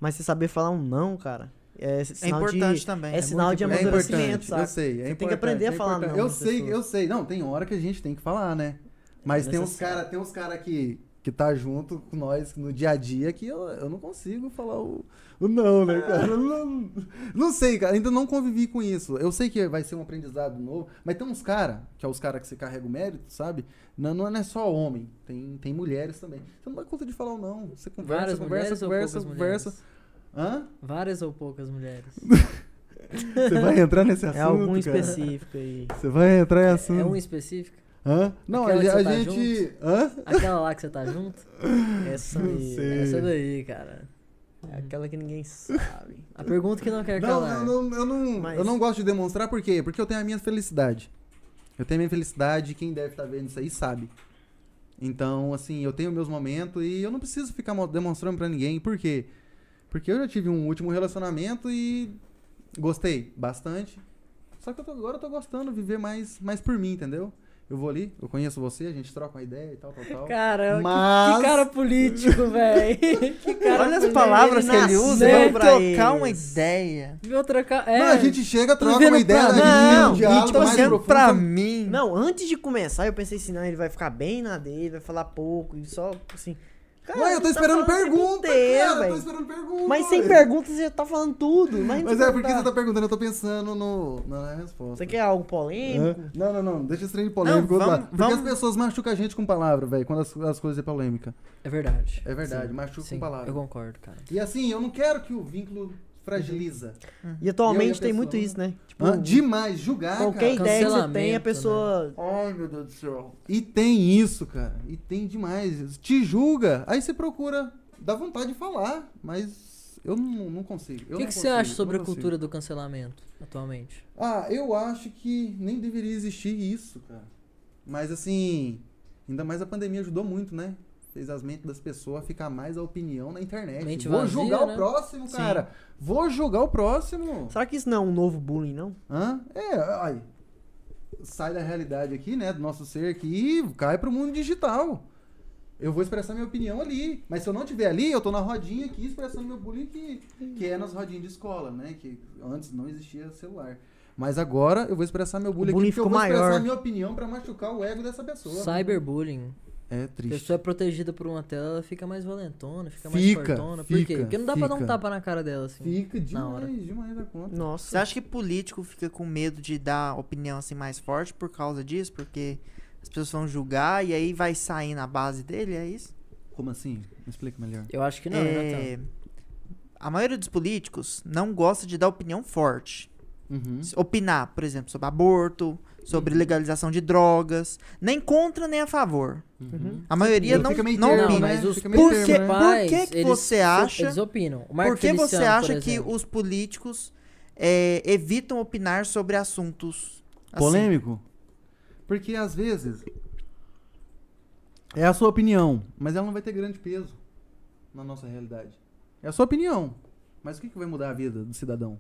Mas você saber falar um não, cara. É, É importante de, também. É, sinal de É amadurecimento, importante, sabe? eu sei. É Você tem que aprender a é falar não Eu sei, pessoas. eu sei. Não, tem hora que a gente tem que falar, né? Mas É tem uns cara, tem uns cara que que tá junto com nós no dia a dia que eu, eu não consigo falar o, o não, né, cara? Eu Não, não sei, cara, ainda não convivi com isso. Eu sei que vai ser um aprendizado novo, mas tem uns cara, que é os cara que você carrega o mérito, sabe? Não, não é só homem, tem, tem mulheres também. Você não dá conta de falar o não. Você conversa, Várias conversa, conversa, poucas conversa. mulheres? Hã? Várias ou poucas mulheres? Você vai entrar nesse assunto? É algum cara? específico aí. Você vai entrar em assunto. É um específico? Hã? Não, Aquela a, a tá gente. Hã? Aquela lá que você tá junto? Essa Não aí. Essa daí, cara. É aquela que ninguém sabe. A pergunta que não quer Não, calar. eu não, eu, não, Mas- eu não gosto de demonstrar, por quê? Porque eu tenho a minha felicidade. Eu tenho a minha felicidade, e quem deve estar vendo isso aí sabe. Então, assim, eu tenho meus momentos e eu não preciso ficar mo- demonstrando pra ninguém. Por quê? Porque eu já tive um último relacionamento e gostei bastante. Só que eu tô- agora eu tô gostando de viver mais, mais por mim, entendeu? Eu vou ali, eu conheço você, a gente troca uma ideia e tal, tal, tal. Cara, que- Mas- que, cara político, velho. Que Olha as palavras que ele usa né? pra trocar uma eles. ideia. Viu trocar. É, Não, a gente chega, troca uma ideia, pra- a gente Não, um diálogo e tipo mais assim, profundo. pra mim. Não, antes de começar, eu pensei assim, não, ele vai ficar bem na dele, vai falar pouco, e só assim. Cara, Ué, eu tô tá esperando tempo pergunta, inteiro, cara, eu tô esperando pergunta. Mas sem ué. perguntas você já tá falando tudo. Mas, Mas é porque você tá perguntando, eu tô pensando no, na resposta. Você quer algo polêmico? Não, não, não, deixa esse trem de polêmico. Não, vamos-. Porque vamos- as pessoas machucam a gente com palavra, velho, quando as, as coisas é polêmica. É verdade. É verdade, Sim. machuca Sim, com palavra. Eu concordo, cara. E assim, eu não quero que o vínculo fragiliza. E atualmente Eu e a tem muito isso, né? Tipo, Hã? Demais, julgar, qualquer cara. ideia que você tem, a Cancelamento, pessoa. Ai, meu Deus do céu. E tem isso, cara. E tem demais. Te julga, aí você procura, dá vontade de falar, mas eu não, não consigo. O que, que você acha sobre a cultura do cancelamento atualmente? Ah, eu acho que nem deveria existir isso, cara. Mas assim, ainda mais a pandemia ajudou muito, né? Fez as mentes das pessoas ficar mais a opinião na internet. Mente Vou vazia, julgar né? o próximo, Sim. cara. Vou julgar o próximo. Será que isso não é um novo bullying, não? Hã? É, ai. Sai da realidade aqui, né? Do nosso ser aqui e cai pro mundo digital. Eu vou expressar minha opinião ali. Mas se eu não estiver ali, eu tô na rodinha aqui expressando meu bullying que, que é nas rodinhas de escola, né? Que antes não existia celular. Mas agora eu vou expressar meu bullying, bullying aqui porque eu ficou vou expressar maior. minha opinião pra machucar o ego dessa pessoa. Cyberbullying. É A triste. pessoa é protegida por uma tela, ela fica mais valentona, fica, mais Fica, fortona. Por quê? fica, Porque não dá pra dar um fica. tapa na cara dela, assim. Fica na hora. demais, demais da conta. Você Nossa. acha que político fica com medo de dar opinião assim mais forte por causa disso? Porque as pessoas vão julgar e aí vai sair na base dele, é isso? Como assim? Me explica melhor. Eu acho que não, né, É, a maioria dos políticos não gosta de dar opinião forte. Uhum. Opinar, por exemplo, sobre aborto, sobre legalização de drogas, nem contra nem a favor. Uhum. A maioria não, não termo, Não, opina. né? mas os Por termo, que- né? principais, por que que eles você acha- Eles opinam. Por que você acha que os políticos é, evitam opinar sobre assuntos assim? Polêmico? Porque às vezes é a sua opinião, mas ela não vai ter grande peso na nossa realidade. É a sua opinião. Mas o que, que vai mudar a vida do cidadão?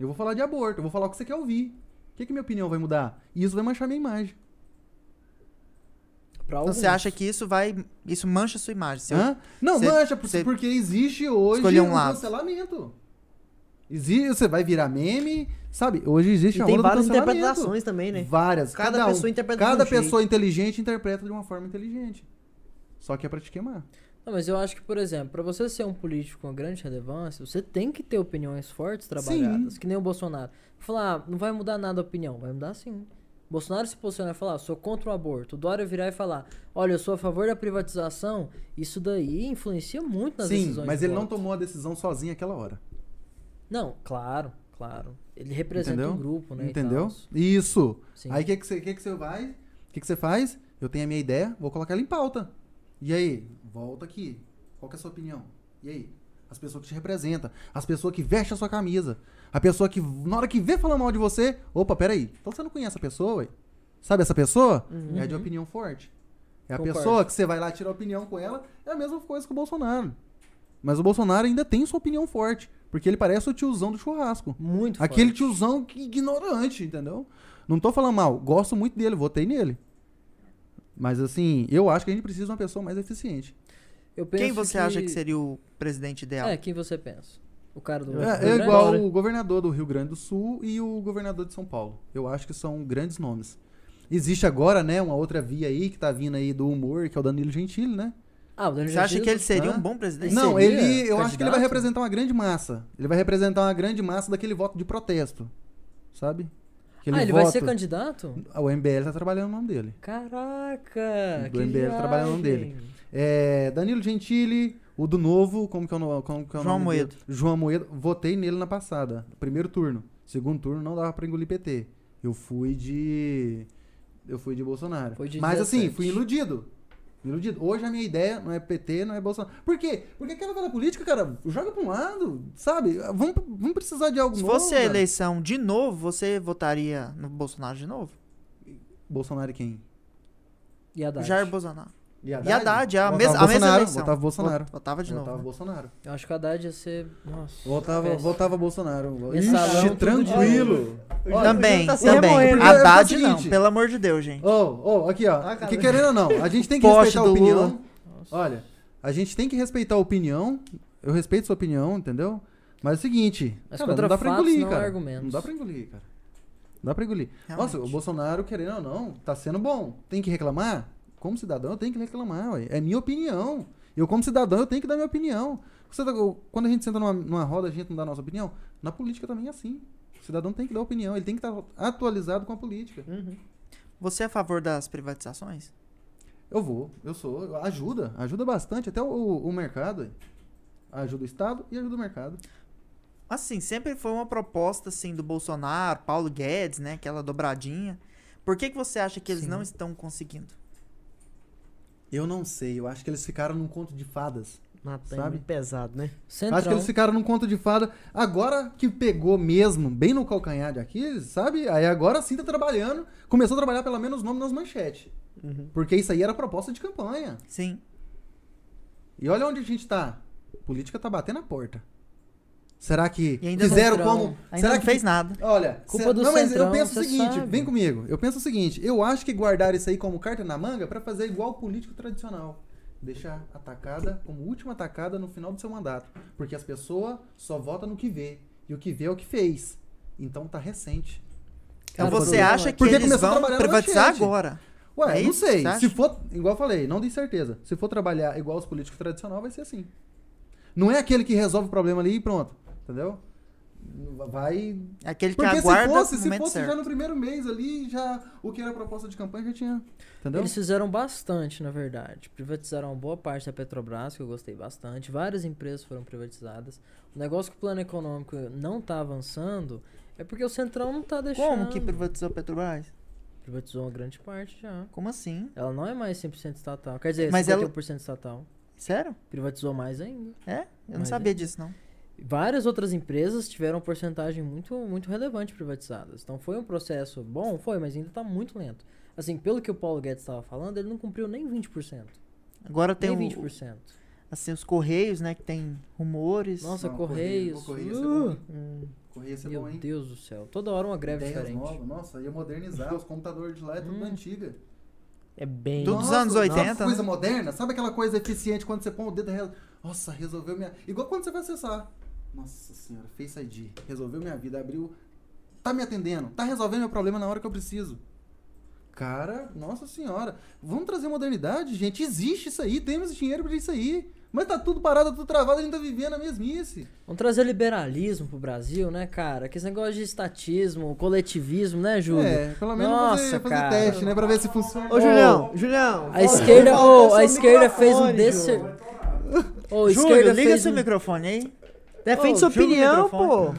Eu vou falar de aborto, eu vou falar o que você quer ouvir. O que, que minha opinião vai mudar? E isso vai manchar minha imagem. Pra Então você acha que isso vai. Isso mancha a sua imagem. Seu- Hã? Não, Cê- mancha, cê porque existe hoje um um cancelamento. Existe, você vai virar meme, sabe? Hoje existe E a tem várias interpretações também, né? Várias. Cada um. pessoa interpreta de Cada um jeito. pessoa inteligente interpreta de uma forma inteligente. Só que é pra te queimar. Não, mas eu acho que, por exemplo, pra você ser um político com grande relevância, você tem que ter opiniões fortes trabalhadas, que nem o Bolsonaro. Falar, ah, não vai mudar nada a opinião. Vai mudar sim. Bolsonaro se posicionar e falar, sou contra o aborto. O Dória virar e falar, olha, eu sou a favor da privatização. Isso daí influencia muito nas Sim, decisões. mas de ele não tomou a decisão sozinho aquela hora. Não, claro, claro. Ele representa Entendeu? um grupo, né? Entendeu? Isso. Sim. Aí o que, que, você, que, que você vai? O que, que você faz? Eu tenho a minha ideia, vou colocar ela em pauta. E aí? Volta aqui. Qual que é a sua opinião? E aí? As pessoas que te representam. As pessoas que vestem a sua camisa. A pessoa que, na hora que vê falando mal de você, opa, peraí. Então você não conhece a pessoa, ué? Sabe essa pessoa? É de opinião forte. É a Concordo. pessoa que você vai lá tirar opinião com ela, é a mesma coisa que o Bolsonaro. Mas o Bolsonaro ainda tem sua opinião forte. Porque ele parece o tiozão do churrasco. Muito Aquele forte. tiozão que ignorante, entendeu? Não tô falando mal, gosto muito dele, votei nele. Mas assim, eu acho que a gente precisa de uma pessoa mais eficiente. Eu penso Quem você acha que seria o presidente ideal? É, quem você pensa? O cara do. É, do é igual o governador do Rio Grande do Sul e o governador de São Paulo. Eu acho que são grandes nomes. Existe agora, né, uma outra via aí que tá vindo aí do humor, que é o Danilo Gentili, né? Ah, o Danilo Você acha que ele seria Hã? um bom presidente? Não, seria ele, eu acho que ele vai candidato? representar uma grande massa. Ele vai representar uma grande massa daquele voto de protesto, sabe? Aquele Ah, ele vai voto- ser candidato? O MBL tá trabalhando no nome dele. Caraca! Que MBL trabalhando no nome dele. É, Danilo Gentili, o do Novo, como que é o, no- como que é o João nome Moedo. dele? João Moedo. Votei nele na passada, primeiro turno. Segundo turno não dava pra engolir PT. Eu fui de eu fui de Bolsonaro. Foi de Mas assim, 17. fui iludido. Iludido. Hoje a minha ideia não é PT, não é Bolsonaro. Por quê? Porque aquela velha política, cara, joga pra um lado, sabe? Vamos, vamos precisar de algo Se novo. fosse a eleição de novo, você votaria no Bolsonaro de novo? Bolsonaro e quem? E Haddad? Jair Bolsonaro. E Haddad, a, Votava mes a mesma eleição. Votava Bolsonaro. Vot- Votava de novo. Votava né? Bolsonaro. Eu acho que o Haddad ia ser. Nossa. Votava, votava Bolsonaro. Mensalão, Ixi, tranquilo. Olha, Também, tá também. remoendo. É Haddad não, seguinte- pelo amor de Deus, gente. Ô, ô, aqui, ó. Ah, que querendo ou não, a gente tem que Poste respeitar a opinião. Lula. Olha, a gente tem que respeitar a opinião. Eu respeito sua opinião, entendeu? Mas é o seguinte, Mas cara, não dá pra engolir, não cara. argumentos. Não dá pra engolir, cara. Não dá pra engolir. Realmente. Nossa, o Bolsonaro, querendo ou não, tá sendo bom. Tem que reclamar? Como cidadão, eu tenho que reclamar, ué. É minha opinião. Eu, como cidadão, eu tenho que dar minha opinião. Tá- quando a gente senta numa, numa roda, a gente não dá a nossa opinião. Na política também é assim. O cidadão tem que dar opinião, ele tem que estar atualizado com a política. Uhum. Você é a favor das privatizações? Eu vou, eu sou. Ajuda, ajuda bastante, até o, o mercado. ué. Ajuda o Estado e ajuda o mercado. Assim, sempre foi uma proposta assim do Bolsonaro, Paulo Guedes, né, aquela dobradinha. Por que que você acha que eles Sim. não estão conseguindo? Eu não sei, eu acho que eles ficaram num conto de fadas. Natan é Sabe? pesado, né? Centrão. Acho que eles ficaram num conto de fada. Agora que pegou mesmo, bem no calcanhar de Aquiles, sabe? Aí agora sim tá trabalhando. Começou a trabalhar pelo menos o nome nas manchetes. Uhum. Porque isso aí era proposta de campanha. Sim. E olha onde a gente tá. A política tá batendo a porta. Será que fizeram Centrão. como. Ainda será que fez nada. Olha, Culpa do não, mas eu penso o seguinte, sabe. vem comigo. Eu penso o seguinte, eu acho que guardaram isso aí como carta na manga pra fazer igual o político tradicional. Deixar a tacada como última tacada no final do seu mandato. Porque as pessoas só votam no que vê. E o que vê é o que fez. Então tá recente. Então você acha que porque eles vão privatizar agora? Ué, É não isso? sei. Se for, igual eu falei, não tenho certeza. Se for trabalhar igual os políticos tradicionais, vai ser assim. Não é aquele que resolve o problema ali e pronto. Entendeu? Vai Aquele que Porque aguarda se fosse, se fosse certo. já no primeiro mês ali, já o que era proposta de campanha já tinha. Entendeu? Eles fizeram bastante, na verdade. Privatizaram uma boa parte da Petrobras, que eu gostei bastante. Várias empresas foram privatizadas. O negócio que o plano econômico não tá avançando é porque o Centrão não tá deixando. Como que privatizou a Petrobras? Privatizou uma grande parte já. Como assim? Ela não é mais 100% estatal. Quer dizer, Mas 51% ela- estatal. Sério? Privatizou mais ainda. É? Eu não Mas sabia é. disso, não. Várias outras empresas tiveram porcentagem muito, muito relevante privatizadas. Então foi um processo bom, foi, mas ainda tá muito lento. Assim, pelo que o Paulo Guedes estava falando, ele não cumpriu nem 20%. Agora tem nem o, 20%. assim, os Correios, né, que tem rumores. Nossa, Não, Correios. Correio- Correio ia ser uh, bom, hein? Hum. Correia ser meu bom, hein? Deus do céu. Toda hora uma greve Ideias diferente. novas, nossa, ia modernizar. Os computadores de lá é tudo Hum. antiga. É bem. Tudo dos Nossa, anos nossa, 80, coisa né? moderna. Sabe aquela coisa eficiente quando você põe o dedo e re- Nossa, resolveu minha. Igual quando você vai acessar. Nossa senhora, Face ID. Resolveu minha vida. Abriu. Tá me atendendo. Tá resolvendo meu problema na hora que eu preciso. Cara, nossa senhora. Vamos trazer modernidade, gente. Existe isso aí. Temos dinheiro pra isso aí. Mas tá tudo parado, tudo travado. A gente tá vivendo a mesmice. Vamos trazer liberalismo pro Brasil, né, cara? Que esse negócio de estatismo, coletivismo, né, Júlio? É, pelo menos Nossa, fazer, fazer cara. teste, né? Pra ver se funciona. Ô, Julião, Julião. A esquerda, seu a esquerda fez um microfone, desse. Júlio. Ô, a Júlio, esquerda liga fez seu um... microfone aí. Defende Ô, sua o opinião, pô.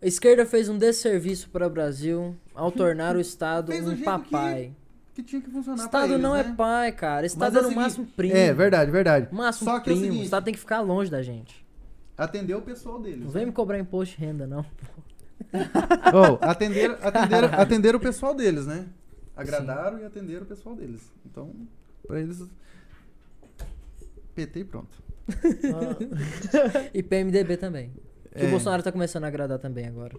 A esquerda fez um desserviço para o Brasil ao tornar o Estado Fez do um jeito papai. Que tinha que funcionar pra Estado eles, não é né? pai, cara. Estado Mas é é o no seguinte- máximo primo. É, verdade, verdade. Máximo Só que é o primo. o seguinte- Estado tem que ficar longe da gente. Atender o pessoal deles. Não vem me cobrar imposto de renda, não. Oh, atenderam, atenderam, atenderam o pessoal deles, né? Agradaram e atenderam o pessoal deles. Então, pra eles. PT e pronto. E PMDB também. Que É. o Bolsonaro tá começando a agradar também agora.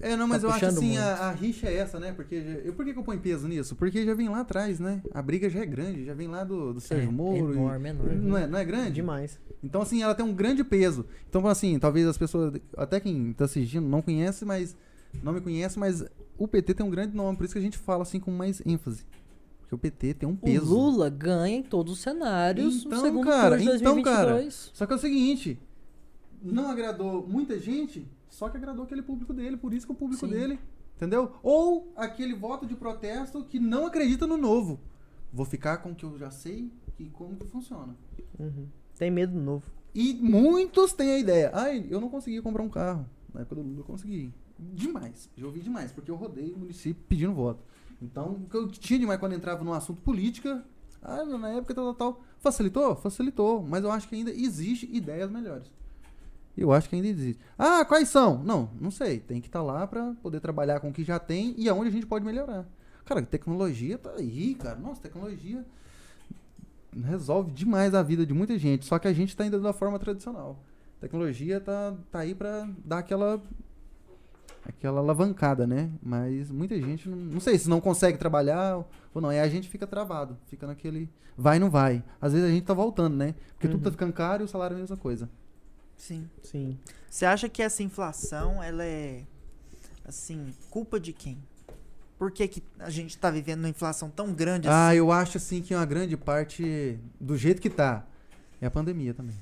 É, não, mas Tá eu acho assim, a, a rixa é essa, né? Porque. já- eu, por que, que eu ponho peso nisso? Porque já vem lá atrás, né? A briga já é grande, já vem lá do, do Sérgio É, Moro. e- enorme, enorme. Não é, não é grande? Demais. Então, assim, ela tem um grande peso. Então, assim, talvez as pessoas, até quem tá assistindo não conhece, mas não me conhece, mas o PT tem um grande nome, por isso que a gente fala assim com mais ênfase. Porque o PT tem um O peso. Lula ganha em todos os cenários Então, no segundo cara, turno de então, 2022. Só que é o seguinte, não agradou muita gente, só que agradou aquele público dele, por isso que o público Sim. dele, entendeu? Ou aquele voto de protesto que não acredita no novo. Vou ficar com o que eu já sei e como que funciona. Uhum. Tem medo do novo. E muitos têm a ideia. Ai, eu não consegui comprar um carro. Na época do Lula eu consegui. Demais. Já ouvi demais, porque eu rodei o município pedindo voto. Então, o que eu tinha demais quando entrava no assunto política, ah, na época tal, tal, tal. Facilitou? Facilitou. Mas eu acho que ainda existe ideias melhores. Eu acho que ainda existe. Ah, quais são? Não, não sei. Tem que estar lá para poder trabalhar com o que já tem e aonde a gente pode melhorar. Cara, tecnologia tá aí, cara. Nossa, tecnologia resolve demais a vida de muita gente. Só que a gente tá ainda da forma tradicional. Tecnologia tá, tá aí pra dar aquela aquela alavancada, né? Mas muita gente não, não sei se não consegue trabalhar ou não. Aí a gente fica travado, fica naquele vai não vai. Às vezes a gente tá voltando, né? Porque tudo tá Uhum. ficando caro e o salário é a mesma coisa. Sim. Sim. Você acha que essa inflação, ela é, assim, culpa de quem? Por que, que a gente tá vivendo uma inflação tão grande Ah, assim? eu acho assim que uma grande parte do jeito que tá é a pandemia também.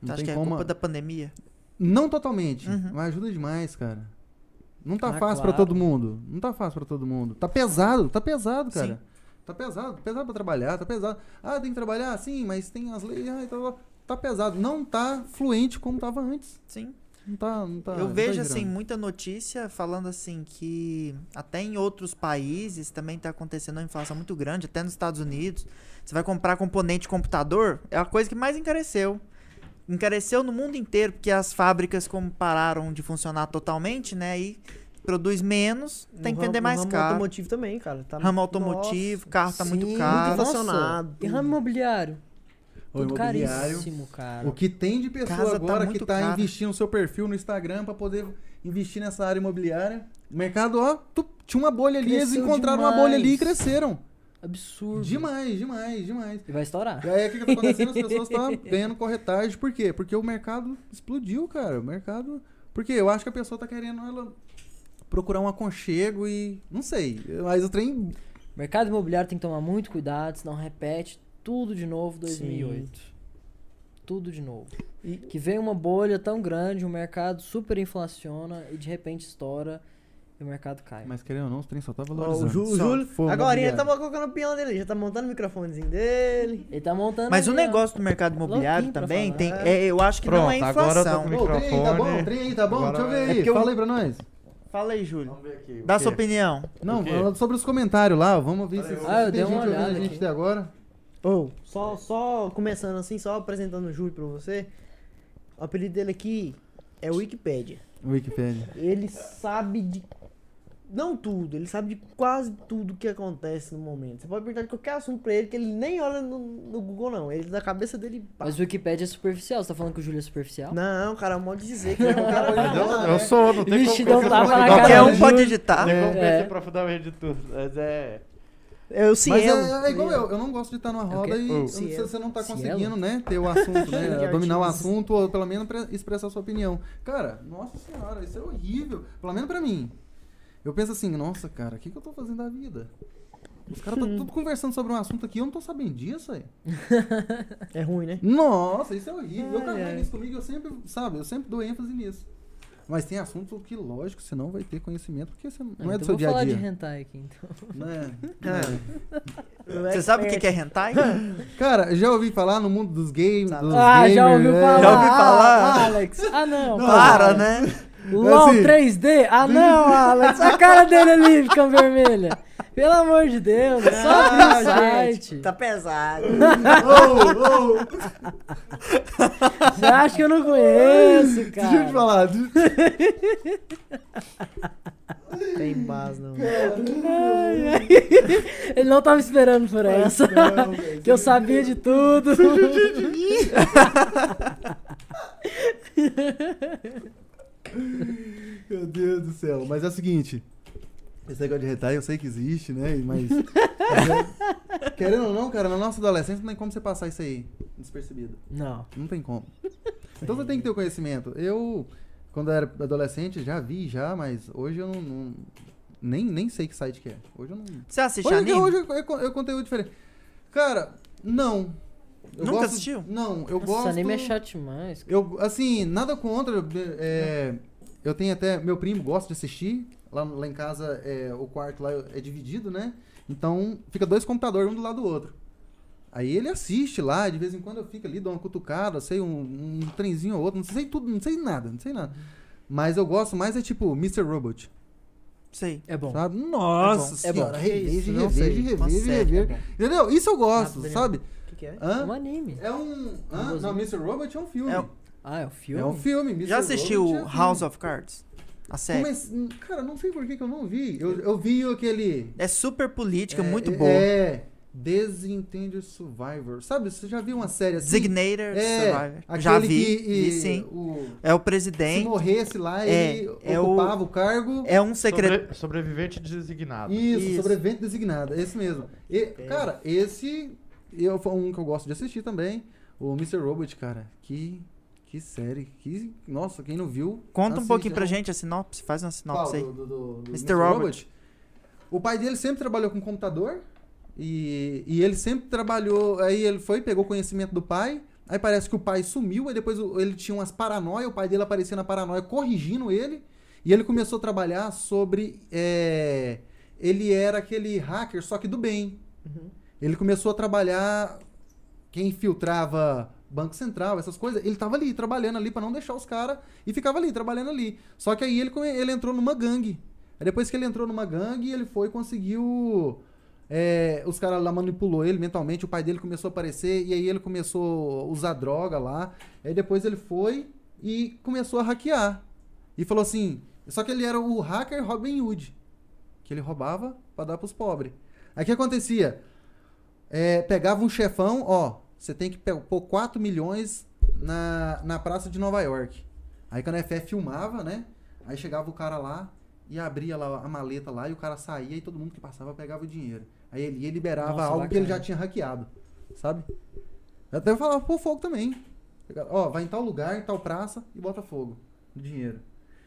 Você Não acha tem que é como. culpa da pandemia? Não totalmente, Uhum. mas ajuda demais, cara. Não tá Ah, fácil pra claro. todo mundo. Não tá fácil pra todo mundo. Tá pesado, tá pesado, cara. Sim. Tá pesado, pesado pra trabalhar, tá pesado. Ah, tem que trabalhar? Sim, mas tem as leis. Ah, então, tá pesado. Não tá fluente como tava antes. Sim. Não tá. Não tá eu não vejo, tá assim, muita notícia falando, assim, que até em outros países também tá acontecendo uma inflação muito grande, até nos Estados Unidos. Você vai comprar componente de computador, é a coisa que mais encareceu. Encareceu no mundo inteiro, porque as fábricas, como pararam de funcionar totalmente, né, e produz menos, tem No que vender ramo- mais ramo caro. automotivo também, cara. Tá, Ramo automotivo, carro tá muito Sim, caro. Muito inflacionado. E ramo imobiliário? O Tudo caríssimo, cara. O que tem de pessoa Casa tá agora que muito tá cara. investindo no seu perfil no Instagram pra poder investir nessa área imobiliária. O mercado, ó, tu- tinha uma bolha ali, eles Cresceu encontraram uma bolha ali e demais. cresceram. Absurdo. Demais, demais, demais. E vai estourar. E aí, o que, que tá acontecendo? As pessoas estão ganhando corretagem. Por quê? Porque o mercado explodiu, cara. O mercado. Porque eu acho que a pessoa tá querendo ela procurar um aconchego e. Não sei. Mas o trem. Mercado imobiliário tem que tomar muito cuidado, senão repete tudo de novo 2008. Tudo de novo. E- Que vem uma bolha tão grande, o mercado super inflaciona e de repente estoura e o mercado cai. Mas querendo ou não, o trem só tá Ó, valorizando. o Ju- o Só Júlio, for agora ele imobiliário. tava colocando o peão dele, já tá montando o microfonezinho dele. Ele tá montando. Mas o ali, ó. negócio do mercado imobiliário Louquinho pra também falar. tem. é, eu acho que não é Pronto, agora eu tô inflação. com Ô, o trem aí tá bom? microfone. Trem aí tá bom? Agora Deixa eu ver é aí. porque eu- Fala aí pra nós. Fala aí, Júlio. Vamos ver aqui. Dá sua opinião. Não, quê? falando sobre os comentários lá, vamos ver se, Ah, eu dei tem uma gente ouvindo olhada a gente aqui. até agora. Ô, só, só começando assim, só apresentando o Júlio pra você. O apelido dele aqui é Wikipedia. Wikipedia. Ele sabe de. Não tudo, ele sabe de quase tudo que acontece no momento. Você pode perguntar de qualquer assunto pra ele que ele nem olha no, no Google, não. Ele da cabeça dele. pá. Mas o Wikipedia é superficial. Você tá falando que o Júlio é superficial? Não, cara, é um modo de dizer que ele é um cara. Eu, eu sou, não tem Vixe, como um na cara Qualquer do um pode editar. Tem como É. profundamente de tudo. Mas é. É o Mas é, é igual eu, eu não gosto de estar numa quê? roda e Oh. eu não- Cielo. você não tá Cielo? conseguindo, né, ter o assunto, né, dominar o assunto ou pelo menos pre- expressar sua opinião. Cara, nossa senhora, isso é horrível, pelo menos pra mim. Eu penso assim, nossa, cara, o que, que eu tô fazendo da vida? Os caras Hum. estão tudo conversando sobre um assunto aqui, eu não tô sabendo disso aí. É ruim, né? Nossa, isso é horrível. eu Ai, carrego ai. isso comigo, eu sempre, sabe, eu sempre dou ênfase nisso. Mas tem assunto que, lógico, você não vai ter conhecimento, porque você não é do então seu vou dia a falar dia. de hentai aqui, então. Né? É. Você sabe o que que é hentai? Cara, já ouvi falar no mundo dos games. Dos Ah, já gamers, ouviu né? falar? Já ouvi falar. Ah, Alex. Ah, não. Para, né? LOL Assim. 3D? Ah, não, Alex. A cara dele ali fica vermelha. Pelo amor de Deus, é só abrir o site. Tá pesado. Ô, ô, Você acha que eu não conheço, deixa eu te cara? falar. Tem base, não. Ai, ai. Ele não tava esperando por essa. Que eu sabia de tudo. Meu Deus do céu. Mas é o seguinte. Esse negócio de retalho eu sei que existe, né? Mas. mas é- Querendo ou não, cara, na nossa adolescência não tem como você passar isso aí despercebido. Não. Não tem como. Então você tem que ter o conhecimento. Eu, quando eu era adolescente, já vi já, mas hoje eu não. não- nem, nem sei que site que é. Hoje eu não. Você assiste Hoje, anime? hoje é, é, é conteúdo diferente. Cara, não. Eu Nunca gosto- assistiu? Não, eu Nossa, gosto. anime é chato demais. Eu, assim, nada contra. é, eu tenho até. Meu primo gosta de assistir. Lá, lá em casa, é, o quarto lá é dividido, né? Então, fica dois computadores, um do lado do outro. Aí ele assiste lá, de vez em quando eu fico ali, dou uma cutucada, sei um, um trenzinho ou outro, não sei tudo, não sei nada, não sei nada. Mas eu gosto mais é tipo Mr. Robot. Sei. É bom. Sabe? Nossa É bom. senhora. Uma revejo, série, revejo. é bom. Entendeu? Isso eu gosto, Nada, sabe? O que, é? É Hã? um anime. É um. Hã? Não, Mr. Robot é um filme. É o- Ah, é o filme? É um filme. Mr. Já assistiu Robot é um House filme. of Cards? A série. Comece- Cara, não sei por que, que eu não vi. Eu, eu vi aquele. É super política, é, muito é, boa. É. Desintended Survivor. Sabe, você já viu uma série assim? Designator é, Survivor. Já vi, que vi e, sim. O, É o se presidente. morresse lá, É, ele é o- ocupava o, cargo. É um secretário. Sobre- sobrevivente designado. Isso, Isso. sobrevivente designado, esse mesmo. E, cara, esse eu, foi um que eu gosto de assistir também. O Mr. Robot, cara. Que, que série. Que, nossa, quem não viu. Conta um assiste, pouquinho pra é um- gente a sinopse. Faz uma sinopse Qual? aí. Do, do, do, do Mr. Robot. O pai dele sempre trabalhou com computador. E, e ele sempre trabalhou. Aí ele foi, pegou conhecimento do pai. Aí parece que o pai sumiu. Aí depois ele tinha umas paranoia. O pai dele aparecia na paranoia corrigindo ele. E ele começou a trabalhar sobre. é, ele era aquele hacker, só que do bem. Ele começou a trabalhar. Quem infiltrava Banco Central, essas coisas, ele tava ali, trabalhando ali pra não deixar os caras e ficava ali, trabalhando ali. Só que aí ele, ele entrou numa gangue. Aí depois que ele entrou numa gangue, ele foi e conseguiu. é, os caras lá manipulou ele mentalmente, o pai dele começou a aparecer, e aí ele começou a usar droga lá. Aí depois ele foi e começou a hackear. E falou assim. Só que ele era o hacker Robin Hood. Que ele roubava pra dar pros pobres. Aí o que acontecia? É, pegava um chefão, ó, você tem que pôr 4 milhões na, na praça de Nova York. Aí quando a FF filmava, né? Aí chegava o cara lá e abria lá a maleta lá e o cara saía e todo mundo que passava pegava o dinheiro. Aí ele ia liberava Nossa, algo que ele já tinha hackeado, sabe? Até eu falava pôr fogo também. Ó, vai em tal lugar, em tal praça e bota fogo no dinheiro.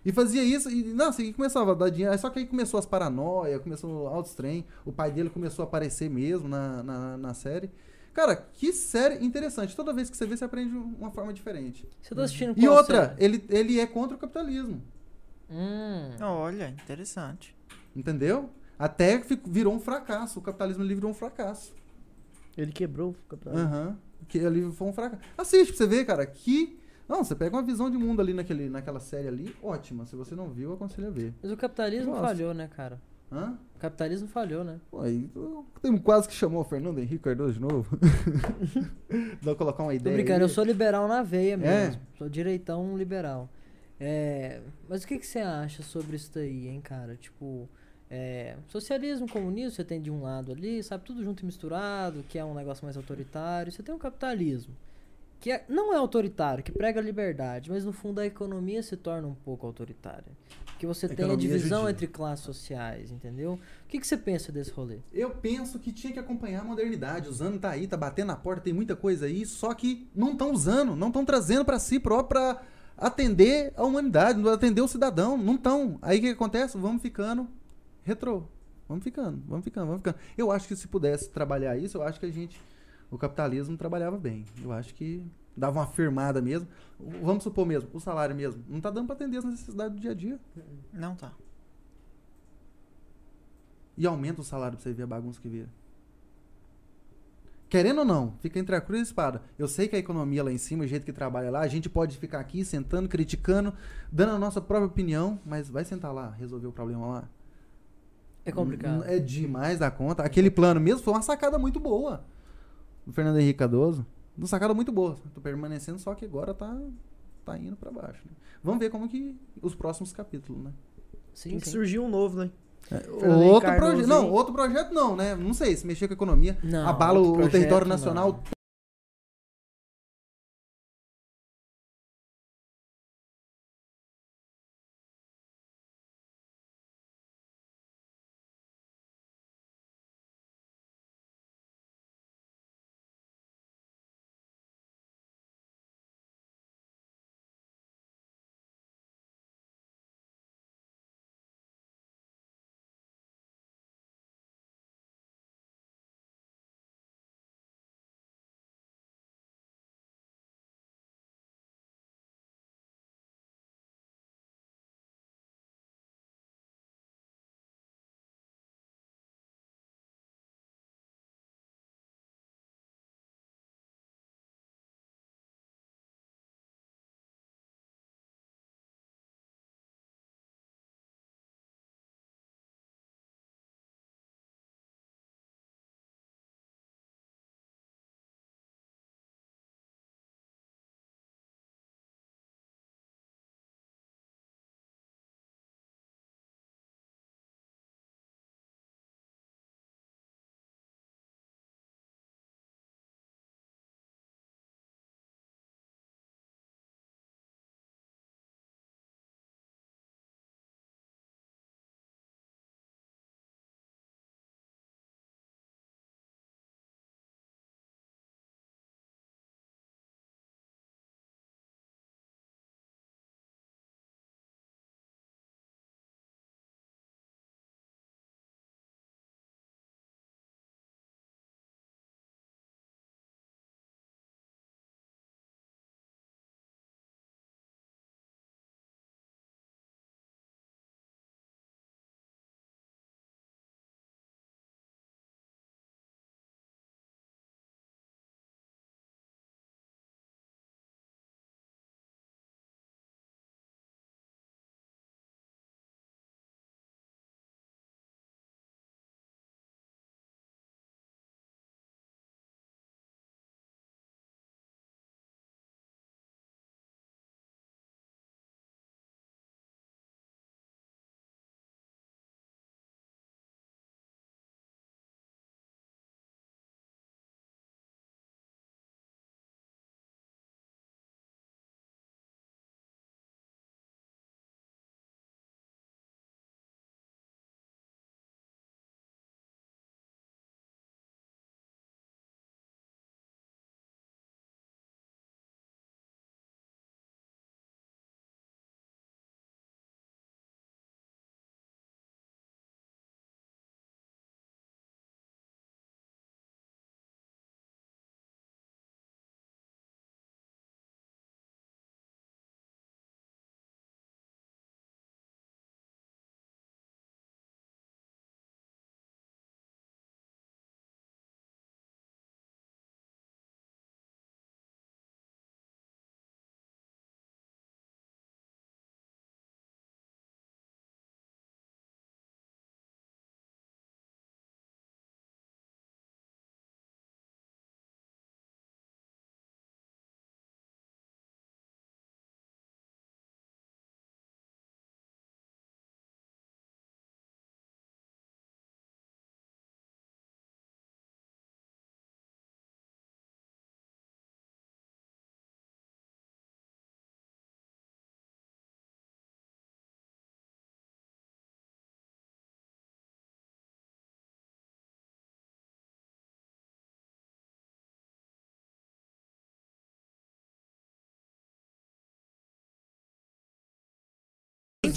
E fazia isso, e nossa, e começava a dar dinheiro. Só que aí começou as paranoias, começou altos trem. O pai dele começou a aparecer mesmo na, na, na série. Cara, que série interessante. Toda vez que você vê, você aprende uma forma diferente. Você tá assistindo E outra, série? ele, ele é contra o capitalismo. Hum. Olha, interessante. Entendeu? Até que virou um fracasso. O capitalismo ali virou um fracasso. Ele quebrou o capitão. Aham. Que ali foi um fracasso. Assiste pra você ver, cara, que. Não, você pega uma visão de mundo ali naquele, naquela série ali, ótima. Se você não viu, eu aconselho a ver. Mas o capitalismo Gosto. falhou, né, cara? Hã? O capitalismo falhou, né? Pô, aí eu- tem quase que chamou o Fernando Henrique Cardoso de novo. Vou colocar uma Tô ideia. brincando, eu aí. sou liberal na veia É? mesmo. Sou direitão liberal. É, mas o que, que você acha sobre isso daí, hein, cara? Tipo, é, socialismo, comunismo, você tem de um lado ali, sabe, tudo junto e misturado, que é um negócio mais autoritário. Você tem o capitalismo, que é- não é autoritário, que prega a liberdade, mas no fundo a economia se torna um pouco autoritária. Que você tem a divisão judia. entre classes sociais, entendeu? O que, que você pensa desse rolê? Eu penso que tinha que acompanhar a modernidade. Usando tá aí, tá batendo na porta, tem muita coisa aí, só que não estão usando, não estão trazendo pra si próprio pra atender a humanidade, atender o cidadão. Não estão. Aí o que que acontece? Vamos ficando retrô. Vamos ficando, vamos ficando, vamos ficando. Eu acho que se pudesse trabalhar isso, eu acho que a gente. O capitalismo trabalhava bem. Eu acho que dava uma firmada mesmo. Vamos supor mesmo, o salário mesmo. Não tá dando pra atender as necessidades do dia a dia. Não tá. E aumenta o salário pra você ver a bagunça que vira. Querendo ou não, fica entre a cruz e a espada. Eu sei que a economia lá em cima, o jeito que trabalha lá, a gente pode ficar aqui sentando, criticando, dando a nossa própria opinião, mas vai sentar lá, resolver o problema lá. É complicado. É demais da conta. Aquele plano mesmo foi uma sacada muito boa. Do Fernando Henrique Cardoso. Uma sacada muito boa. Tô permanecendo, só que agora tá, tá indo pra baixo. né? Vamos ver como que os próximos capítulos, né? Sim, Tem que sim. surgir um novo, né? Henrique Outro projeto. Não, outro projeto não, né? Não sei, se mexer com a economia, Não, abala o projeto, território não. nacional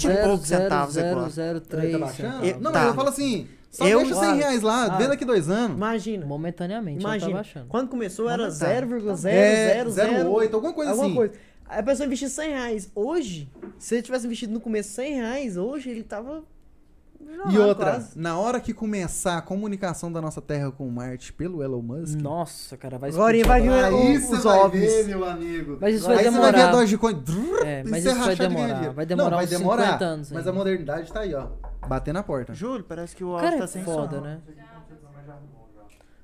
20 e poucos centavos agora. 0,003. Tá baixando? Eu- não, tá. mas eu falo assim, só Eu- deixa 100 reais lá, Ah. vê daqui dois anos. Imagina. Momentaneamente, ela tá Imagina. baixando. Quando começou era Momentâneo. 0,000. É, 0,8, alguma coisa alguma assim. coisa. Aí a pessoa investiu 100 reais. Hoje, se ele tivesse investido no começo 100 reais, hoje ele tava. E outra, quase. na hora que começar a comunicação da nossa Terra com Marte pelo Elon Musk, Nossa, cara, vai Agora vai vir aí o- você os vai ver, meu amigo. Mas isso aí vai você vai ver a demorar. Dogecoin. drrr, É, mas isso vai demorar. Vai demorar Não, vai uns demorar, 50 anos Mas ainda. a modernidade tá aí, ó. Bater na porta. Júlio, parece que o O áudio cara tá é sem foda, som. né?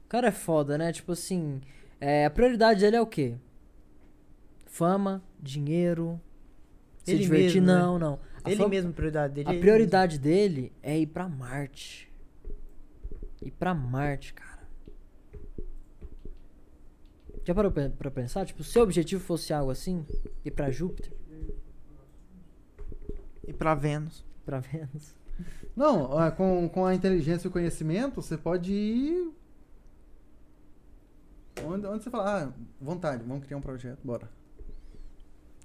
O cara é foda, né? Tipo assim, é, a prioridade dele é o quê? Fama, dinheiro, se Ele divertir. mesmo, né? não, não. A Ele fama- mesmo, a prioridade dele. é A ele prioridade dele é ir pra Marte. Ir pra Marte, cara. Já parou pra pra pensar? Tipo, se o objetivo fosse algo assim, ir pra Júpiter, E pra Vênus. pra Vênus. Não, com, com a inteligência e o conhecimento, você pode ir. Onde, onde você fala, ah, vontade, vamos criar um projeto, bora.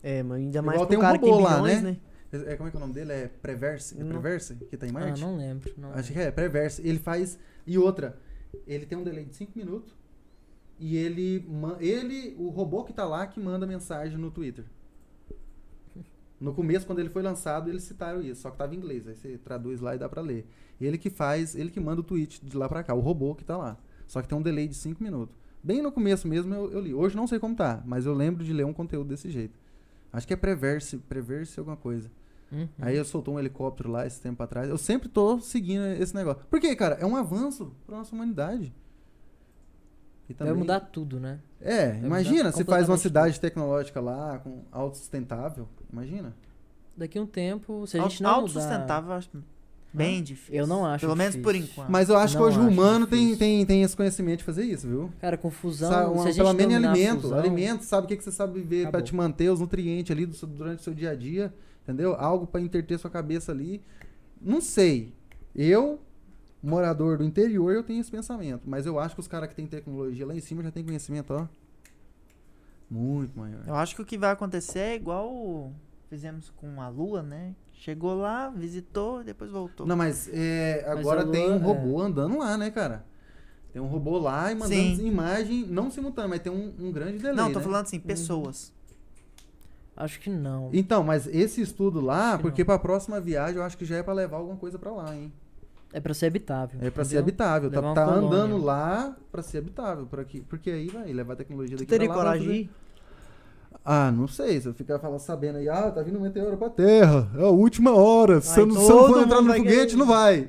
É, mas ainda mais Igual pro tem um cara que tem robô lá, bilhões, né? né? É, como é que é o nome dele? É Preverse? É. Preverse? Que tá em Ah, Marte? não lembro. Não Acho lembro. que é, Preverse. Ele faz. E outra, ele tem um delay de 5 minutos. E ele. Ele, o robô que tá lá, que manda mensagem no Twitter. No começo, quando ele foi lançado, eles citaram isso, só que tava em inglês. Aí você traduz lá e dá pra ler. Ele que faz, ele que manda o tweet de lá pra cá, o robô que tá lá. Só que tem um delay de 5 minutos. Bem no começo mesmo eu, eu li. Hoje não sei como tá, mas eu lembro de ler um conteúdo desse jeito. Acho que é Preverse, Preverse alguma coisa. Uhum. Aí eu soltou um helicóptero lá esse tempo atrás. Eu sempre tô seguindo esse negócio. Porque, cara, é um avanço pra nossa humanidade. E Vai mudar tudo, né? É, mudar imagina se faz uma cidade tecnológica lá, com autossustentável. Imagina. Daqui a um tempo, se a gente não mudar... Autossustentável, eu acho bem difícil. Eu não acho Pelo menos por difícil. enquanto. Mas eu acho Não que hoje o acho humano tem, difícil. tem, tem esse conhecimento de fazer isso, viu? Cara, com fusão, Sabe, se uma- a gente pelo menos alimento. fusão- Alimento, sabe o que, que você sabe viver pra Acabou. te manter os nutrientes ali do durante o seu dia a dia, entendeu? Algo pra interter sua cabeça ali. Não sei. Eu, morador do interior, eu tenho esse pensamento. Mas eu acho que os caras que têm tecnologia lá em cima já têm conhecimento, ó. Muito maior. Eu acho que o que vai acontecer é igual fizemos com a Lua, né? Chegou lá, visitou, depois voltou. Não, mas, é, Mas agora a Lua, tem um é. robô andando lá, né, cara? Tem um robô lá e mandando Sim. imagem, não simultânea, mas tem um, um grande delay, não, tô né? falando assim, pessoas. Acho que não. Então, mas esse estudo lá, que porque não. pra próxima viagem eu acho que já é pra levar alguma coisa pra lá, hein? É pra ser habitável. É pra ser entendeu? habitável. Tá, Levar tá colônia. andando lá pra ser habitável. Por aqui, porque aí vai levar a tecnologia daqui teria pra lá. coragem de ir? Ah, não sei. Se eu ficar falando, sabendo aí, ah, tá vindo um meteoro pra Terra. É a última hora. Se Aí você não, se você todo não for mundo entrar no foguete, não vai.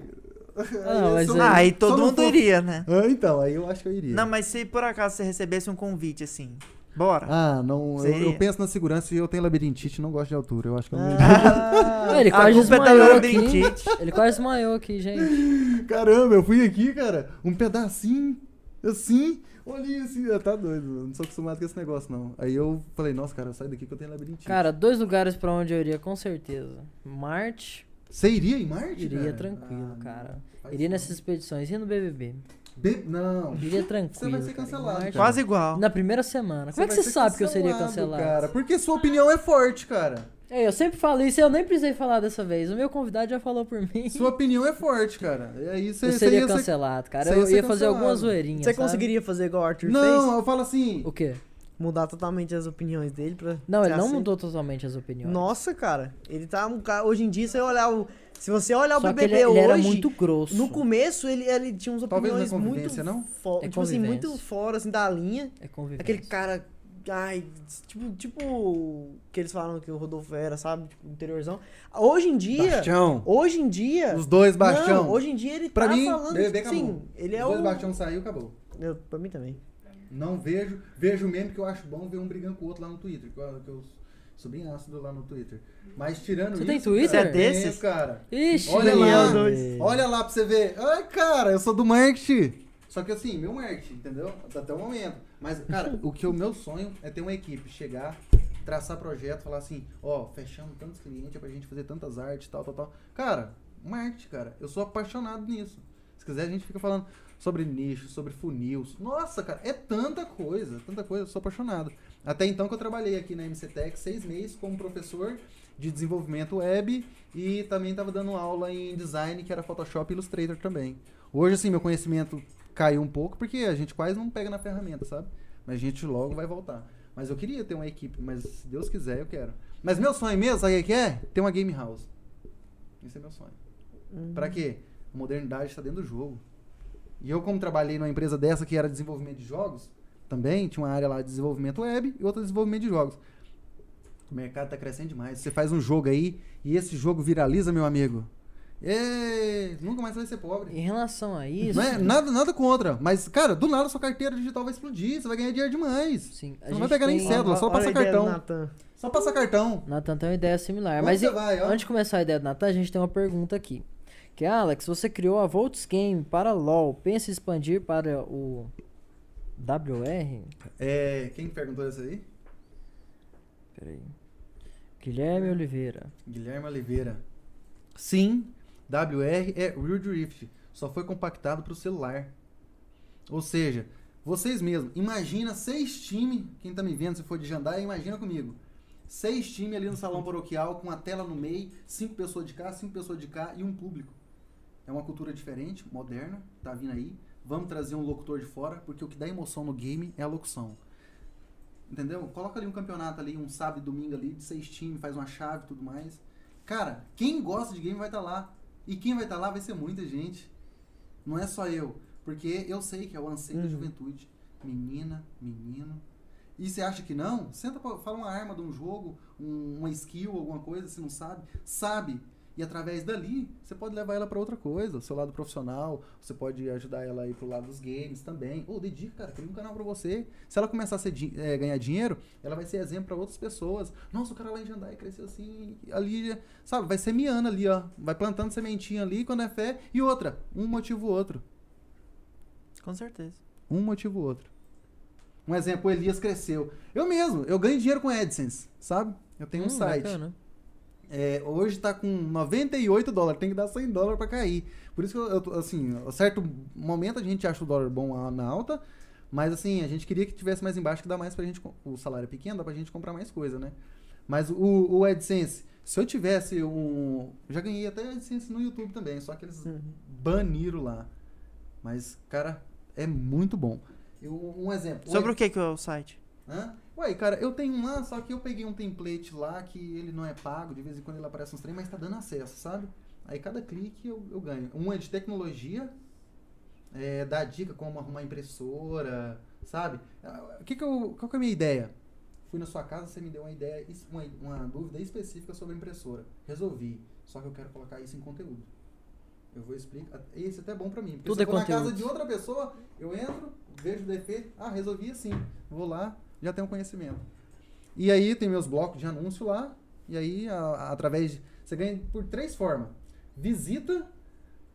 não, mas só- aí- Ah, aí só todo não mundo for- iria, né? Ah, então, aí eu acho que eu iria. Não, mas se por acaso você recebesse um convite assim, bora. Ah, não. Eu, eu penso na segurança e eu tenho labirintite e não gosto de altura. Eu acho que eu não iria. Ah, ele quase é desmaiou aqui. Ele quase desmaiou aqui, gente. Caramba, eu fui aqui, cara, um pedacinho, assim, olhei assim, ah, tá doido, não sou acostumado com esse negócio, não. Aí eu falei, nossa, cara, sai daqui que eu tenho labirintite. Cara, dois lugares pra onde eu iria com certeza. Marte, Você iria em Marte, iria cara? tranquilo, Ah, cara. não, Iria nessas expedições. Iria no BBB. Be- Não. Iria tranquilo. Você vai ser cancelado, cara. Quase igual. Na primeira semana. Como é que você sabe que eu seria cancelado? Cara, porque sua opinião é forte, cara. É, eu sempre falo isso e eu nem precisei falar dessa vez. O meu convidado já falou por mim. Sua opinião é forte, cara. E aí você eu seria ia ser- cancelado, cara. você ia Eu ser ia fazer algumas zoeirinhas. Você sabe? conseguiria fazer igual o Arthur Não, fez? eu falo assim. O quê? Mudar totalmente as opiniões dele pra. Não, ele não aceito? mudou totalmente as opiniões. Nossa, cara. Ele tá um cara. Hoje em dia, se você olhar o. Se você olhar o Só BBB ele, ele hoje. era muito grosso. No começo, ele, ele tinha uns Talvez é opiniões muito. não? fo- É tipo assim, muito fora assim, da linha. É convivência. Aquele cara. Ai, tipo, tipo. Que eles falam que o Rodolfo era, sabe? Tipo, interiorzão. Hoje em dia. Bastião. Hoje em dia. Os dois Bastião. Não, hoje em dia ele Pra tá mim, falando. BBB tipo, acabou. sim, ele é Os dois o. Bastião saiu, acabou. Eu, pra mim também. Não vejo. Vejo mesmo que eu acho bom ver um brigando com o outro lá no Twitter. Que eu, que eu sou bem ácido lá no Twitter. Mas tirando Você isso. tem Twitter? Você é cara, desses? tenho, cara. Ixi, Olha lá, dois. olha lá pra você ver. Ai, cara, eu sou do marketing. Só que assim, meu marketing, entendeu? Até o momento. Mas, cara, o que o meu sonho é ter uma equipe, chegar, traçar projeto, falar assim, ó, fechamos tantos clientes é pra gente fazer tantas artes, tal, tal, tal. Cara, marketing, cara, eu sou apaixonado nisso. Se quiser, a gente fica falando sobre nicho, sobre funil. Nossa, cara, é tanta coisa, tanta coisa, eu sou apaixonado. Até então que eu trabalhei aqui na MCTEC seis meses como professor de desenvolvimento web e também estava dando aula em design, que era Photoshop e Illustrator também. Hoje, assim, meu conhecimento caiu um pouco, porque a gente quase não pega na ferramenta, sabe? Mas a gente logo vai voltar. Mas eu queria ter uma equipe, mas se Deus quiser, eu quero. Mas meu sonho mesmo, sabe o que é? Ter uma game house. Esse é meu sonho. Uhum. Pra quê? A modernidade está dentro do jogo. E eu, como trabalhei numa empresa dessa que era desenvolvimento de jogos, também tinha uma área lá de desenvolvimento web e outra de desenvolvimento de jogos. O mercado está crescendo demais. Você faz um jogo aí e esse jogo viraliza, meu amigo. Ê, nunca mais você vai ser pobre. Em relação a isso. Não é nada, nada contra. Mas, cara, do nada sua carteira digital vai explodir. Você vai ganhar dinheiro demais. Sim, a Você não vai pegar nem cédula, só Olha a passa ideia do cartão. Só passa cartão. Natan tem uma ideia similar. Onde Mas você e- vai, ó? antes de começar a ideia do Natan, a gente tem uma pergunta aqui. Que é, Alex, você criou a Volts Game para LoL. Pensa em expandir para o WR? É, quem perguntou isso aí? Peraí. Guilherme Oliveira. Guilherme Oliveira. Sim, WR é Real Drift. Só foi compactado para o celular. Ou seja, vocês mesmos, imagina seis times, quem tá me vendo, se for de Jandai, imagina comigo. Seis times ali no salão paroquial, com a tela no meio, cinco pessoas de cá, cinco pessoas de cá e um público. É uma cultura diferente, moderna, tá vindo aí. Vamos trazer um locutor de fora, porque o que dá emoção no game é a locução. Entendeu? Coloca ali um campeonato ali, um sábado e domingo ali, de seis times, faz uma chave e tudo mais. Cara, quem gosta de game vai estar lá. E quem vai estar lá vai ser muita gente. Não é só eu. Porque eu sei que é o anseio da Uhum. juventude. Menina, menino. E você acha que não? Senta pra, fala uma arma de um jogo, um- uma skill, alguma coisa, se não sabe. Sabe. E através dali, você pode levar ela pra outra coisa, o seu lado profissional, você pode ajudar ela a ir pro lado dos games também. Ou dedica, cara, cria um canal pra você. Se ela começar a ser eh, ganhar dinheiro, ela vai ser exemplo pra outras pessoas. Nossa, o cara lá em Jandai cresceu assim, ali, sabe, vai semeando ali, ó. Vai plantando sementinha ali quando é fé. E outra, um motiva o outro. Com certeza. Um motiva o outro. Um exemplo, o Elias cresceu. Eu mesmo, eu ganho dinheiro com AdSense, sabe? Eu tenho um Hum, site. bacana. É, hoje tá com 98 dólares, tem que dar 100 dólares pra cair. Por isso que eu, assim, a certo momento a gente acha o dólar bom na alta, mas assim, a gente queria que tivesse mais embaixo que dá mais pra gente, o salário é pequeno, dá pra gente comprar mais coisa, né? Mas o, o AdSense, se eu tivesse um, já ganhei até AdSense no YouTube também, só que eles Uhum. baniram lá. Mas, cara, é muito bom. Eu, um exemplo. Sobre o que que é o site? Hã? Ué, cara, eu tenho um lá, só que eu peguei um template lá que ele não é pago, de vez em quando ele aparece uns trem, mas tá dando acesso, sabe? Aí cada clique eu, eu ganho. Um é de tecnologia, é, dá dica como arrumar impressora, sabe? Ah, O que que eu, qual que é a minha ideia? Fui na sua casa, você me deu uma ideia, uma, uma dúvida específica sobre a impressora. Resolvi. Só que eu quero colocar isso em conteúdo. Eu vou explicar. Isso até é bom pra mim. Porque Tudo se é eu for na casa de outra pessoa, eu entro, vejo o defeito, ah, resolvi assim. Vou lá, já tenho conhecimento. E aí tem meus blocos de anúncio lá, e aí a- a- através de, você ganha por três formas. Visita,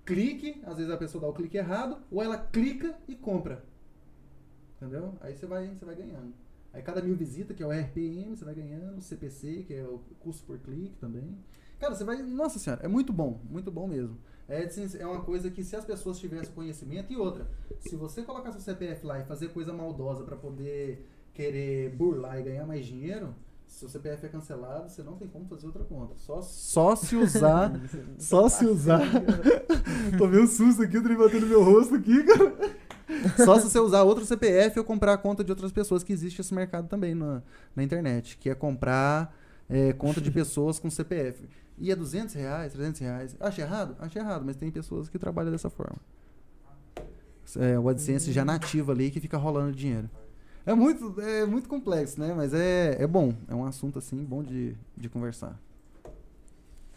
clique, às vezes a pessoa dá o clique errado, ou ela clica e compra. Entendeu? Aí você vai, você vai ganhando. Aí cada mil visita, que é o RPM, você vai ganhando, CPC, que é o custo por clique também. Cara, você vai. Nossa senhora, é muito bom, muito bom mesmo. A AdSense é uma coisa que se as pessoas tivessem conhecimento, e outra, se você colocar seu CPF lá e fazer coisa maldosa pra poder querer burlar e ganhar mais dinheiro, se o CPF é cancelado, você não tem como fazer outra conta. Só, só se usar. só se usar. Tomei um susto aqui, o trem batendo no meu rosto aqui, cara. Só se você usar outro CPF ou comprar a conta de outras pessoas, que existe esse mercado também na, na internet, que é comprar é, conta de pessoas com CPF. E é 200 reais, 300 reais. Acho errado? Acho errado, mas tem pessoas que trabalham dessa forma. É, o AdSense já nativo ali que fica rolando dinheiro. É muito, é muito complexo, né? Mas é, é bom. É um assunto, assim, bom de, de conversar.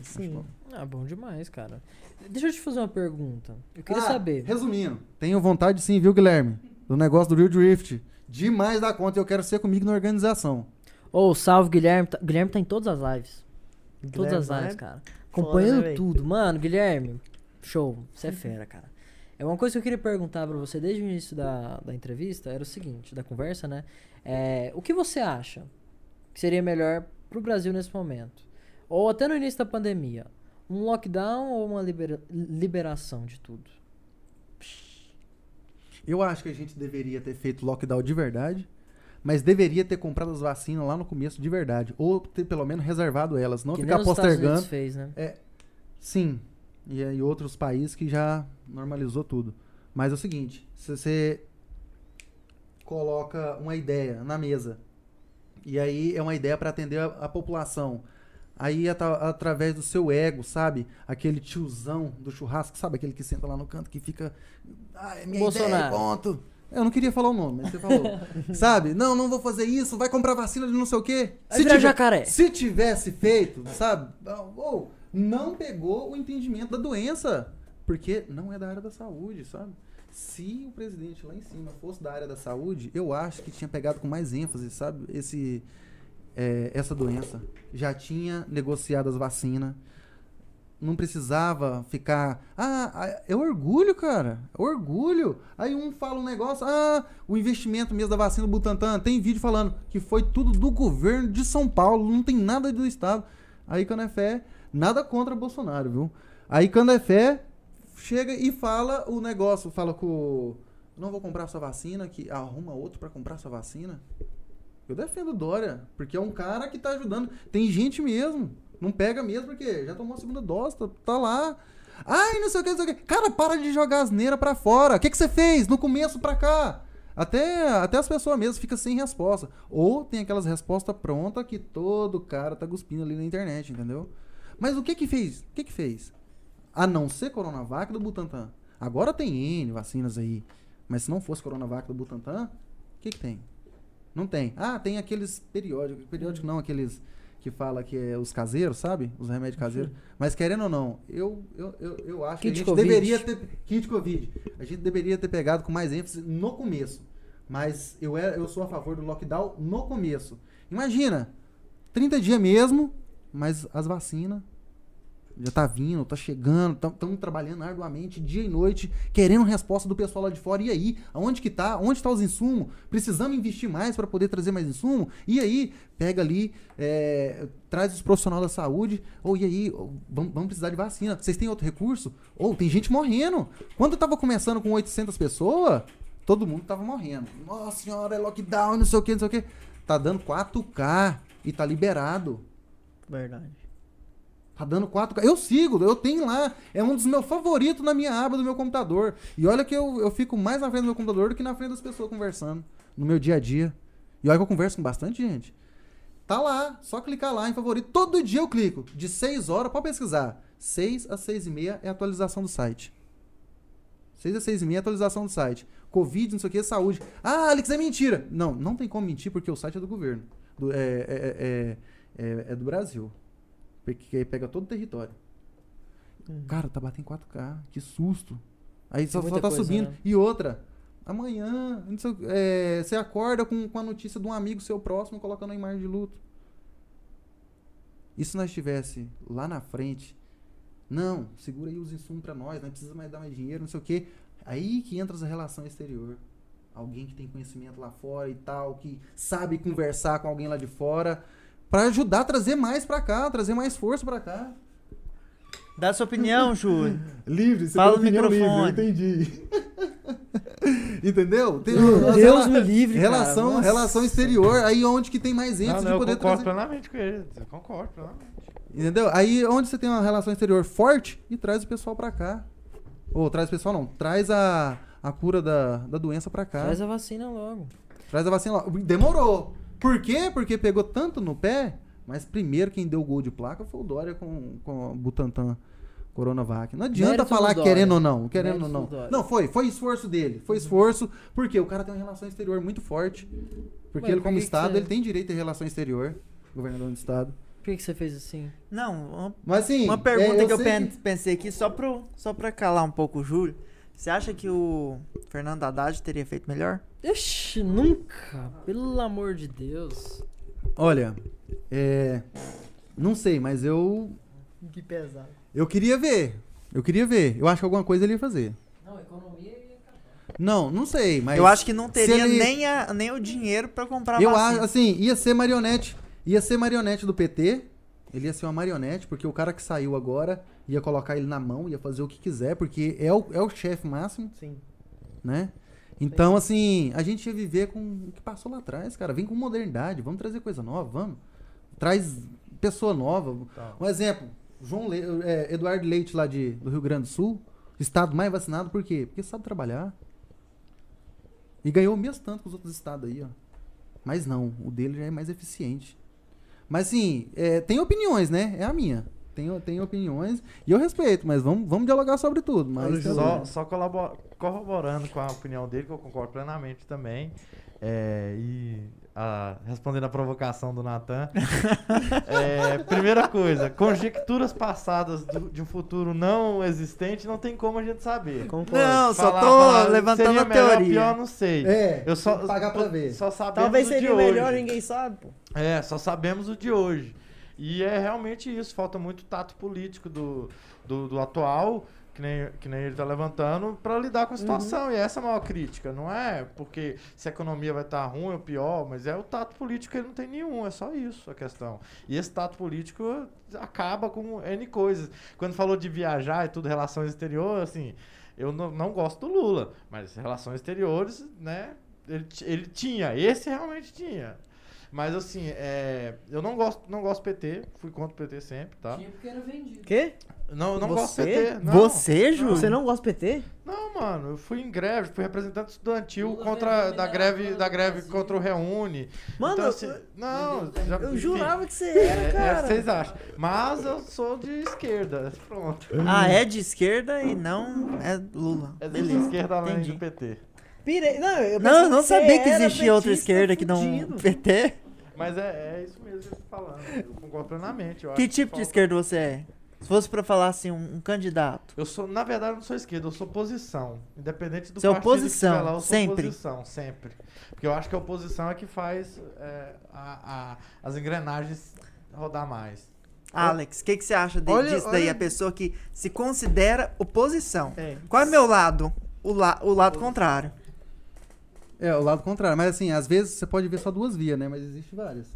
Sim. bom. Ah, bom demais, cara. Deixa eu te fazer uma pergunta. Eu queria Ah, saber. Resumindo, tenho vontade sim, viu, Guilherme? Do negócio do Real Drift. Demais da conta, eu quero ser comigo na organização. Ô, salve, Guilherme. Tá- Guilherme tá em todas as lives. Em todas Guilherme as lives, cara. Acompanhando né, tudo. Mano, Guilherme, show. Você é fera, cara. É uma coisa que eu queria perguntar pra você desde o início da, da entrevista, era o seguinte, da conversa, né? É, o que você acha que seria melhor pro Brasil nesse momento? Ou até no início da pandemia? Um lockdown ou uma libera- liberação de tudo? Eu acho que a gente deveria ter feito lockdown de verdade, mas deveria ter comprado as vacinas lá no começo de verdade. Ou ter pelo menos reservado elas, não que ficar postergando. fez, né? Sim. E aí outros países que já normalizou tudo. Mas é o seguinte, se você coloca uma ideia na mesa, e aí é uma ideia para atender a, a população. Aí ata- através do seu ego, sabe? Aquele tiozão do churrasco, sabe? Aquele que senta lá no canto que fica. Ah, é minha ideia, Bolsonaro. ponto. Eu não queria falar o nome, mas você falou. sabe? Não, não vou fazer isso, vai comprar vacina de não sei o quê. Vai virar tiver- jacaré. se tivesse feito, sabe? Ou não pegou o entendimento da doença. Porque não é da área da saúde, sabe? Se o presidente lá em cima fosse da área da saúde, eu acho que tinha pegado com mais ênfase, sabe? Esse, é, essa doença. Já tinha negociado as vacinas. Não precisava ficar. Ah, é orgulho, cara. É orgulho. Aí um fala um negócio. Ah, o investimento mesmo da vacina do Butantan. Tem vídeo falando que foi tudo do governo de São Paulo. Não tem nada do Estado. Aí quando é fé, nada contra Bolsonaro, viu? Aí quando é fé, chega e fala o negócio. Fala com. Não vou comprar sua vacina, que arruma outro pra comprar sua vacina. Eu defendo Dória, porque é um cara que tá ajudando. Tem gente mesmo. Não pega mesmo, porque já tomou a segunda dose, tá, tá lá. Ai, não sei o que, não sei o que. Cara, para de jogar asneira pra fora. O que, que você fez no começo pra cá? Até, até as pessoas mesmo ficam sem resposta. Ou tem aquelas respostas prontas que todo cara tá cuspindo ali na internet, entendeu? Mas o que que fez? O que que fez? A não ser Coronavac do Butantan. Agora tem N vacinas aí. Mas se não fosse Coronavac do Butantan, o que que tem? Não tem. Ah, tem aqueles periódicos. Periódico não, aqueles que fala que é os caseiros, sabe? Os remédios caseiros. Mas querendo ou não, eu, eu, eu, eu acho Kit que a gente Covid. deveria ter. Kit Covid. A gente deveria ter pegado com mais ênfase no começo. Mas eu, era, eu sou a favor do lockdown no começo. Imagina, 30 dias mesmo, mas as vacinas já tá vindo, tá chegando, estamos trabalhando arduamente dia e noite, querendo resposta do pessoal lá de fora. E aí, aonde que tá? Onde tá os insumos? Precisamos investir mais para poder trazer mais insumo? E aí, pega ali, é, traz os profissionais da saúde. Ou e aí, vamos, vamos precisar de vacina. Vocês têm outro recurso? Ou tem gente morrendo. Quando eu tava começando com 800 pessoas, todo mundo tava morrendo. Nossa senhora, é lockdown, não sei o que, não sei o que. Tá dando 4K e tá liberado. Verdade. Tá dando 4K. Eu sigo, eu tenho lá. É um dos meus favoritos na minha aba do meu computador. E olha que eu, eu fico mais na frente do meu computador do que na frente das pessoas conversando. No meu dia a dia. E olha que eu converso com bastante gente. Tá lá, só clicar lá em favorito. Todo dia eu clico. De 6 horas, pode pesquisar. 6 a 6 e meia é atualização do site. 6 a 6 e meia é atualização do site. Covid, não sei o que, saúde. Ah, Alex, é mentira. Não, não tem como mentir porque o site é do governo. Do- é, é, é, é, é do Brasil. Porque aí pega todo o território. Cara, tá batendo 4K. Que susto. Aí só, só tá coisa, subindo. né? E outra. Amanhã, sei é, você acorda com, com a notícia de um amigo seu próximo colocando uma imagem de luto. E se nós tivesse lá na frente, não, segura aí os insumos pra nós, não precisa mais dar mais dinheiro, não sei o quê. Aí que entra essa relação exterior. Alguém que tem conhecimento lá fora e tal, que sabe conversar com alguém lá de fora, pra ajudar a trazer mais pra cá, trazer mais força pra cá. Dá sua opinião, Júlio. Livre, você Fala tem opinião microfone. livre, eu entendi. Entendeu? Tem Deus me livre, cara. relação, Nossa. relação exterior, aí onde que tem mais ênfase não, de eu poder concordo trazer. plenamente com ele. Eu concordo plenamente. Entendeu? Aí onde você tem uma relação exterior forte e traz o pessoal pra cá. Ou traz o pessoal não, traz a, a cura da, da doença pra cá. Faz a vacina logo. Traz a vacina lá. Demorou. Por quê? Porque pegou tanto no pé, mas primeiro quem deu o gol de placa foi o Dória com, com a Butantan Coronavac. Não adianta Mérito falar querendo ou não, querendo Mérito ou não. Não, foi, foi esforço dele. Foi esforço, porque o cara tem uma relação exterior muito forte. Porque Ué, ele, como que que Estado, você- ele tem direito a relação exterior, governador do Estado. Por que, que você fez assim? Não, uma, Mas assim. uma pergunta é, que eu sei pen- pensei aqui, só, pro, só pra calar um pouco o Júlio. Você acha que o Fernando Haddad teria feito melhor? Ixi, nunca. Pelo amor de Deus. Olha, é. Não sei, mas eu. Que pesado. Eu queria ver. Eu queria ver. Eu acho que alguma coisa ele ia fazer. Não, economia ia acabar. Não, não sei, mas. eu acho que não teria ele- nem, a- nem o dinheiro pra comprar Eu vacina. acho, assim, ia ser marionete. Ia ser marionete do PT. Ele ia ser uma marionete, porque o cara que saiu agora ia colocar ele na mão, ia fazer o que quiser, porque é o, é o chefe máximo, Sim. né? Então, assim, a gente ia viver com o que passou lá atrás, cara. Vem com modernidade, vamos trazer coisa nova, vamos. Traz pessoa nova. Tá. Um exemplo, João Le- é, Eduardo Leite lá de, do Rio Grande do Sul, estado mais vacinado, por quê? Porque sabe trabalhar. E ganhou o mesmo tanto que os outros estados aí, ó. Mas não, o dele já é mais eficiente. Mas assim, é, tem opiniões, né? É a minha. Tem, tem opiniões e eu respeito, mas vamos, vamos dialogar sobre tudo. Mas Só, só colabor- corroborando com a opinião dele, que eu concordo plenamente também. É, e a- respondendo a provocação do Natan. é, primeira coisa, conjecturas passadas do- de um futuro não existente não tem como a gente saber. Concordo. Não, só Falar- tô falar levantando seria a melhor, teoria. pior, não sei. É, Eu só, pagar pra ver. Só sabemos Talvez o de seria hoje. melhor, ninguém sabe, pô. É, só sabemos o de hoje. E é realmente isso, falta muito tato político do, do, do atual, que nem, que nem ele tá levantando, para lidar com a situação. E essa é a maior crítica. Não é porque se a economia vai estar ruim ou pior, mas é o tato político que ele não tem nenhum. É só isso a questão. E esse tato político acaba com N coisas. Quando falou de viajar e tudo, relações exteriores, assim, eu não, não gosto do Lula, mas relações exteriores, né? Ele, ele tinha, esse realmente tinha. Mas assim, é, eu não gosto, não gosto do PT, fui contra o PT sempre, tá? Tinha porque era vendido. Quê? Não, eu não gosto do Você? PT. Não, Você, Ju? Você não gosta do PT? Não, mano, eu fui em greve, fui representante estudantil Lula contra da greve da greve contra o Reúne. Mano, então, eu- assim, não, já, Eu enfim, jurava que você é, era, é, cara. vocês acham. Mas eu sou de esquerda, pronto. Ah, é de esquerda e não é Lula. É de Beleza. esquerda além entendi. do PT. Pirei. Não, eu Não, eu não que você sabia que existia outra esquerda que não. PT. Mas é, é isso mesmo que eu tô falando. Eu concordo plenamente. eu Que acho tipo de falta- esquerda você é? Se fosse pra falar assim, um, um candidato. Eu sou, na verdade, eu não sou esquerda, eu sou oposição. Independente do Você é partido oposição, que lá, eu sou sempre. oposição, sempre. Porque eu acho que a oposição é que faz é, a- a- as engrenagens rodar mais. Alex, o que, que você acha de- Olha- disso daí? olha- A pessoa que se considera oposição. É. Qual é o meu lado? O, la o lado contrário. É, o lado contrário. Mas assim, às vezes você pode ver só duas vias, né? Mas existe várias.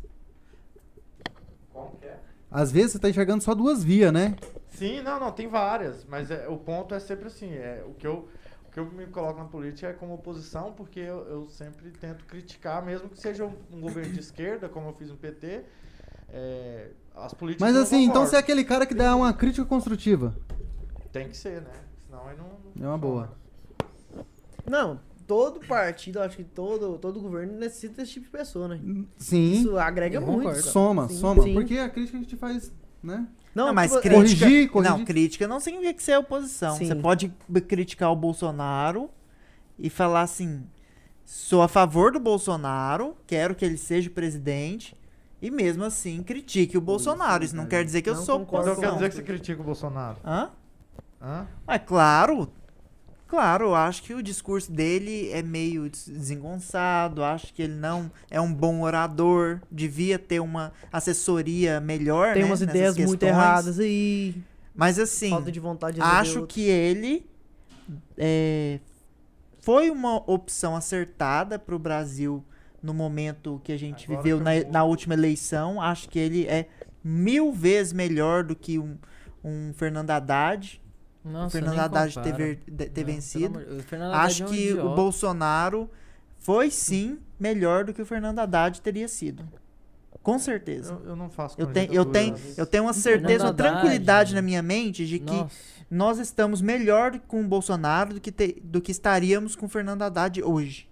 Como que é? Às vezes você tá enxergando só duas vias, né? Sim, não, não, tem várias. Mas é, o ponto é sempre assim, é, o, que eu, o que eu me coloco na política é como oposição, porque eu, eu sempre tento criticar, mesmo que seja um, um governo de esquerda, como eu fiz no PT, é, as políticas Mas assim, então você é aquele cara que dá uma crítica construtiva. Tem que ser, né? Senão aí não... não É uma boa. funciona. Não, todo partido, acho que todo, todo governo necessita desse tipo de pessoa, né? Sim. Isso agrega Eu muito. concordo. Soma, Sim, soma. sim. Porque a crítica a gente faz, né? Não, Não, mas tipo, crítica. Corrigir, corrigir. Não, crítica não significa que você é oposição. Sim. Você pode criticar o Bolsonaro e falar assim: sou a favor do Bolsonaro, quero que ele seja presidente. E mesmo assim critique o Bolsonaro. Isso não quer dizer que eu Não sou concordo Então quer dizer que você critica o Bolsonaro? Hã? Hã? É claro. Claro, eu acho que o discurso dele é meio des- desengonçado, acho que ele não é um bom orador, devia ter uma assessoria melhor, tem né, umas ideias muito questões. erradas aí. Mas assim, falta de vontade de acho que ele é, foi uma opção acertada para o Brasil no momento que a gente Agora viveu na, na última eleição. Acho que ele é mil vezes melhor do que um, um Fernando Haddad. Nossa, o Fernando Haddad ter, ver- ter Não, vencido. amor- o Acho é um que o idiota. Bolsonaro foi sim melhor do que o Fernando Haddad teria sido. Com certeza. Eu, eu não faço Eu tenho, eu tenho, eu tenho uma certeza, uma tranquilidade né? na minha mente de que Nossa. nós estamos melhor com o Bolsonaro do que, te- do que estaríamos com o Fernando Haddad hoje.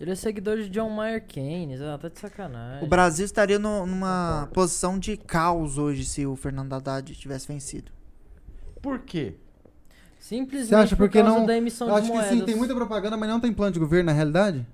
Ele é seguidor de John Mayer Keynes, ah, tá de sacanagem. O Brasil estaria no- numa posição de caos hoje se o Fernando Haddad tivesse vencido. Por quê? Simplesmente Você acha por porque causa não- da emissão Eu de acho que moedas. sim, tem muita propaganda, mas não tem plano de governo na realidade.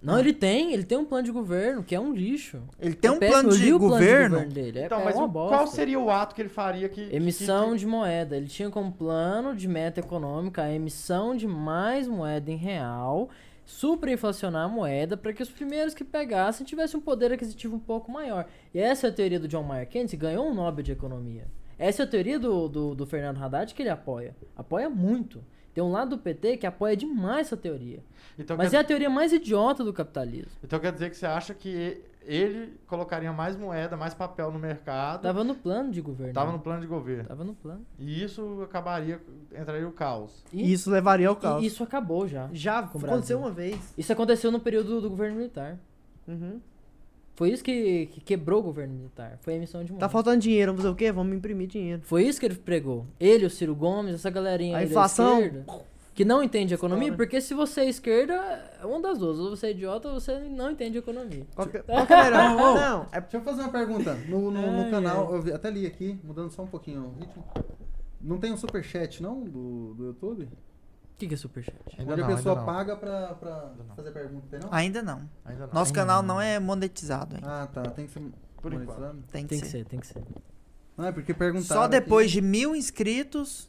Não, ele tem, ele tem um plano de governo, que é um lixo. Ele tem um péssimo, plano de o plano governo. dele, é, então, é mas uma o- bosta. qual seria o ato que ele faria que... Emissão que, de moeda. Ele tinha como plano de meta econômica a emissão de mais moeda em real, superinflacionar a moeda para que os primeiros que pegassem tivessem um poder aquisitivo um pouco maior. E essa é a teoria do John Mayer Keynes, que ganhou um Nobel de Economia. Essa é a teoria do, do, do Fernando Haddad que ele apoia. Apoia muito. Tem um lado do PT que apoia demais essa teoria. Então, Mas quer, é a teoria mais idiota do capitalismo. então quer dizer que você acha que ele colocaria mais moeda, mais papel no mercado. Tava no plano de governo. Tava no plano de governo. Tava no plano. E isso acabaria, entraria o caos. E isso levaria ao e caos. isso acabou já. Já aconteceu uma vez. Isso aconteceu no período do governo militar. Uhum. Foi isso que, que quebrou o governo militar. Foi a emissão de moeda. Tá faltando dinheiro, vamos fazer o quê? Vamos imprimir dinheiro. Foi isso que ele pregou. Ele, o Ciro Gomes, essa galerinha A aí da inflação. esquerda, que não entende economia, porque se você é esquerda, é uma das duas. Ou você é idiota ou você não entende economia. Qual que, qual que é melhor? Não, é Deixa eu fazer uma pergunta. No, no, no Ai, canal, eu até li aqui, mudando só um pouquinho o ritmo. Não tem um superchat, não, do, do YouTube? O que, que é superchat? Ainda Onde não, a pessoa ainda não. paga pra, pra fazer pergunta, tem não? Ainda não. Ainda não. Nosso Ainda canal não. não é monetizado ainda. Ah, tá. Tem que ser Por monetizado? Tem que Tem que ser. ser, tem que ser. Não, é porque perguntaram. Só aqui. depois de mil inscritos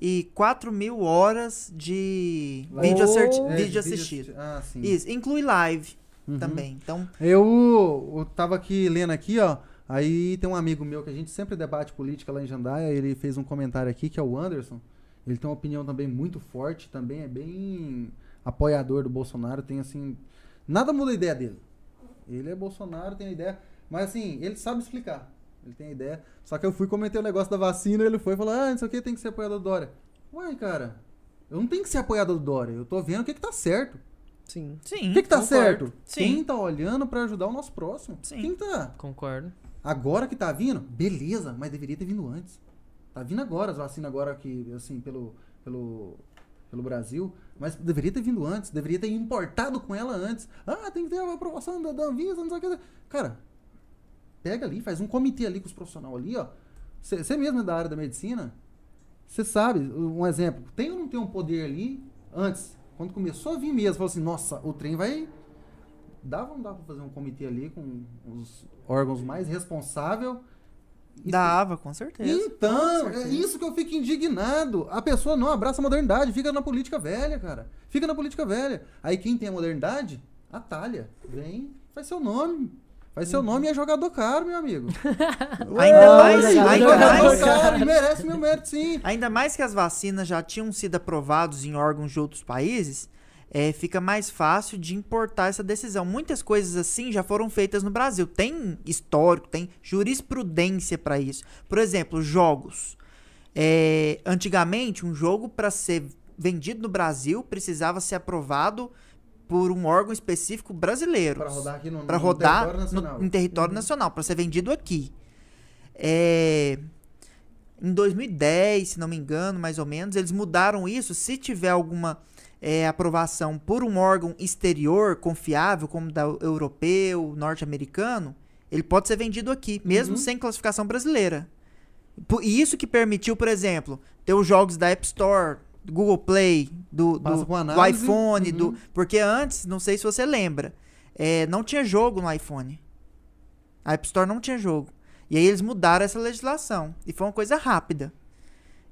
e 4 mil horas de Live. vídeo, acerti- É, vídeo de assistido. Ah, sim. Isso, inclui live Uhum. também. Então, Eu, eu tava aqui lendo aqui, ó. Aí tem um amigo meu que a gente sempre debate política lá em Jandaia. Ele fez um comentário aqui que é o Anderson. Ele tem uma opinião também muito forte, também é bem apoiador do Bolsonaro. Tem assim. Nada muda a ideia dele. Ele é Bolsonaro, tem a ideia. Mas assim, ele sabe explicar. Ele tem a ideia. Só que eu fui comentar o negócio da vacina, ele foi e falou: Ah, isso aqui tem que ser apoiador do Dória. Ué, cara, eu não tenho que ser apoiador do Dória. Eu tô vendo o que, que tá certo. Sim. sim. O que, que tá concordo. certo? Sim. Quem tá olhando pra ajudar o nosso próximo? Sim. Quem tá? Concordo. Agora que tá vindo, beleza, mas deveria ter vindo antes. Tá vindo agora as vacinas agora que, assim, pelo, pelo, pelo Brasil, mas deveria ter vindo antes, deveria ter importado com ela antes. Ah, tem que ter a aprovação da, da Anvisa, não sei o que. Cara, pega ali, faz um comitê ali com os profissionais ali, ó. Você mesmo é da área da medicina, você sabe, um exemplo, tem ou não tem um poder ali antes, quando começou a vir mesmo, falou assim, nossa, o trem vai Dava ou não dava pra fazer um comitê ali com os órgãos mais responsáveis? E- Dava, com certeza. Então, Com é certeza. isso que eu fico indignado. A pessoa não abraça a modernidade, fica na política velha, cara. Fica na política velha. Aí quem tem a modernidade, atalha. Vem, faz seu nome. Faz seu nome e é jogador caro, meu amigo. Ainda mais, jogador ainda jogador mais, caro, merece meu mérito, sim. ainda mais que as vacinas já tinham sido aprovados em órgãos de outros países, é, fica mais fácil de importar essa decisão. Muitas coisas assim já foram feitas no Brasil. Tem histórico, tem jurisprudência para isso. Por exemplo, jogos. É, antigamente, um jogo para ser vendido no Brasil precisava ser aprovado por um órgão específico brasileiro. Pra rodar aqui no, Para no rodar território nacional. no, em território nacional, para ser vendido aqui. É, em 2010, se não me engano, mais ou menos, eles mudaram isso. Se tiver alguma é, aprovação por um órgão exterior confiável, como da europeu, norte-americano, ele pode ser vendido aqui, mesmo Uhum. sem classificação brasileira. E isso que permitiu, por exemplo, ter os jogos da App Store, do Google Play, do, do, do iPhone, uhum. do, porque antes, não sei se você lembra, é, não tinha jogo no iPhone. A App Store não tinha jogo. E aí eles mudaram essa legislação. E foi uma coisa rápida.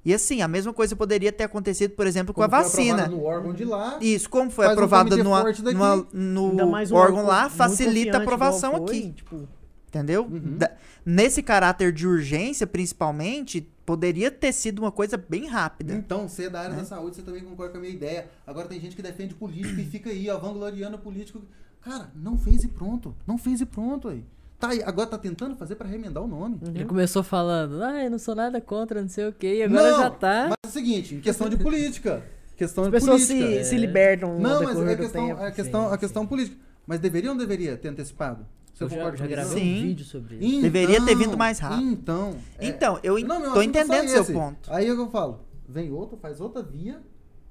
E assim, a mesma coisa poderia ter acontecido, por exemplo, com Como a foi aprovado vacina. No órgão de lá. Isso, como foi Faz um numa, numa- no mais um órgão lá, facilita a aprovação foi, aqui. Tipo, Entendeu? Uhum. Da- nesse caráter de urgência, principalmente, poderia ter sido uma coisa bem rápida. Então, você é da área Né? da saúde, você também concorda com a minha ideia. Agora tem gente que defende político e fica aí, ó, vangloriando político. Cara, não fez e pronto. Não fez e pronto aí. Tá aí, agora tá tentando fazer pra remendar o nome. Ele começou falando, ah, eu não sou nada contra, não sei o que, e agora Não, já tá. Mas é o seguinte, em questão de política. Questão as de pessoas política. se, se libertam Não, no mas é do questão, tempo. a questão, Sim, a questão política. Mas deveria ou não deveria ter antecipado? Você Eu já, concorda já comigo? gravei Sim. um vídeo sobre isso. Deveria ter Então, vindo mais rápido. Então. é- Então, eu Não, meu tô é entendendo seu esse. ponto. Aí é que eu falo, vem outro, faz outra via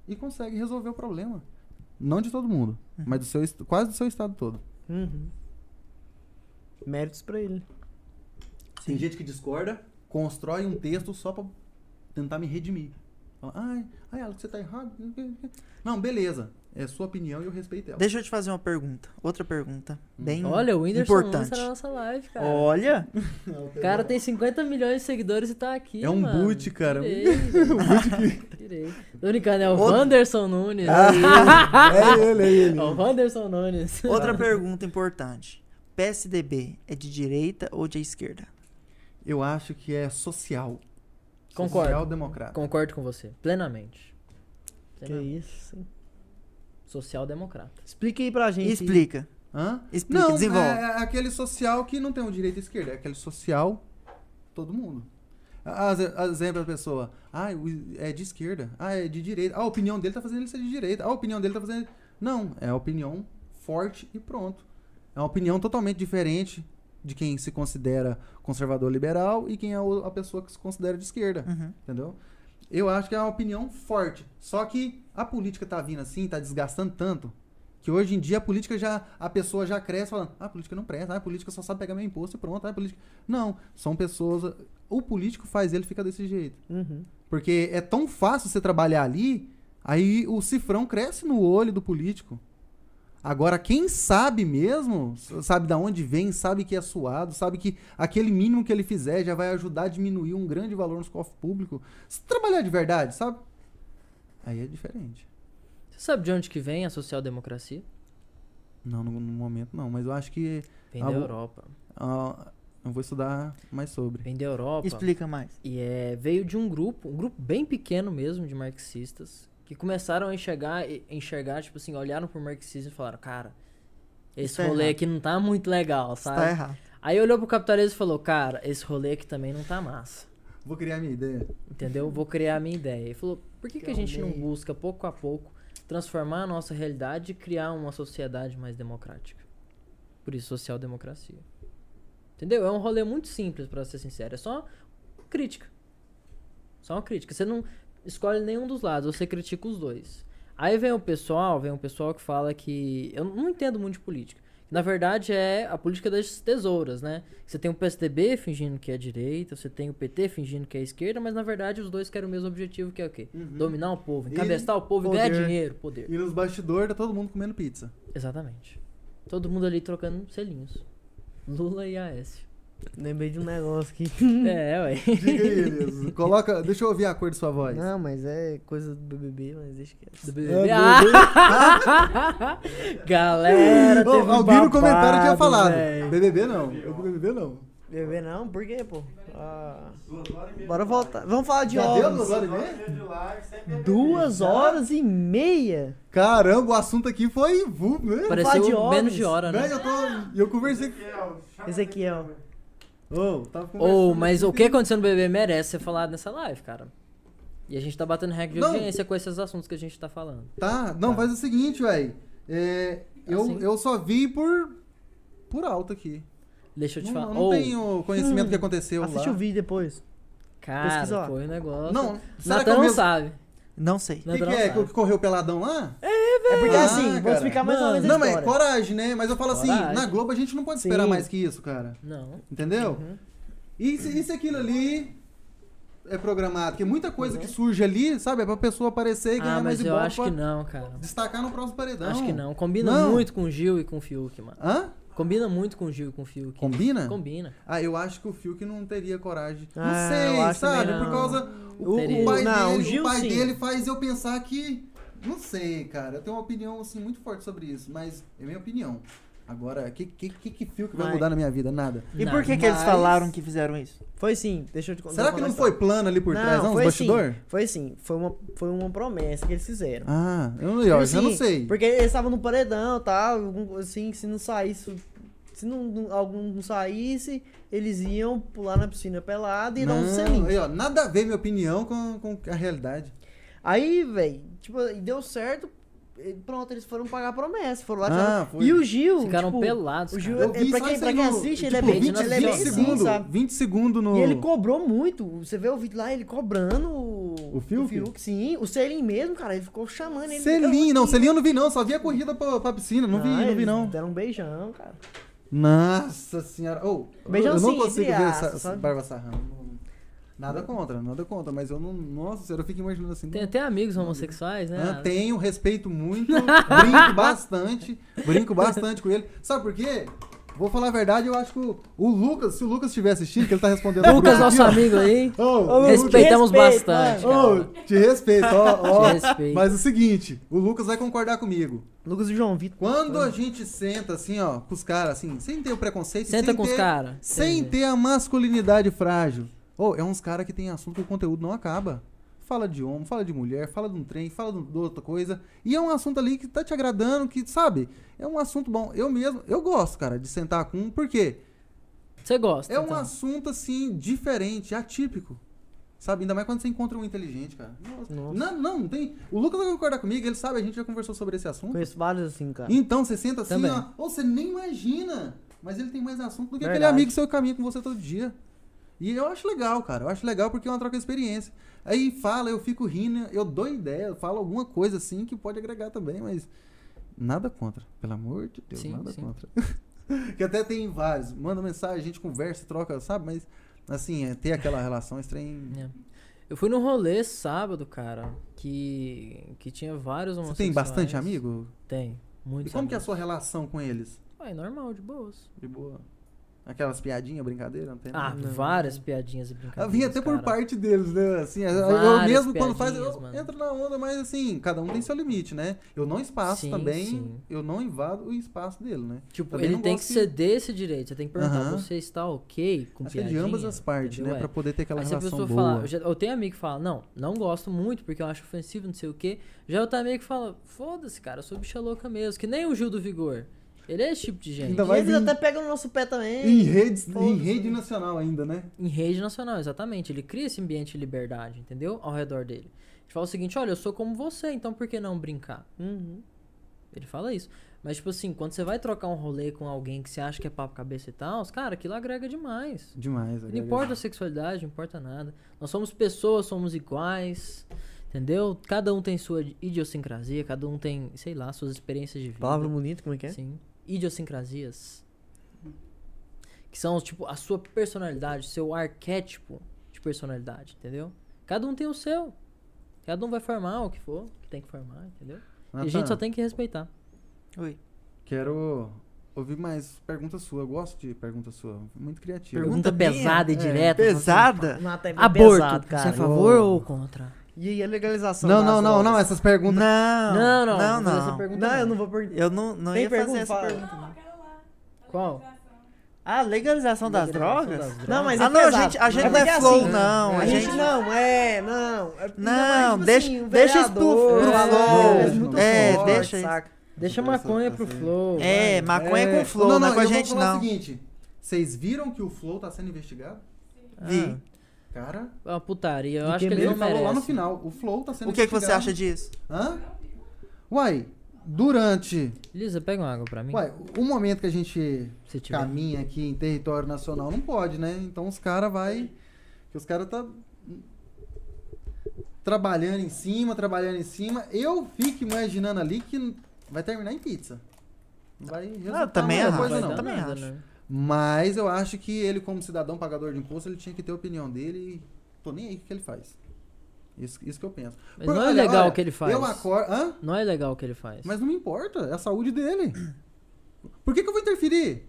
e consegue resolver o problema. Não de todo mundo, Uhum. mas do seu, quase do seu estado todo. Uhum. Méritos pra ele. Tem gente que discorda, constrói um texto só pra tentar me redimir. Fala, ai, ai, Alex, você tá errado. Não, beleza. É sua opinião e eu respeito ela. Deixa eu te fazer uma pergunta. Outra pergunta. Bem Olha, o Whindersson importante. na nossa live, cara. Olha, O cara tem 50 milhões de seguidores e tá aqui, É um mano. boot, cara. Tirei, velho. Tirei. Tô brincando, é o Outro- Wanderson Nunes. é ele, é ele. É o Wanderson Nunes. outra pergunta importante. PSDB é de direita ou de esquerda? Eu acho que é social. Concordo. Social democrata. Concordo com você, plenamente. Que Plenamente. isso. Social democrata. Explique aí pra gente. Explica. Hã? Explica, não, desenvolve. É, é aquele social que não tem um direito e esquerda, é aquele social todo mundo. Às às exemplo, a pessoa, ah, é de esquerda, ah, é de direita. Ah, a opinião dele tá fazendo ele ser de direita. Ah, a opinião dele tá fazendo. Não, é a opinião forte e pronto. É uma opinião totalmente diferente de quem se considera conservador liberal e quem é a pessoa que se considera de esquerda. Uhum. Entendeu? Eu acho que é uma opinião forte. Só que a política tá vindo assim, tá desgastando tanto, que hoje em dia a política já. A pessoa já cresce falando, ah, a política não presta, ah, a política só sabe pegar meu imposto e pronto, ah, a política. Não, são pessoas. O político faz ele ficar desse jeito. Uhum. Porque é tão fácil você trabalhar ali, aí o cifrão cresce no olho do político. Agora, quem sabe mesmo, sabe da onde vem, sabe que é suado, sabe que aquele mínimo que ele fizer já vai ajudar a diminuir um grande valor nos cofres públicos. Se trabalhar de verdade, sabe? Aí é diferente. Você sabe de onde que vem a social-democracia? Não, no, no momento não, mas eu acho que Vem Ah, da Europa. ah, eu vou estudar mais sobre. Vem da Europa. Explica mais. E é, veio de um grupo, um grupo bem pequeno mesmo de marxistas, que começaram a enxergar, enxergar tipo assim, olharam pro marxismo e falaram, cara, esse Isso tá rolê errado. aqui não tá muito legal, Isso sabe? tá errado. Aí olhou pro capitalismo e falou, cara, esse rolê aqui também não tá massa. Vou criar minha ideia. Entendeu? Vou criar a minha ideia. E falou, por que, que a gente não Calma aí. busca, pouco a pouco, transformar a nossa realidade e criar uma sociedade mais democrática? Por isso, social-democracia. Entendeu? É um rolê muito simples, pra ser sincero. É só crítica. Só uma crítica. Você não escolhe nenhum dos lados, você critica os dois. Aí vem o pessoal, vem o pessoal que fala que. Eu não entendo muito de política. Na verdade, é a política das tesouras, né? Você tem o PSDB fingindo que é direita, você tem o PT fingindo que é esquerda, mas na verdade os dois querem o mesmo objetivo, que é o quê? Dominar o povo, encabestar o povo e ganhar poder. dinheiro, poder. E nos bastidores tá todo mundo comendo pizza. Exatamente. Todo mundo ali trocando selinhos. Lula e Aécio. Lembrei de um negócio aqui. é, ué. Diga aí, Elias. Coloca. Deixa eu ouvir a cor de sua voz. Não, mas é coisa do BBB, mas deixa que Do É, BBB. do Ah! Galera, teve um alguém no comentário tinha falado. véi. BBB não. Eu do BBB não. BBB não? Por quê, pô? Ah, bora voltar. Vamos falar de Já ovos. duas horas e meia? Duas horas e meia? Caramba, o assunto aqui foi vu, né? falar de Pareceu ovos. menos de hora, né? Eu, tô, eu conversei com. Ezequiel. Ô, tava conversando Ou, mas aqui, o que aconteceu no BBB merece ser falado nessa live, cara. E a gente tá batendo recorde de Não. audiência com esses assuntos que a gente tá falando. Tá, não, faz o seguinte, velho. É, eu, Assim. eu só vi por. por alto aqui. Deixa eu te Não, falar. não Ou, tenho conhecimento do que aconteceu Assiste lá. o vídeo depois. cara, pesquisa lá. foi um negócio. Não, será que o não mesmo- sabe. Não sei. O que, que é? sabe. Que correu peladão lá? É porque Ah, assim, vou cara. explicar mais ou menos Não, mas história. coragem, né? Mas eu falo assim, Coragem. na Globo a gente não pode esperar Sim. mais que isso, cara. Não. Entendeu? Uhum. E se, se aquilo ali é programado? Porque muita coisa que surge ali, sabe, é pra pessoa aparecer e ganhar Ah, mais mas eu ibope acho que não, cara. destacar no próximo paredão. Acho que não. Combina Não. muito com o Gil e com o Fiuk, mano. Hã? Combina muito com o Gil e com o Fiuk. Combina? Combina. Ah, eu acho que o Fiuk não teria coragem. Ah, não eu sei, acho sabe? também Por não. causa. O, o pai, Não, o dele, Gil, o pai sim. dele faz eu pensar que. Não sei, cara. Eu tenho uma opinião assim muito forte sobre isso, mas é minha opinião. Agora, o que, que, que, que Fiuk vai Mas- mudar na minha vida? Nada. E por que, que eles mas- falaram que fizeram isso? Foi sim, deixa eu te contar. Será que não foi plano ali por trás, não? Os foi bastidor? Sim, foi sim, foi uma, foi uma promessa que eles fizeram. Ah, eu, não- Tipo eu, já não assim, sei. Porque eles estavam no paredão e tal, algum- assim, se não saísse, se não, não- algum não saísse, eles iam pular na piscina pelada e dar um Não, selinho. aí, ó, nada a ver minha opinião com, com a realidade. Aí, velho, tipo, e deu certo, pronto, eles foram pagar a promessa, foram lá. Ah. E o Gil, Ficaram tipo, pelados, o Gil, cara. Eu é, pra quem, pra quem assiste, tipo, ele é bem, 20, ele é bem 20 assim, segundos, sabe? 20 segundos no... E ele cobrou muito. Você vê o vídeo lá, ele cobrando o, O Fiuk? sim. O Selim mesmo, cara, ele ficou chamando ele. Selinho, não, Selinho eu não vi não, só vi a corrida pra, pra piscina, não vi, não vi não. Deram um beijão, cara. Nossa senhora. Oh, Beijão eu não sim, consigo ver essa, sabe? barba sarrando. Nada contra, nada contra, mas eu não. Nossa senhora, eu fico imaginando assim. Tem não- até amigos homossexuais, né? Ah, tenho, respeito muito, brinco bastante, brinco bastante com ele. Sabe por quê? Vou falar a verdade, eu acho que o, o Lucas, se o Lucas estiver assistindo, que ele tá respondendo Lucas, aqui, nosso ó. amigo aí. Lucas, Respeitamos respeito, bastante, cara. te respeito, ó, ó. Te respeito. Mas é o seguinte, o Lucas vai concordar comigo. Lucas e João Vitor. Quando a gente senta assim, ó, com os caras, assim, sem ter o preconceito, Senta sem com os ter- caras. Sem ter a masculinidade frágil. Ô, é uns caras que tem assunto que o conteúdo não acaba. fala de homem, fala de mulher, fala de um trem, fala de outra coisa. E é um assunto ali que tá te agradando, que, sabe? É um assunto bom. Eu mesmo, eu gosto, cara, de sentar com um, porque Você gosta, é um então. assunto, assim, diferente, atípico. Sabe? Ainda mais quando você encontra um inteligente, cara. Nossa. Nossa. Não, não, não tem. O Lucas vai concordar comigo, ele sabe, a gente já conversou sobre esse assunto. Conheço vários assim, cara. Então você senta assim, Também. ó. Ou você nem imagina. Mas ele tem mais assunto do que aquele Verdade. amigo seu que caminha com você todo dia. E eu acho legal, cara. Eu acho legal porque é uma troca de experiência. Aí fala, eu fico rindo, eu dou ideia, eu falo alguma coisa assim que pode agregar também, mas nada contra. Pelo amor de Deus, Sim, nada sim. contra. que até tem vários. Manda mensagem, a gente conversa, troca, sabe? Mas assim, é ter aquela relação estranha. É. Eu fui num rolê sábado, cara, que, que tinha vários Você tem bastante amigo? Tem, E muitos como que é a amigos. sua relação com eles? Ah, é normal, de boas. De boa. Aquelas piadinhas, brincadeira, não tem Ah, nada? várias piadinhas e Eu brincadeiras. vim até por cara. parte deles, né? Assim, eu- eu Várias mesmo quando faz, eu mano. entro na onda, mas assim, cada um tem seu limite, né? Eu não espaço Sim, também, sim. eu não invado o espaço dele, né? Tipo, Também ele não tem que gosto ceder esse direito. Você tem que perguntar, Aham. você está ok com Acho que é de piadinha? ambas as partes, Entendeu? né? É. Pra poder ter aquela Aí se a relação pessoa boa. falar, eu, já- eu tenho amigo que fala, não, não gosto muito porque eu acho ofensivo, não sei o quê. Já eu tenho amigo que fala, foda-se, cara, eu sou bicha louca mesmo, que nem o Gil do Vigor. Ele é esse tipo de gente. Ainda E vai eles vir- até pegam no nosso pé também. Em, redes, em rede nacional ainda, né? Em rede nacional, exatamente. Ele cria esse ambiente de liberdade, entendeu? Ao redor dele. Ele fala o seguinte, olha, eu sou como você, então por que não brincar? Uhum. Ele fala isso. Mas, tipo assim, quando você vai trocar um rolê com alguém que você acha que é papo cabeça e tal, cara, aquilo agrega demais. Demais. Não agrega. importa a sexualidade, não importa nada. Nós somos pessoas, somos iguais. Entendeu? Cada um tem sua idiosincrasia, cada um tem, sei lá, suas experiências de vida. Palavra bonita, como é que é? Sim. Idiosincrasias. Que são, tipo, a sua personalidade, seu arquétipo de personalidade, entendeu? Cada um tem o seu. Cada um vai formar o que for, que tem que formar, entendeu? E a gente só tem que respeitar. Oi. Quero ouvir mais pergunta sua. Eu gosto de pergunta sua. Muito criativa. Pergunta Pergunta pesada e minha? É, direta. Pesada? Nata é Aborto, pesado, você é a cara. favor Ô. ou contra? E aí a legalização Não, das não, não, não. Essas perguntas. Não, Não, não, não, fazer essa não. pergunta Não, eu não vou perguntar. Eu não, não Tem ia fazer pergunta? essa Fala. pergunta. não. Qual? Ah, legalização das Legalização drogas? das drogas. Não, mas Ah, é não, a gente, a gente É não é porque flow, assim, não. A, A gente, gente não, é, não. É, Não, mais, tipo deixa- assim, um deixa isso pro- pro flow. é É, forte, deixa isso. Deixa maconha pro flow. É, vai. maconha É, com flow, não, é com a gente não. o seguinte: vocês viram que o Flow tá sendo investigado? Vi. Cara, É uma putaria. Eu acho que eles ele não falou merecem. lá no final: o Flow tá sendo O que, que você acha disso? Hã? Uai, durante. Lisa, pega uma água pra mim. Uai, o momento que a gente se tiver. caminha aqui em território nacional não pode, né? Então os caras vai. Que os caras tá trabalhando em cima, trabalhando em cima. Eu fico imaginando ali que vai terminar em pizza. Não vai resultar também muita acho, coisa não. também acho. Mas eu acho que ele, como cidadão pagador de imposto, ele tinha que ter a opinião dele e tô nem aí o que ele faz. Isso, isso que eu penso. Mas Por- não é olha, legal o que ele faz. Eu acordo. Hã? Não é legal o que ele faz. Mas não me importa, é a saúde dele. Por que, que eu vou interferir?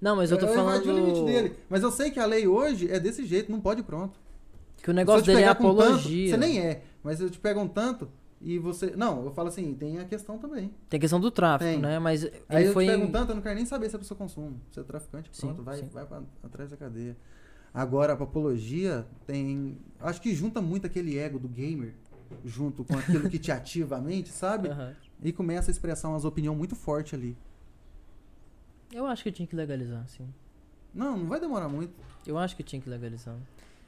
Não, mas eu tô falando invadi o limite dele. Mas eu sei que a lei hoje é desse jeito, não pode pronto. que o Se negócio eu dele é com tanto, apologia. você nem é, mas eu te pego um tanto e você. Não, eu falo assim, tem a questão também. Tem questão do tráfico, Tem. né? Mas Aí ele eu foi te tanto, eu não quero nem saber se a pessoa consome. Se é traficante, Sim, pronto, vai, sim. vai pra, atrás da cadeia. Agora, a apologia tem. Acho que junta muito aquele ego do gamer, junto com aquilo que te ativa a mente, sabe? Aham. E começa a expressar umas opiniões muito fortes ali. Eu acho que tinha que legalizar, sim. Não, não vai demorar muito. Eu acho que tinha que legalizar.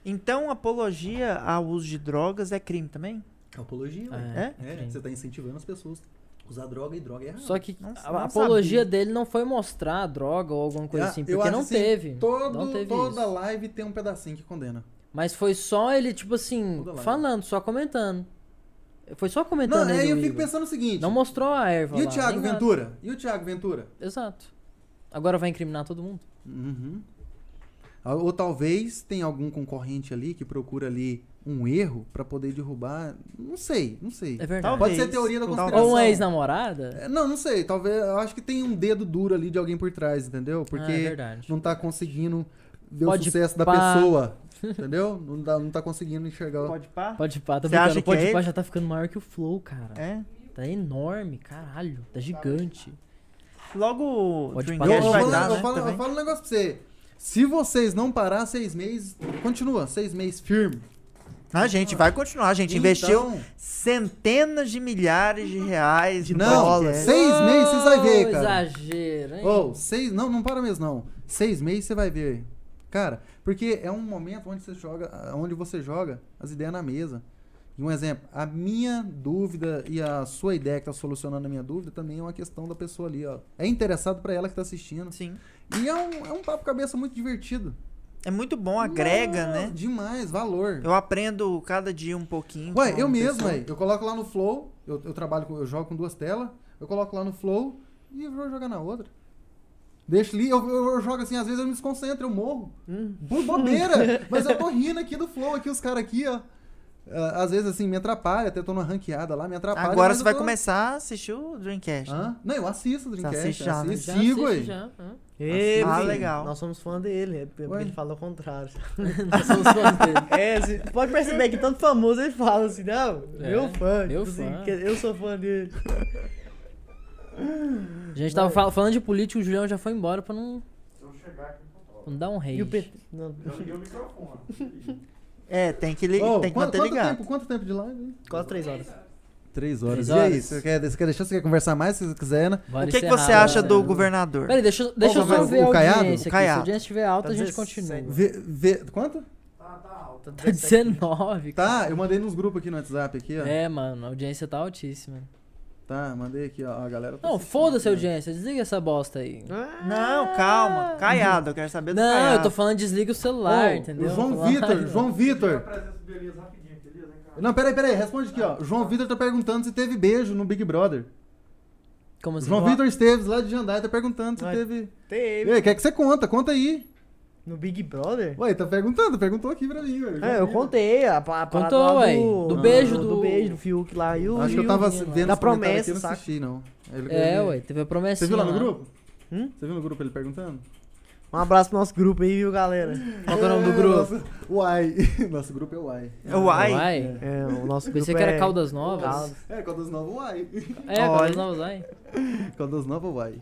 Então, apologia ao uso de drogas é crime também? Apologia, É, É, você tá incentivando as pessoas a usar droga e droga é errado. Só que Não- a não apologia sabia. dele não foi mostrar a droga ou alguma coisa Ah, assim, eu porque não assim, teve. Todo, não teve toda isso. live tem um pedacinho que condena. Mas foi só ele, tipo assim, falando, só comentando. Foi só comentando Não, aí eu o fico Igor. pensando o seguinte. Não mostrou a erva e o lá, Thiago nem nada. Ventura? E o Thiago Ventura? Exato. Agora vai incriminar todo mundo? Uhum. Ou talvez tem algum concorrente ali que procura ali um erro pra poder derrubar. Não sei, não sei. É verdade. Talvez. Pode ser teoria da conspiração. Ou uma ex-namorada? É, Não, não sei. Talvez. Eu acho que tem um dedo duro ali de alguém por trás, entendeu? Ah, é Porque verdade. não tá conseguindo ver Pode o sucesso da pá. pessoa. Entendeu? Não, dá, não tá conseguindo enxergar. o- Pode pá? Pode pá, tá Você acha brincando. que é Pode pá ele? já tá ficando maior que o Flow, cara. É. Tá enorme, caralho. Tá gigante. Logo Pode pá, Eu, eu, vai falo, dar, eu, né? falo, eu falo um negócio pra você. Se vocês não parar seis meses, continua, seis meses firme. A gente vai continuar, a gente investiu Então, centenas de milhares de reais de Não, dólares. seis meses você vai ver, cara. Exagero, hein? Ou, seis. Não, não para mesmo, não. Seis meses você vai ver. Cara, porque é um momento onde você joga, onde você joga as ideias na mesa. E um exemplo, a minha dúvida e a sua ideia que tá solucionando a minha dúvida também é uma questão da pessoa ali, ó. É interessado pra ela que tá assistindo. Sim. E é um, é um papo cabeça muito divertido. É muito bom, agrega, né? Demais, valor. Eu aprendo cada dia um pouquinho. Ué, eu mesmo, ué. Eu coloco lá no Flow, eu, eu trabalho com, eu jogo com duas telas, eu coloco lá no Flow e vou jogar na outra. Deixa ali, eu, eu, eu jogo assim, às vezes eu me desconcentro, eu morro. Hum. Bobeira! mas eu tô rindo aqui do Flow, aqui, os caras aqui, ó. Às vezes, assim, me atrapalha, até tô numa ranqueada lá, me atrapalha. Agora você eu vai tô- começar a assistir o Dreamcast. né? Hã? Não, eu assisto o Dreamcast. assiste já, né? assisto, Já sigo, assiste, ué. já. Ê, Ah, legal. Nós somos fã dele, é porque Ué? ele fala o contrário. Nós somos fãs dele. É, você pode perceber que tanto famoso ele fala assim, não, É, meu fã, meu tipo assim, fã. que eu sou fã dele. A gente tava fal- falando de político, o Julião já foi embora pra não, Se eu chegar aqui, eu não dar um rei. E o PT. Não, Já liguei o microfone. É, tem que, li... Ô, tem que quanto, manter quanto ligado. tempo, quanto tempo de live? quase três horas. Três horas. Três E aí, horas. você quer, você quer deixar? Você quer conversar mais se você quiser, né? Bora O que, que você acha do governador? Peraí, deixa, eu- deixa eu Qual só ver a O Caiado? audiência aqui. Se a Caiado. audiência estiver alta, Tá a gente 17. continua. Vê, vê, quanto? Tá, tá alto. Tá 19, cara. Tá, eu mandei nos grupos aqui no WhatsApp aqui, ó. É, mano, a audiência tá altíssima. Tá, mandei aqui, ó. A galera tá Não, foda-se a né? audiência, desliga essa bosta aí. Não, calma. Caiado, eu quero saber do Não, Caiado. eu tô falando desliga o celular, Ô, entendeu? O João Vitor, João Vitor. Não, peraí, peraí, responde aqui, ó. O João Vitor tá perguntando se teve beijo no Big Brother. Como assim? João Vitor Esteves, lá de Jandai, tá perguntando se Ai. teve. Teve. E aí, quer que você conta? Conta aí. No Big Brother? Ué, tá perguntando, perguntou aqui pra mim, velho. É, eu contei a, a parada Contou, lá ué, do, do beijo do, do- beijo do Fiuk lá e o Acho que eu o tava vendo da os comentários promessa, aqui, eu não saca? assisti, não. Ele- É, ele- ué, teve a promessa. Você viu lá no grupo? Hum? Você viu no grupo ele perguntando? Um abraço pro nosso grupo aí, viu, galera? Qual que é o nome do grupo? Nossa, Uai. Nosso grupo é Uai. É o Uai. Uai. É, o nosso grupo Pensei que era é... Caldas Novas. Caldas. É, Caldas Novas Uai. É, Caldas. Novas, Uai. Caldas Novas Uai.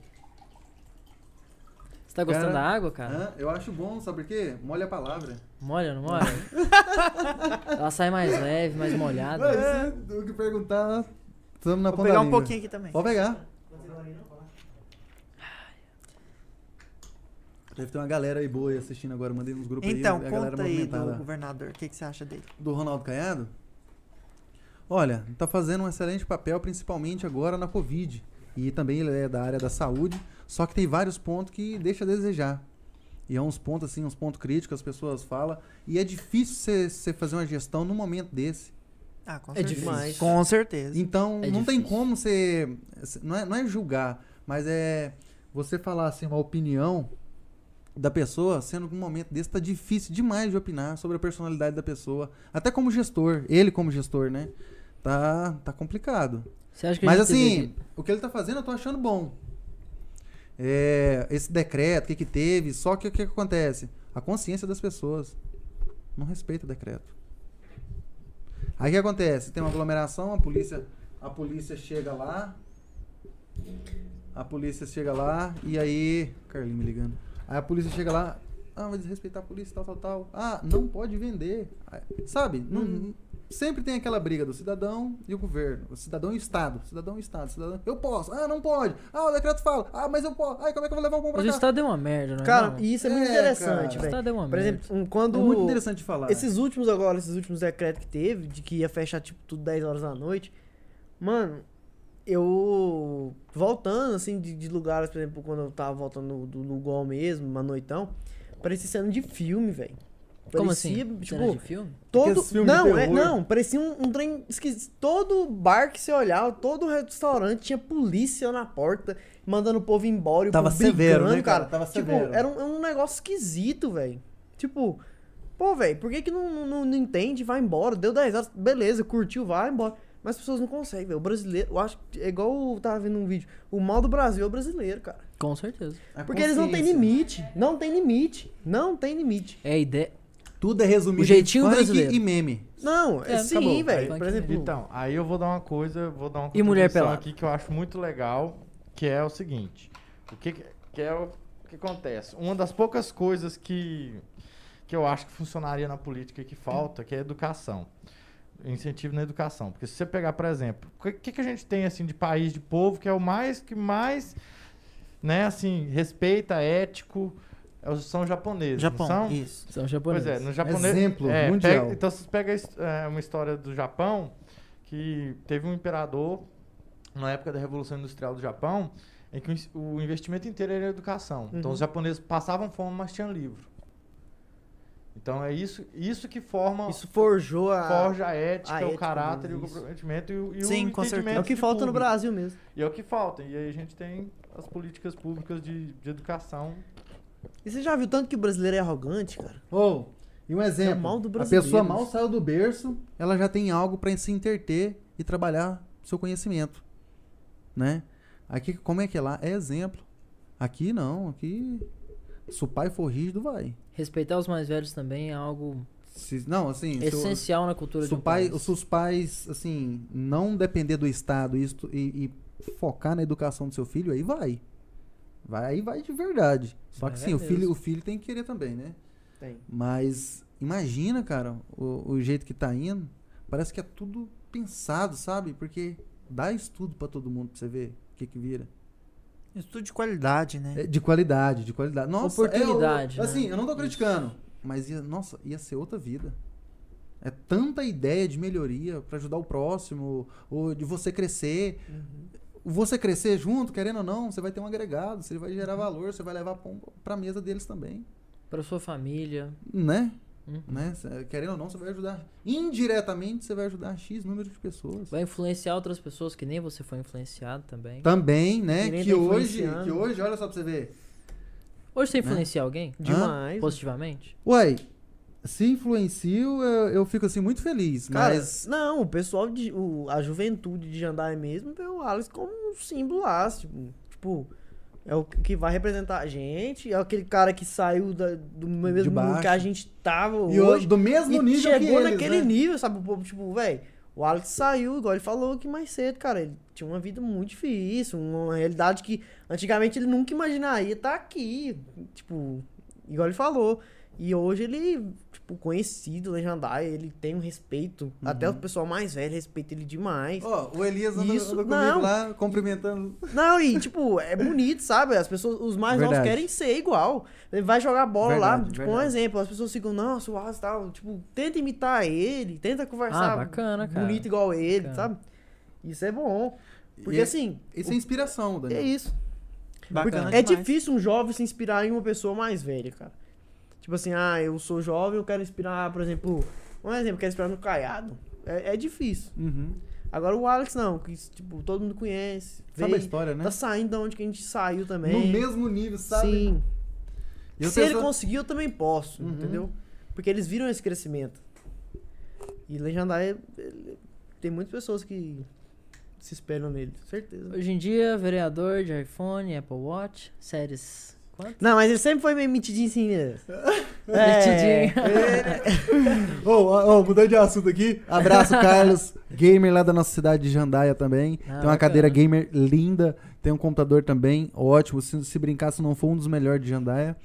Você tá gostando Cara, da água, cara? Eu acho bom, sabe por quê? Molha a palavra. Molha, não molha? Ela sai mais leve, mais molhada. Ué, se o que perguntar, estamos na Vou ponta pegar da um língua. pouquinho aqui também. Pode pegar. Deve ter uma galera aí boa aí assistindo agora. Mandei nos grupos Então, aí. galera conta aí do governador. O que, que você acha dele? do Ronaldo Caiado? Olha, tá fazendo um excelente papel, principalmente agora na Covid. E também ele é da área da saúde, só que tem vários pontos que deixa a desejar. E é uns pontos assim, uns pontos críticos, as pessoas falam. E é difícil você fazer uma gestão num momento desse. Ah, com É certeza. demais. Com certeza. Então, É não tem difícil. como você. Não é, não é julgar, mas é você falar assim, uma opinião da pessoa, sendo que um momento desse tá difícil demais de opinar sobre a personalidade da pessoa. Até como gestor, ele como gestor, né? Tá, tá complicado. Você acha que a Mas assim, deveria- o que ele tá fazendo eu tô achando bom. É, esse decreto, o que que teve, só que o que, que acontece? A consciência das pessoas não respeita o decreto. Aí o que acontece? Tem uma aglomeração, a polícia, a polícia chega lá, a polícia chega lá e aí, Carlinhos me ligando. Aí a polícia chega lá, ah, vai desrespeitar a polícia, tal, tal, tal. Ah, não pode vender. Sabe? Não- Uhum. Sempre tem aquela briga do cidadão e o governo. O cidadão e o Estado. Cidadão e o Estado. Cidadão, eu posso. Ah, não pode. Ah, o decreto fala. Ah, mas eu posso. Ai, como é que eu vou levar o pão pra Mas o cá? estado deu uma merda, não é? Cara, não? e isso é muito É, interessante, cara. O velho. estado deu uma Por merda. exemplo, um- quando... É muito interessante falar. Esses últimos agora, esses últimos decretos que teve, de que ia fechar, tipo, tudo 10 horas da noite, mano, eu voltando, assim, de, de lugares, por exemplo, quando eu tava voltando no, do, no Gol mesmo, uma noitão, parecia cena de filme, velho. Como Parecia, assim? Tipo, de filme? todo. De Não, é, não, parecia um, um trem esquisito. Todo bar que você olhava, todo restaurante tinha polícia na porta, mandando o povo embora. e o Tava povo severo, brigando, né, cara? Tava tipo, severo. era um, um negócio esquisito, velho. Tipo, pô, velho, por que que não, não, não entende? Vai embora. Deu 10 horas, beleza, curtiu, vai embora. Mas as pessoas não conseguem, velho. O brasileiro, eu acho que é igual eu tava vendo um vídeo. O mal do Brasil é o brasileiro, cara. Com certeza. A Porque eles não têm consciência. limite. Não tem limite. Não tem limite. É a ideia. Tudo é resumido O jeitinho em funk brasileiro. e meme. Não, É, é, sim, acabou. velho. Aí- Por exemplo, Então, aí eu vou dar uma coisa, vou dar uma E mulher pelada? aqui que eu acho muito legal, que é o seguinte. O que, que é o que acontece? Uma das poucas coisas que que eu acho que funcionaria na política e que falta, que é a educação. Incentivo na educação. Porque se você pegar, por exemplo, o que, que a gente tem assim de país, de povo, que é o mais que mais né, assim, respeita, ético, são os japoneses. não Japão, são? isso. São Pois japoneses. é, no japonês. Exemplo é, mundial. pega- então, você pega é, uma história do Japão, que teve um imperador, na época da Revolução Industrial do Japão, em que o o investimento inteiro era em educação. Então, Uhum. os japoneses passavam fome, mas tinham livro. Então, é isso, isso que forma, Isso forjou a. forja a ética, a o ética caráter e o comprometimento e o, e o Sim, com certeza. entendimento É o que falta no. Brasil mesmo. E é o que falta. E aí a gente tem as políticas públicas de, de educação. E você já viu tanto que o brasileiro é arrogante, cara? Ô, e um exemplo. É mal do a brasileiro, pessoa mal saiu do berço, ela já tem algo pra se interter e trabalhar seu conhecimento, né? Aqui, como é que é lá? É exemplo. Aqui não, aqui se o pai for rígido, vai. Respeitar os mais velhos também é algo Se- não, assim, se essencial na cultura se, de o um pai, país. se os pais, assim, não depender do Estado estu- e- e focar na educação do seu filho, aí vai. Vai, aí vai de verdade. Só Vai que sim, o filho, o filho tem que querer também, né? Tem. Mas imagina, cara, o, o jeito que tá indo. Parece que é tudo pensado, sabe? Porque dá estudo pra todo mundo pra você ver o que que vira. Estudo de qualidade, né? É de qualidade, de qualidade. Nossa, Oportunidade, é o- né? assim, eu não tô criticando, mas ia, nossa, ia ser outra vida. É tanta ideia de melhoria pra ajudar o próximo, ou de você crescer. Você crescer junto, querendo ou não, você vai ter um agregado, você vai gerar valor, você vai levar pão pra mesa deles também, Pra sua família. né? Uhum. né? Querendo ou não, você vai ajudar. Indiretamente, você vai ajudar X número de pessoas. Vai influenciar outras pessoas que nem você foi influenciado também. Também, né? Que tá hoje, que hoje, olha só pra você ver. Hoje você Né? influencia alguém? Demais. Positivamente? Uai, se influencio, eu, eu fico assim muito feliz. Cara, mas. não, o pessoal, de, o, a juventude de Jandai mesmo vê o Alex como um símbolo lá, tipo, tipo, é o que vai representar a gente, é aquele cara que saiu da- do mesmo mundo que a gente tava E hoje, do mesmo nível chegou que eles, naquele né? nível, sabe, o povo, tipo, velho, o Alex saiu, igual ele falou aqui mais cedo, cara, ele tinha uma vida muito difícil, uma realidade que antigamente ele nunca imaginaria estar aqui, tipo, igual ele falou, e hoje ele, tipo, conhecido, legendário, ele tem um respeito, até o pessoal mais velho respeita ele demais. Ó, o Elias anda, Isso, anda comigo não. lá, cumprimentando. Não, e tipo, é bonito, sabe? As pessoas, os mais novos Verdade. querem ser igual. Ele vai jogar bola lá, Verdade, tipo, um verdade. exemplo, as pessoas ficam, nossa, o Alex tal, tipo, tenta imitar ele, tenta conversar Ah, bacana, cara. bonito igual ele, Bacana. sabe? Isso é bom. Porque E- assim, Isso é inspiração, é Daniel. isso. Bacana é demais. difícil um jovem se inspirar em uma pessoa mais velha, cara. Tipo assim, ah, eu sou jovem, eu quero inspirar, por exemplo, um exemplo, quero inspirar no Caiado. É, é difícil. Uhum. Agora o Alex não, que tipo, todo mundo conhece. Sabe a veio, história, né? Tá saindo da onde que a gente saiu também. No mesmo nível, sabe? Sim. Eu Se ele penso- conseguiu, eu também posso, Uhum. entendeu? Porque eles viram esse crescimento. E Legendário, ele- tem muitas pessoas que se espelham nele, certeza. Hoje em dia, vereador de iPhone, Apple Watch, séries. Quanto? Não, mas ele sempre foi meio metidinho assim, né? Metidinho. Ô, mudando de assunto aqui. Abraço, Carlos, gamer lá da nossa cidade de Jandaia também. Ah, tem uma bacana. cadeira gamer linda, tem um computador também, ótimo. Se, se brincar, se não for um dos melhores de Jandaia.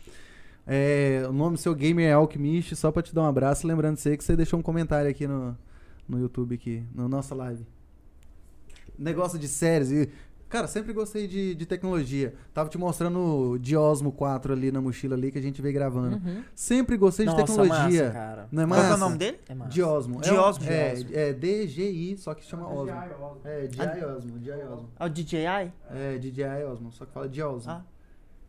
É, o nome do seu gamer é Alchemist, só pra te dar um abraço. Lembrando você que você deixou um comentário aqui no, no YouTube, aqui, na nossa live. Negócio de séries e... Cara, sempre gostei de, de tecnologia. Tava te mostrando o Diosmo 4 ali na mochila ali que a gente veio gravando. Uhum. Sempre gostei de Nossa, tecnologia. massa, cara. Não é Qual que é massa? o nome dele? É massa. Diosmo. Diosmo. É, é, é DGI, só que chama Osmo. É, DJI Osmo, DJI Osmo. É o DJI? É, DJI Osmo, só que fala Diosmo. Ah.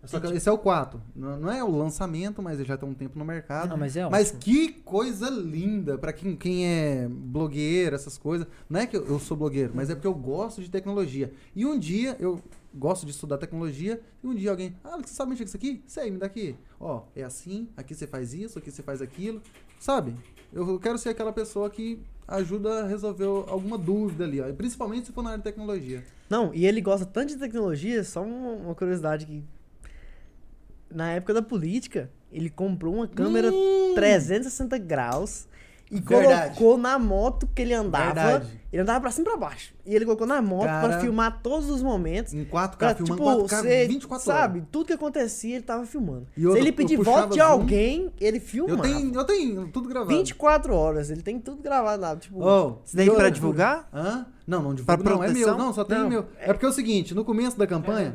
Só que esse é o 4. Não, não é o lançamento, mas ele já tem um tempo no mercado. Ah, mas é Mas que coisa linda pra quem, quem é blogueiro, essas coisas. Não é que eu, eu sou blogueiro, mas é porque eu gosto de tecnologia. E um dia eu gosto de estudar tecnologia e um dia alguém, ah, você sabe mexer com isso aqui? Sei, me dá aqui. Ó, é assim, aqui você faz isso, aqui você faz aquilo. Sabe? Eu quero ser aquela pessoa que ajuda a resolver alguma dúvida ali, ó. Principalmente se for na área de tecnologia. Não, e ele gosta tanto de tecnologia, só uma, uma curiosidade que. Na época da política, ele comprou uma câmera Hum. 360 graus E Verdade. colocou na moto que ele andava. Verdade. Ele andava pra cima e pra baixo. E ele colocou na moto Cara. pra filmar todos os momentos. Em 4K, Pra, filmando tipo, 4K, você 24 sabe, horas. tudo que acontecia, ele tava filmando. E Se ele eu pedir voto de zoom. alguém, ele Eu filmava. tenho, eu tenho tudo gravado. 24 horas, ele tem tudo gravado lá. Tipo, Oh, Isso daí pra divulgar? Hã? Não, não divulga Pra não, é meu. Não, só tem Não. meu. É porque é o seguinte, no começo da campanha...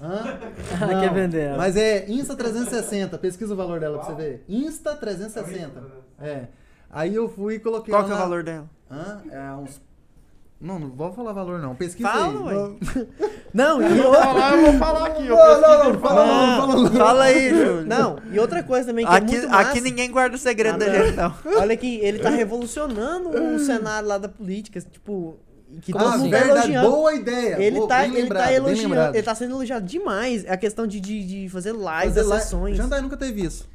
Hã? Ela quer vender ela. Mas é Insta 360, pesquisa o valor dela pra você ver. Insta 360. É. Aí eu fui e coloquei Qual que é o na- valor dela? Hã? É uns... Não, não vou falar valor não. Pesquisa Fala, aí. ué. Não, Não, e Vou outra, falar, eu vou falar aqui. Eu não, não, não, fala não, fala não. Fala aí, Júlio. não, e outra coisa também que é Aqui, muito massa. aqui ninguém guarda o segredo Ah, da não. gente, não. Olha que ele tá revolucionando o cenário lá da política, tipo, que todo Ah, assim? mundo tá verdade, elogiando. boa ideia. Ele Boa, tá, ele lembrado, tá elogiando, ele tá sendo elogiado demais. É a questão de, de, de fazer lives, Fazer sessões. Jandai nunca teve isso.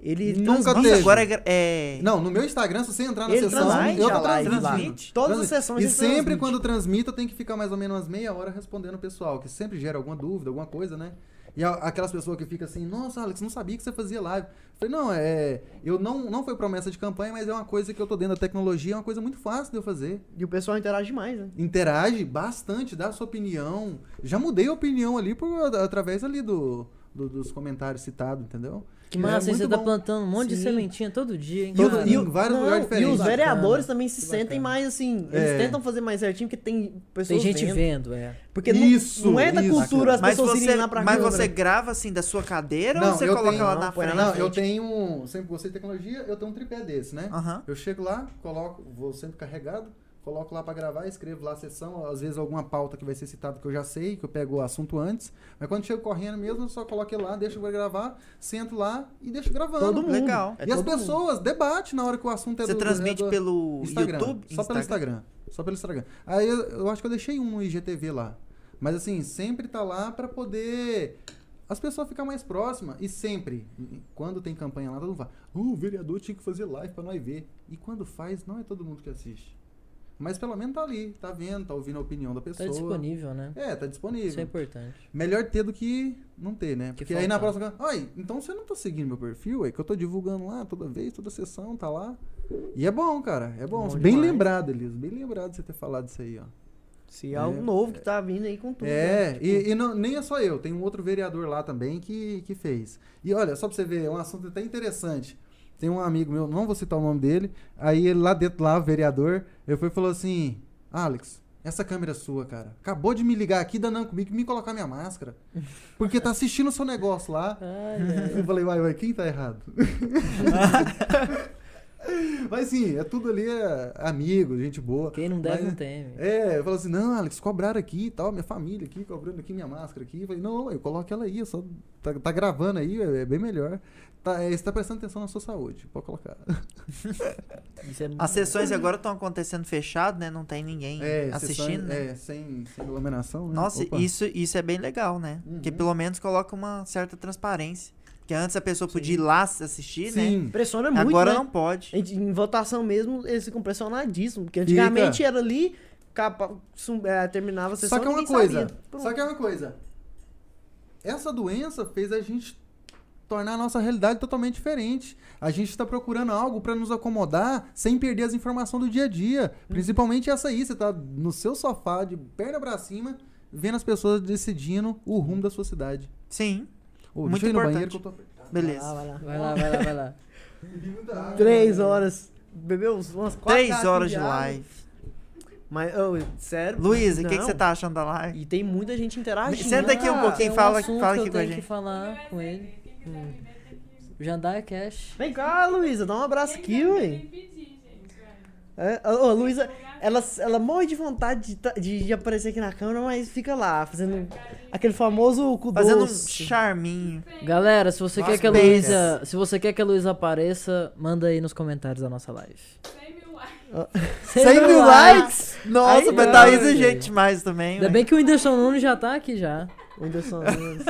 Ele Nunca teve. agora é, é... Não, no meu Instagram, se você entrar na Ele sessão, transmite eu tô transmitindo. Todas as sessões E sempre transmite. quando transmito, eu tenho que ficar mais ou menos umas meia hora respondendo o pessoal, que sempre gera alguma dúvida, alguma coisa, né? E aquelas pessoas que ficam assim, nossa, Alex, não sabia que você fazia live. Eu falei, não, é. Eu não, não foi promessa de campanha, mas é uma coisa que eu tô dentro da tecnologia, é uma coisa muito fácil de eu fazer. E o pessoal interage mais, né? Interage bastante, dá a sua opinião. Já mudei a opinião ali por, através ali do, do- dos comentários citados, entendeu? Que É massa, muito você tá bom. plantando um monte de Sim. sementinha todo dia, hein? Todo- e o- vários lugares E diferentes. os Bacana, vereadores também se sentem mais assim. É. Eles tentam fazer mais certinho, porque tem pessoas Tem gente vendo. vendo, é. Porque não- Isso, não, é da isso. cultura as Mas pessoas você, irem lá pra mas você grava assim da sua cadeira Não, ou você coloca tenho- ela não, na frente? Não, eu tenho. um- Sempre gostei de tecnologia, eu tenho um tripé desse, né? Aham. Eu chego lá, coloco, vou sempre carregado, coloco lá pra gravar, escrevo lá a sessão, às vezes alguma pauta que vai ser citada que eu já sei, que eu pego o assunto antes. Mas quando chego correndo mesmo, eu só coloco ele lá, deixo pra gravar, sento lá e deixo gravando. Todo mundo. Legal. É e as todo mundo. pessoas debatem na hora que o assunto é Você do transmite é do- pelo Instagram, YouTube? Só pelo Instagram. Só pelo Instagram. Aí eu, eu acho que eu deixei um no IGTV lá. Mas assim, sempre tá lá pra poder as pessoas ficar mais próximas. E sempre, quando tem campanha lá, todo mundo fala: "Oh, o vereador tinha que fazer live pra nós ver. E quando faz, não é todo mundo que assiste. Mas pelo menos tá ali, tá vendo, tá ouvindo a opinião da Tá pessoa. disponível, né? É, tá disponível. Isso é importante. Melhor ter do que não ter, né? Que Porque aí na próxima. Ai, então você não tá seguindo meu perfil? É que eu tô divulgando lá toda vez, toda sessão, tá lá. E é bom, cara. É bom. Bom bem demais. lembrado, Elias. Bem lembrado de você ter falado isso aí, ó. Se é algo novo que tá vindo aí com tudo. É, né? Tipo, e, e não- nem é só eu, tem um outro vereador lá também que, que fez. E olha, só pra você ver, é um assunto até interessante. Tem um amigo meu, não vou citar o nome dele, aí ele lá dentro, lá, vereador, eu fui e falou assim: Alex, essa câmera é sua, cara. Acabou de me ligar aqui, danando comigo, me colocar minha máscara. Porque tá assistindo o seu negócio lá. Ai, ai. Eu falei, uai, uai, quem tá errado? Mas sim, é tudo ali é amigo, gente boa. Quem não deve Mas- não teme. É, eu falo assim, não, Alex, cobraram aqui e tal, minha família aqui, cobrando aqui minha máscara aqui. Eu falei, não, eu coloco ela aí, eu só tá, tá gravando aí, é, é bem melhor. Tá, é, você tá prestando atenção na sua saúde, pode colocar. É As sessões agora estão acontecendo fechado, né? Não tem ninguém É, assistindo, sessões- né? É, sem, sem aglomeração, né? Nossa, Opa. isso, isso é bem legal, né? Uhum. Porque pelo menos coloca uma certa transparência. Porque antes a pessoa podia ir lá assistir, né? Sim, Impressiona muito, Agora né? não pode. A gente, em votação mesmo, eles ficam pressionadíssimos. Porque antigamente era ali, capa, sum- é, terminava a sessão Só que é uma coisa, só que é uma coisa. Essa doença fez a gente tornar a nossa realidade totalmente diferente. A gente está procurando algo para nos acomodar sem perder as informações do dia a dia. Principalmente essa aí, você tá no seu sofá, de perna para cima, vendo as pessoas decidindo o rumo da sua cidade. Sim, Ô, Muito deixa eu ir no importante. banheiro que eu tô beleza. Vai lá, vai lá. Vai lá, vai lá, vai lá. Três horas. Bebeu uns- umas quatro Três horas de água. live. Mas, ô, sério? Luísa, o que, você tá achando da live? E tem muita gente interagindo. Senta aqui um Ah, pouquinho, é um fala- fala que aqui eu com a tenho gente. que falar com ele. Hum. Jandai Cash. Vem cá, Luísa, dá um abraço aqui, ué. É, ô, Luísa, ela, ela morre de vontade de, ta- de, de aparecer aqui na câmera, mas fica lá, fazendo aquele famoso cu Fazendo um doce. charminho. Galera, se você quer que a Luísa, se você quer que a Luísa apareça, manda aí nos comentários da nossa live. 100 mil likes! Nossa, Aí, mas tá exigente demais também. Ainda ué. bem que o Whindersson Nunes já tá aqui já. O Whindersson Nunes.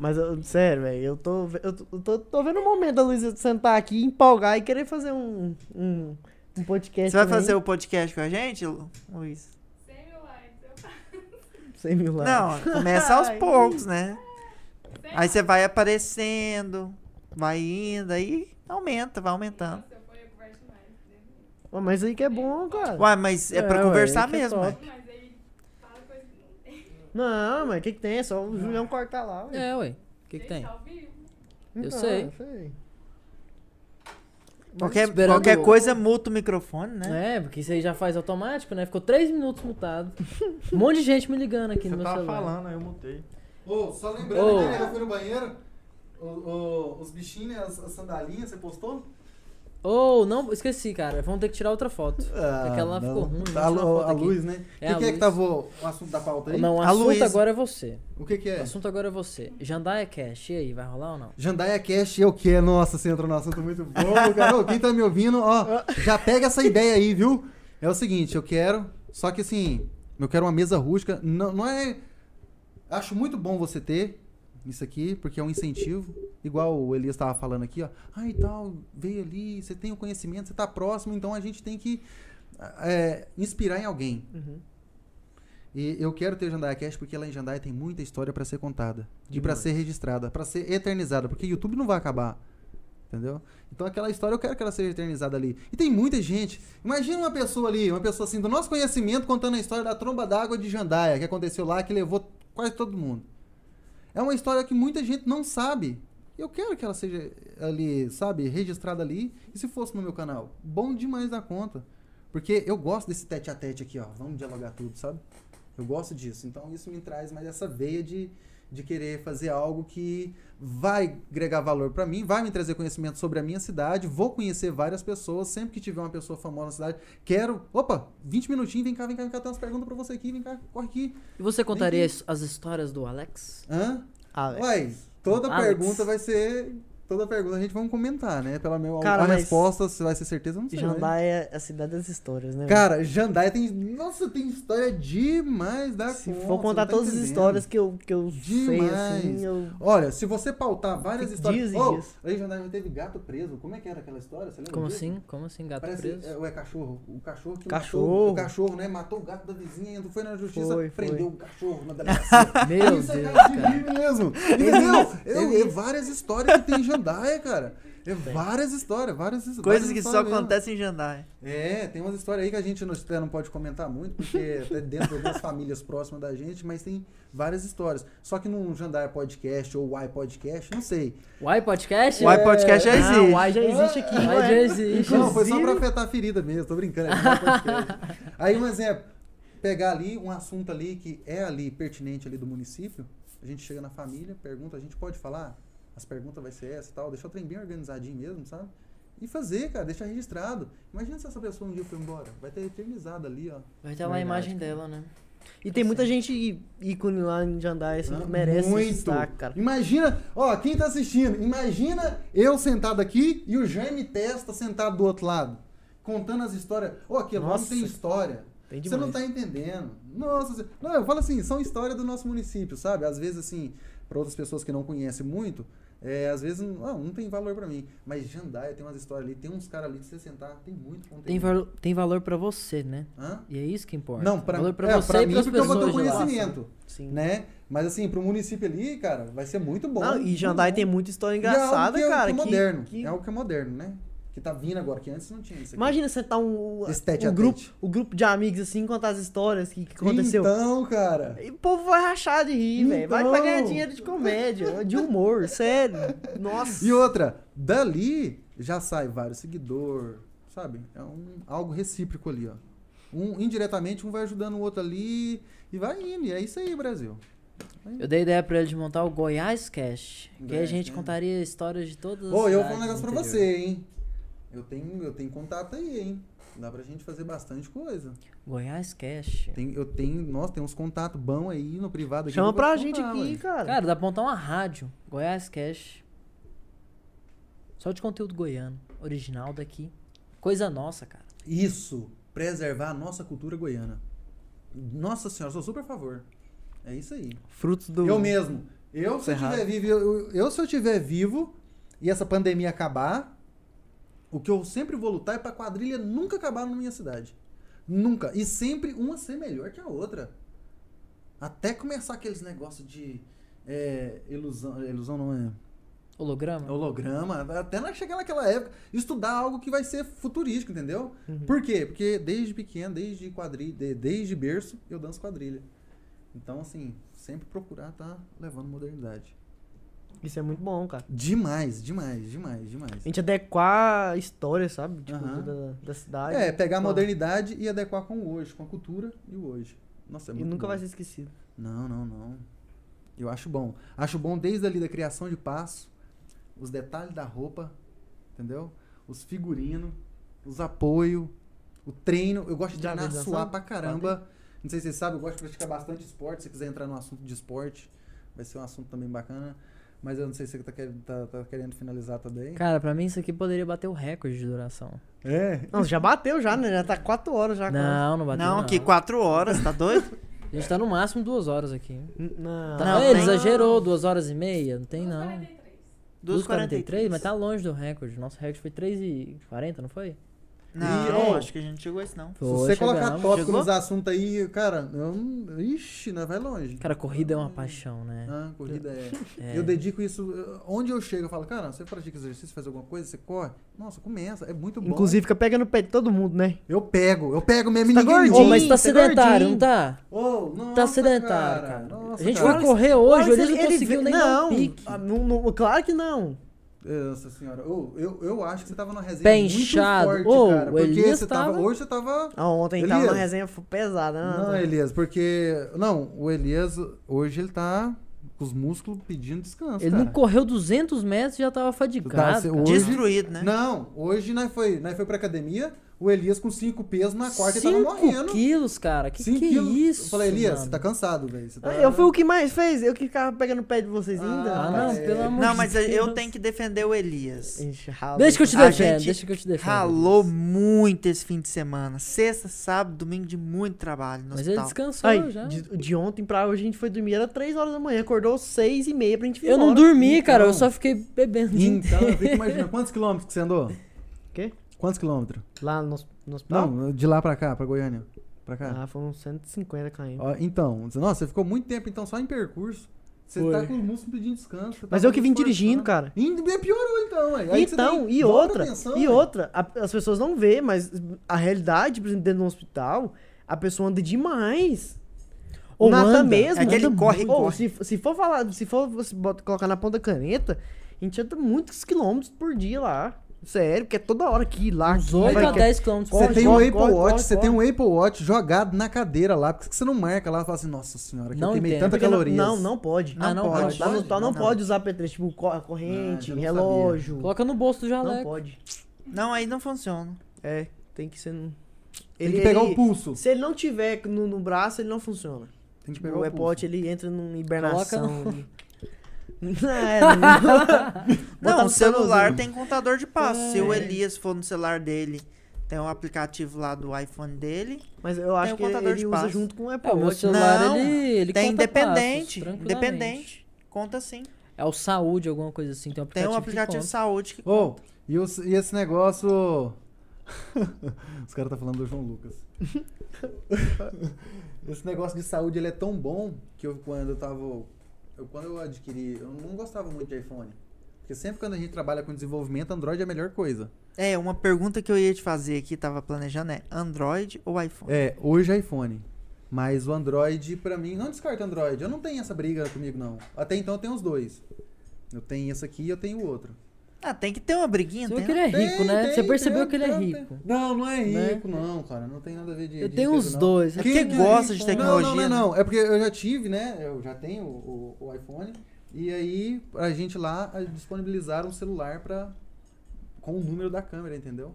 Mas, eu- sério, velho, eu tô, eu tô, eu tô, tô vendo o momento da Luísa sentar aqui, empolgar e querer fazer um, um, um podcast Você vai também. fazer o podcast com a gente, Lu- Luiz? 100 mil likes. Não, começa aos poucos, né? Aí você vai aparecendo. vai indo, aí aumenta, vai aumentando. Se eu for, eu converso mais. né? Mas aí que é bom, cara. Ué, mas é, É, pra ué, conversar aí que é mesmo, top. né? Mas aí fala coisa que não mas o que, que tem? É só o Julião cortar lá. ué. É, ué. O que, que tem? Eu Então, sei. eu sei. Qualquer, esperando- qualquer coisa muta o microfone, né? É, porque isso aí já faz automático, né? Ficou três minutos mutado. Um monte de gente me ligando aqui Você no meu tava celular. falando, aí eu mutei. Ô, só lembrando, Ô. né, eu fui no banheiro, o- o- os bichinhos, né, as, as sandalinhas, você postou? Ou, não, esqueci, cara. Vamos ter que tirar outra foto. Aquela lá ficou ruim, vamos A, a aqui. luz, né? É o a que, que é que luz. tava o, o assunto da pauta aí? Não, o A assunto Luísa. agora é você. O que que O é? assunto agora é você. Jandaia Cash, e aí, vai rolar ou não? Jandaia Cash, eu quero. Nossa, você entrou num assunto muito bom, cara. Quem tá me ouvindo, ó, já pega essa ideia aí, viu? É o seguinte, eu quero. Só que assim, eu quero uma mesa rústica. Não, não é. Acho muito bom você ter isso aqui, porque é um incentivo. Igual o Elias estava falando aqui, ó. Ah, e tal, veio ali, você tem o conhecimento, você tá próximo, então a gente tem que é, inspirar em alguém. Uhum. E eu quero ter Jandaia Cash porque lá em Jandaia tem muita história pra ser contada. E pra ser registrada, pra ser eternizada. Porque YouTube não vai acabar. Entendeu? Então aquela história eu quero que ela seja eternizada ali. E tem muita gente. Imagina uma pessoa ali, uma pessoa assim, do nosso conhecimento, contando a história da tromba d'água de Jandaia, que aconteceu lá, que levou quase todo mundo. É uma história que muita gente não sabe. Eu quero que ela seja ali, sabe, registrada ali. E se fosse no meu canal? Bom demais da conta. Porque eu gosto desse tete a tete aqui, ó. Vamos dialogar tudo, sabe? Eu gosto disso. Então isso me traz mais essa veia de, de querer fazer algo que vai agregar valor pra mim, vai me trazer conhecimento sobre a minha cidade, vou conhecer várias pessoas, sempre que tiver uma pessoa famosa na cidade, quero, opa, 20 minutinhos, vem cá, vem cá, vem cá, tem umas perguntas pra você aqui, vem cá, corre aqui. E você contaria as histórias do Alex? Hã? Alex. Uai, toda Alex. pergunta vai ser, toda pergunta a gente vai comentar, né? Pela minha Cara, a mas- resposta, se vai ser certeza, eu não sei. né? É a cidade das histórias, né? Cara, Jandaia tem, nossa, tem história demais da Se conta, for contar tá todas as entendendo. histórias que eu, que eu sei, Demais. assim, eu... Olha, se você pautar várias histórias. dias Oh, dias. aí Jandaia já teve gato preso. Como é que era aquela história? Você lembra Como disso? assim? Como assim, gato Parece, preso? é, ou é cachorro? O cachorro que Cachorro. matou o cachorro, né? Matou o gato da vizinha, entrou- foi na justiça, Foi, prendeu o cachorro na delegacia. Meu Isso é Deus, de cara. rir mesmo. Entendeu? É, é várias histórias que tem em Jandaia, cara. É várias histórias, várias Coisas várias que só histórias mesmo. acontecem em Jandaia. É, tem umas histórias aí que a gente não, não pode comentar muito, porque até dentro de algumas famílias próximas da gente, mas tem várias histórias. Só que no Jandaia Podcast ou Y Podcast, não sei. O Y Podcast? O Y Podcast já Ah, existe. o Ai já existe aqui, é? já existe. Não, foi só pra afetar a ferida mesmo, tô brincando. É aí um exemplo, pegar ali um assunto ali que é ali pertinente ali do município, a gente chega na família, pergunta, a gente pode falar? As perguntas vai ser essa e tal, deixar o trem bem organizadinho mesmo, sabe? E fazer, cara, deixar registrado. Imagina se essa pessoa um dia foi embora. Vai ter eternizado ali, ó. Vai ter lá a Verdade, imagem cara. dela, né? E tem muita gente ícone lá em Jandaia, assim, Ah, que merece muito. destaque, cara. Imagina, ó, quem tá assistindo, imagina eu sentado aqui e o Jaime Testa sentado do outro lado, contando as histórias. Ó, homem Nossa. tem história. Tem Você não tá entendendo. Nossa, você- não, eu falo assim, são histórias do nosso município, sabe? Às vezes, assim, para outras pessoas que não conhecem muito, é, às vezes não, não tem valor pra mim. Mas Jandaia tem umas histórias ali, tem uns caras ali que você sentar, tem muito conteúdo. Tem, val tem valor pra você, né? Hã? E é isso que importa. Não, pra, valor pra é, você pra mim, porque eu vou ter o conhecimento, Sim. né? Mas assim, pro município ali, cara, vai ser muito bom. Não, e Jandaia tem muita história E é engraçada, que é- cara. Que é que- moderno. que- É algo que é moderno, né? Que tá vindo agora, que antes não tinha isso aqui. Imagina você tá um, Esse tete um grupo, o grupo de amigos assim, contar as histórias que, que aconteceu. Então, cara. E o povo vai rachar de rir, velho. Vai Então. pra ganhar dinheiro de comédia, de humor, sério. Nossa. E outra, dali já sai vários seguidores, sabe? É um, algo recíproco ali, ó. Um, indiretamente, um vai ajudando o outro ali e vai indo. E é isso aí, Brasil. Eu dei ideia pra ele de montar o Goiás Cash. Que aí a gente Cash. contaria histórias de todas as Ô, eu vou falar um negócio pra você, hein? Eu tenho, eu tenho contato aí, hein? Dá pra gente fazer bastante coisa. Goiás Cash. Tem, eu tenho, nossa, tem uns contatos bons aí no privado. aqui, Chama pra te gente contar, aqui, ué. cara. Cara, dá pra montar uma rádio. Goiás Cash. Só de conteúdo goiano. Original daqui. Coisa nossa, cara. Isso, preservar a nossa cultura goiana. Nossa senhora, sou super a favor. É isso aí. Frutos do. Eu mesmo. Eu, se eu tiver vivo, eu- eu, se eu tiver vivo e essa pandemia acabar, o que eu sempre vou lutar é pra quadrilha nunca acabar na minha cidade. Nunca. E sempre uma ser melhor que a outra. Até começar aqueles negócios de é, ilusão. Ilusão não é. Holograma? holograma, até na- chegar naquela época, estudar algo que vai ser futurístico, entendeu? Uhum. Por quê? Porque desde pequeno, desde quadrilha, de- desde berço, eu danço quadrilha. Então, assim, sempre procurar tá levando modernidade. Isso é muito bom, cara. Demais, demais, demais, demais. A gente adequar a história, sabe? Tipo, Aham. da, da cidade. É, pegar a Pô, modernidade e adequar com o hoje, com a cultura e o hoje. Nossa, é E muito nunca bom. vai ser esquecido. Não, não, não. Eu acho bom. Acho bom desde ali da criação de passo, os detalhes da roupa, entendeu? Os figurinos, os apoios, o treino. Eu gosto de Já treinar, suar pra caramba. Não sei se vocês sabem, eu gosto de praticar bastante esporte. Se quiser entrar no assunto de esporte, vai ser um assunto também bacana. Mas eu não sei se você tá querendo, tá- tá querendo finalizar também. Cara, pra mim isso aqui poderia bater o recorde de duração. É. Não, já bateu já, né? Já tá 4 horas já. Não, não bateu. Não, Não, aqui quatro horas, tá doido? A gente tá no máximo duas horas aqui. Não. Tá, Não, ele tem- exagerou, duas horas e meia? Não tem não. 2,43. 2h43, mas tá longe do recorde. Nosso recorde foi 3h40, não foi? Não, E, ó, acho que a gente chegou a isso, não. Se você colocar chegamos. tópico Chegou? nos assuntos aí, cara, eu não... Ixi, nós vai longe. Cara, corrida é uma paixão, né? Ah, corrida é. É. Eu dedico isso. eu- Onde eu chego, eu falo, cara, você pratica exercício, faz alguma coisa, você corre? Nossa, começa. É muito bom. Inclusive, fica pegando o pé de todo mundo, né? eu pego, eu pego mesmo e Tá gordinho, Ô, mas tá tá sedentário, não tá? Ô, nossa, Tá sedentário, cara. Nossa, a gente cara. foi correr hoje, Mas ele, não conseguiu nem dar não, um pique. ah, não, não, Claro que não. Nossa senhora. Ô, eu, eu acho que você tava numa resenha Pé muito forte, Ô, cara. Porque Elias você tava... tava- Hoje você tava... Ah, ontem tava Elias. uma resenha f- pesada, né? Não, Elias, porque... Não, o Elias, hoje ele tá com os músculos pedindo descanso, Ele cara. não correu 200 metros e já tava Tá, fadigado. cara. hoje- Destruído, né? Não, hoje nós foi, nós foi pra academia, o Elias com 5 pesos na quarta ele tava Cinco morrendo. quilos, cara. Que 5 que quilos. isso? Eu falei, Elias, mano? você tá cansado, velho. Tá... Ah, Eu fui o que mais fez, eu que ficava pegando o pé de vocês ainda. Ah, não, é. pelo amor Não, de mas Deus. eu tenho que defender o Elias. Ixi. Deixa que eu te A defendo, gente deixa que eu te defendo. Ralou muito esse fim de semana. Sexta, sábado, domingo de muito trabalho no Mas ele hospital. descansou Aí, já. de, de ontem pra hoje a gente foi dormir, era 3 horas da manhã, acordou 6 e meia pra gente vir Eu não dormi, cara, eu Então. só fiquei bebendo Então, eu fico imaginando, quantos quilômetros que você andou? Quantos quilômetros? Lá no, no hospital? Não, de lá pra cá, pra Goiânia. Pra cá. Ah, foram 150 km. Ó, então, nossa, você ficou muito tempo então só em percurso. Você Foi. tá com os músculos pedindo descanso. você Mas tava eu que vim dirigindo, cara. Ainda piorou então, ué. Aí Então, e outra, atenção, e ué. outra, a- as pessoas não vê, mas a realidade, por exemplo, dentro do hospital, a pessoa anda demais. Ou Nada anda. mesmo. É que ele anda corre. Ou, corre. Se, se for falar, se for você bota- colocar na ponta da caneta, a gente anda muitos quilômetros por dia lá. Sério, porque é toda hora aqui, lá, Uns aqui. 8 vai a que- 10 km Você Corre, tem um corre, Apple corre, Watch, corre, você corre. tem um Apple Watch jogado na cadeira lá, por que que você não marca lá e fala assim, nossa senhora, que eu Não queimei entendo. tanta Porque não- calorias. Não, não pode. Ah, não pode. Lá no não, Não. pode usar P3, tipo co- corrente, Ah, eu não relógio. Coloca no bolso do Não jaleco. pode. Não, aí não funciona. É, tem que ser. no- Tem que pegar ele- o pulso. Se ele não tiver no, no braço, ele não funciona. Tem que pegar o o Apple pulso. Watch ele entra numa hibernação. Coloca ali. Não, é, não- Não, o celular tem contador de passo. Se É. o Elias for no celular dele, tem um aplicativo lá do iPhone dele. Mas eu acho Tem o que ele, contador ele de usa junto com o É, Apple o meu celular, Não, ele, ele tem conta independente. passos, independente. Conta sim. É o saúde, alguma coisa assim. Tem um Tem aplicativo, um aplicativo de saúde que Ô, e, os- e esse negócio. Os caras tá falando do João Lucas. esse negócio de saúde ele é tão bom que eu, quando eu tava. Eu, quando eu adquiri. Eu não gostava muito de iPhone. Porque sempre quando a gente trabalha com desenvolvimento, Android é a melhor coisa. É, uma pergunta que eu ia te fazer aqui, tava planejando, é Android ou iPhone? É, hoje é iPhone. Mas o Android, pra mim, não descarta Android. Eu não tenho essa briga comigo, não. Até então eu tenho os dois. Eu tenho esse aqui e eu tenho o outro. Ah, tem que ter uma briguinha, Você viu que ele é rico, Tem, né? tem, Você percebeu tem, que ele é tem, rico. Não, não é Né? rico, não, cara. Não tem nada a ver de. Eu de tenho os não. dois. É Quem porque que gosta é de rico? tecnologia. Não, não, né? não, não. É porque eu já tive, né? Eu já tenho o, o- o iPhone. E aí, a gente lá a- disponibilizaram um celular pra, com o número da câmera, entendeu?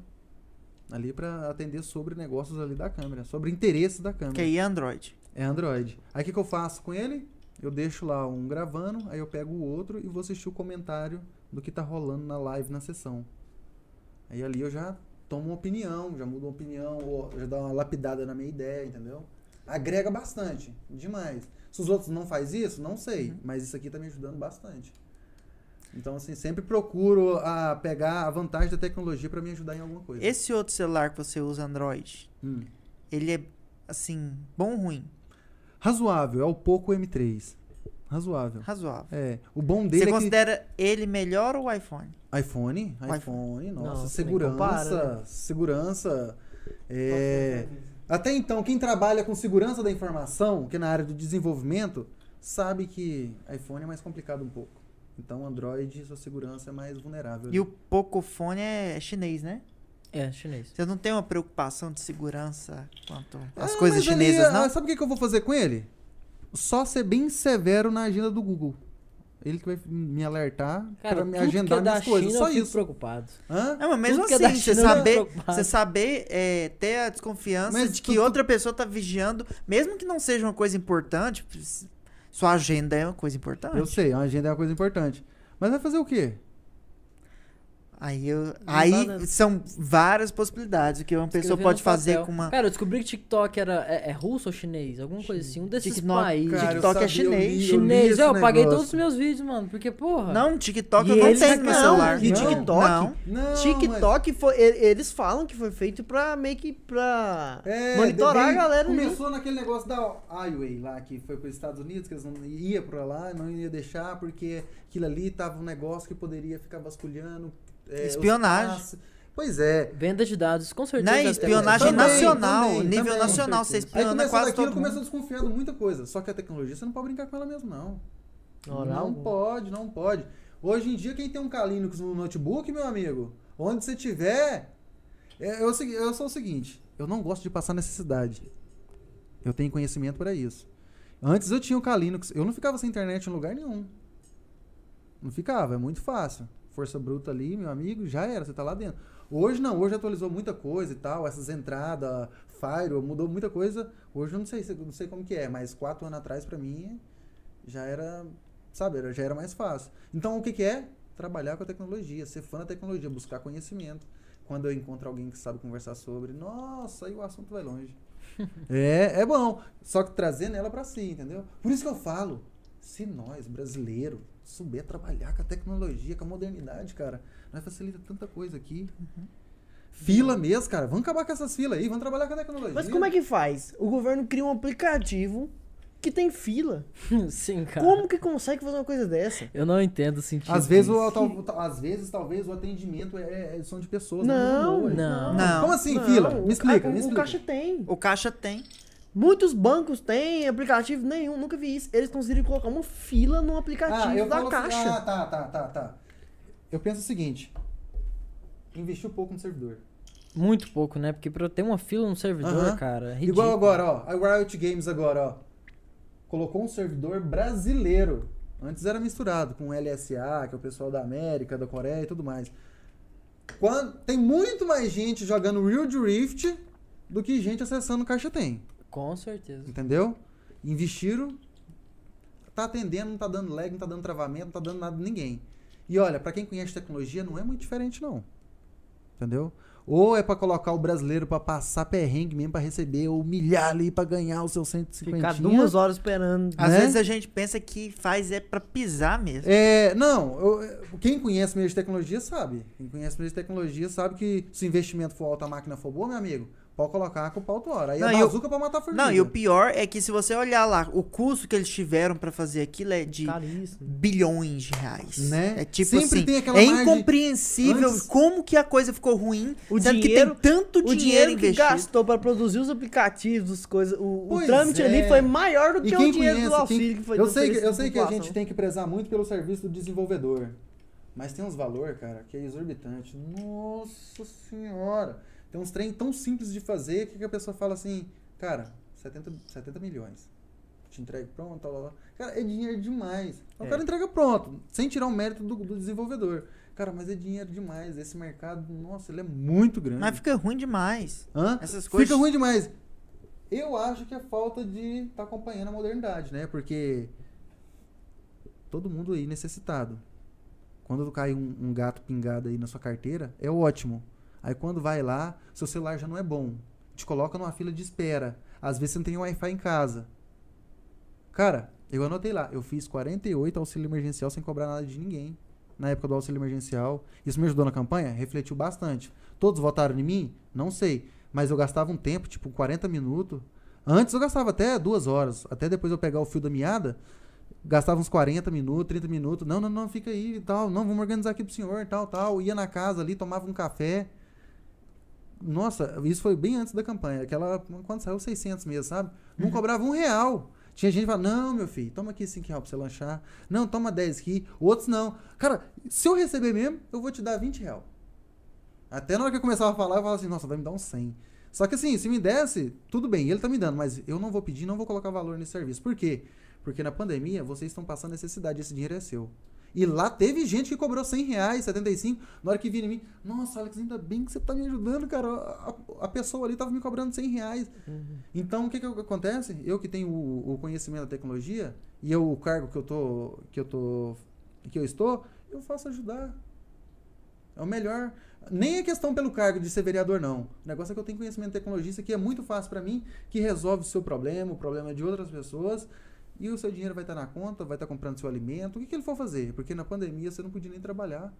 Ali pra atender sobre negócios ali da câmera, sobre interesses da câmera. Que aí é Android. É Android. Aí o que, que eu faço com ele? Eu deixo lá um gravando, aí eu pego o outro e vou assistir o comentário do que tá rolando na live na sessão. Aí ali eu já tomo uma opinião, já mudo uma opinião, ou já dou uma lapidada na minha ideia, entendeu? Agrega bastante, demais. Se os outros não faz isso, não sei, mas isso aqui tá me ajudando bastante. Então, assim, sempre procuro a pegar a vantagem da tecnologia para me ajudar em alguma coisa. Esse outro celular que você usa Android, Hum. ele é, assim, bom ou ruim? Razoável, é o Poco M3. Razoável. Razoável. É. O bom Você dele é que considera ele melhor ou o iPhone? iPhone, O iPhone, nossa, Não, segurança, compara, né? segurança. É... Até então, quem trabalha com segurança da informação, que é na área do desenvolvimento, sabe que iPhone é mais complicado um pouco. Então, Android, sua segurança é mais vulnerável. E o Pocophone é chinês, né? É, chinês. Você não tem uma preocupação de segurança quanto às Ah, coisas mas ali, chinesas, ah, não? Sabe o que, que eu vou fazer com ele? Só ser bem severo na agenda do Google. Ele que vai me alertar pra me tudo que agendar é da minhas coisas. China Só eu isso. preocupado. Hã? Não, mas mesmo Tudo é assim, você eu fico saber, você saber é, ter a desconfiança Mas de que tu- outra pessoa tá vigiando, mesmo que não seja uma coisa importante, sua agenda é uma coisa importante. Eu sei, a agenda é uma coisa importante. Mas vai fazer o quê? Aí, eu, dá aí são várias possibilidades que uma pessoa Escrever pode fazer papel. com uma. Cara, eu descobri que TikTok era, é, é russo ou chinês? Alguma coisa assim. Um desses TikTok, países. Cara, eu TikTok é sabia, eu li- chinês. eu li Chinês. esse Eu, paguei todos os meus vídeos, mano. Porque, porra. Não, TikTok E eu não tenho no meu não, celular. E Não, TikTok, não. Não, TikTok foi. e- Eles falam que foi feito pra meio que pra É, monitorar bem- a galera. né? Começou naquele negócio da Highway lá, que foi para os Estados Unidos, que eles não iam pra lá, não ia deixar, porque aquilo ali tava um negócio que poderia ficar vasculhando. É, os Espionagem. passes. Pois é. Venda de dados, com certeza. Ter- espionagem Também, nacional, também, nível também, nacional. Você. Aí espiona começou quase todo começou a mundo. desconfiar de muita coisa. Só que a tecnologia, você não pode brincar com ela mesmo, não. Hora não alguma. pode, não pode. Hoje em dia, quem tem um Linux no notebook, meu amigo, onde você tiver. Eu, segui- eu sou o seguinte: eu não gosto de passar necessidade. Eu tenho conhecimento para isso. Antes eu tinha o Linux, eu não ficava sem internet em lugar nenhum. Não ficava, é muito fácil. Força bruta ali, meu amigo, já era, você tá lá dentro. Hoje não, hoje atualizou muita coisa e tal, essas entradas, Firewall, mudou muita coisa. Hoje eu não sei, se- não sei como que é, mas quatro anos atrás pra mim já era, sabe, já era mais fácil. Então o que que é? Trabalhar com a tecnologia, ser fã da tecnologia, buscar conhecimento. Quando eu encontro alguém que sabe conversar sobre, nossa, aí o assunto vai longe. é, é bom, só que trazendo ela pra si, entendeu? Por isso que eu falo, se nós, brasileiro, souber trabalhar com a tecnologia, com a modernidade, cara, nós facilita tanta coisa aqui. Fila mesmo, cara. Vamos acabar com essas filas aí, vamos trabalhar com a tecnologia. Mas como é que faz? O governo cria um aplicativo que tem fila. Sim, cara. Como que consegue fazer uma coisa dessa? Eu não entendo o sentido. Às vezes, o, tal- tal- às vezes, talvez, o atendimento é, é- são de pessoas. Não, boas. não. Não. Como assim, Não, fila? o Me explica, ca- me o, explica. Caixa tem. O caixa tem. Muitos bancos têm aplicativo nenhum, nunca vi isso. Eles conseguiram colocar uma fila no aplicativo Ah, da assim, caixa. ah, tá, tá, tá, tá. Eu penso o seguinte. Investiu pouco no servidor. Muito pouco, né? Porque pra ter uma fila no servidor, Aham. cara. É Igual agora, ó. A Riot Games agora, ó. Colocou um servidor brasileiro. Antes era misturado com o LSA, que é o pessoal da América, da Coreia e tudo mais. Quando, tem muito mais gente jogando Real Rift do que gente acessando o Caixa Tem. Com certeza. Entendeu? Investiram. Tá atendendo, não tá dando lag, não tá dando travamento, não tá dando nada a ninguém. E olha, pra quem conhece tecnologia, não é muito diferente, não. Entendeu? Ou é pra colocar o brasileiro pra passar perrengue mesmo, pra receber, ou humilhar ali pra ganhar o seu 150. Ficar duas horas esperando. Às Né? vezes a gente pensa que faz é pra pisar mesmo. É, não, eu- quem conhece meio de tecnologia sabe. Quem conhece meio de tecnologia sabe que se o investimento for alto, a máquina for boa, meu amigo, pode colocar com o pau tora. Aí Não, a e o- bazuca pra matar a formiga. Não, e o pior é que se você olhar lá, o custo que eles tiveram pra fazer aquilo é de Caríssimo. bilhões de reais. Né? É tipo Sempre assim, tem aquela é incompreensível Antes- como que a coisa ficou ruim, O sendo dinheiro- que tem tanto O dinheiro, dinheiro que investido. gastou pra produzir os aplicativos, as coisas, o, o trâmite é. ali foi maior do que o dinheiro conhece, do auxílio quem- que foi eu sei que, eu sei que a gente tem que prezar muito pelo serviço do desenvolvedor. Mas tem uns valor, cara, que é exorbitante. Nossa senhora. Tem uns trem tão simples de fazer que, a pessoa fala assim, cara, 70, 70 milhões. Te entrega pronto, tal, tal. Cara, é dinheiro demais. O É. cara entrega pronto, sem tirar o mérito do, do desenvolvedor. Cara, mas é dinheiro demais. Esse mercado, nossa, ele é muito grande. Mas fica ruim demais. Hã? Essas coisas. Fica ruim demais. Eu acho que é falta de estar acompanhando a modernidade, né? Porque todo mundo aí necessitado. Quando cai um, um gato pingado aí na sua carteira, é ótimo. Aí quando vai lá, seu celular já não é bom. Te coloca numa fila de espera. Às vezes você não tem Wi-Fi em casa. Cara, eu anotei lá. Eu fiz 48 auxílio emergencial sem cobrar nada de ninguém. Na época do auxílio emergencial. Isso me ajudou na campanha? Refletiu bastante. Todos votaram em mim? Não sei. Mas eu gastava um tempo, tipo 40 minutos. Antes eu gastava até duas horas. Até depois eu pegar o fio da meada. Gastava uns 40 minutos, 30 minutos. Não, não, não, fica aí e tal. Não, vamos organizar aqui pro senhor e tal, tal. Ia na casa ali, tomava um café. Nossa, isso foi bem antes da campanha. Aquela, quando saiu 600 mesmo, sabe? Não cobrava um real. Tinha gente que falava, não, meu filho, toma aqui 5 reais pra você lanchar. Não, toma 10 aqui. Outros não. Cara, se eu receber mesmo, eu vou te dar 20 reais. Até na hora que eu começava a falar, eu falava assim, nossa, vai me dar um 100. Só que assim, se me desse, tudo bem, ele tá me dando, mas eu não vou pedir, não vou colocar valor nesse serviço. Por quê? Porque na pandemia, vocês estão passando necessidade, esse dinheiro é seu. E lá teve gente que cobrou 100 reais, 75, na hora que vinha em mim, nossa, Alex, ainda bem que você tá me ajudando, cara. A, a pessoa ali tava me cobrando 100 reais. Então, o que que acontece? Eu que tenho o, o conhecimento da tecnologia, e eu, o cargo que eu tô, que eu tô, que eu estou, eu faço ajudar. É o melhor. Nem é questão pelo cargo de ser vereador, não. O negócio é que eu tenho conhecimento de tecnologia, isso aqui é muito fácil para mim, que resolve o seu problema, o problema de outras pessoas, e o seu dinheiro vai estar na conta, vai estar comprando seu alimento, o que, que ele for fazer? Porque na pandemia você não podia nem trabalhar.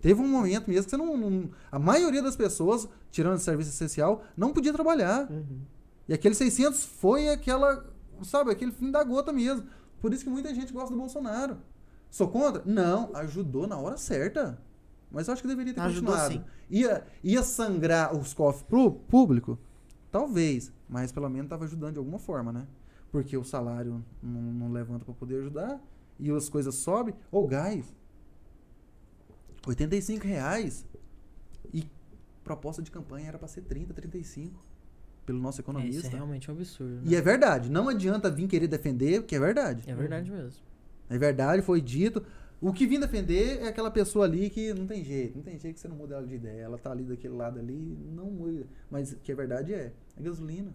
Teve um momento mesmo que você não, não- A maioria das pessoas, tirando o serviço essencial, não podia trabalhar. Uhum. E aquele 600 foi aquela. Sabe, aquele fim da gota mesmo. Por isso que muita gente gosta do Bolsonaro. Sou contra? Não, ajudou na hora certa. Mas eu acho que deveria ter Ajudou continuado. sim. Ia, ia sangrar os cofres pro público? Talvez. Mas pelo menos estava ajudando de alguma forma, né? Porque o salário não, não levanta para poder ajudar. E as coisas sobem. Ou gás. 85 reais. E proposta de campanha era para ser 30, 35. Pelo nosso É, economista. isso é realmente um absurdo. né? E é verdade. Não adianta vir querer defender, porque é verdade. É verdade mesmo. É verdade, foi dito. O que vim defender é aquela pessoa ali que não tem jeito. Não tem jeito que você não muda ela de ideia. Ela tá ali daquele lado ali, não muda. Mas que é verdade é. É gasolina.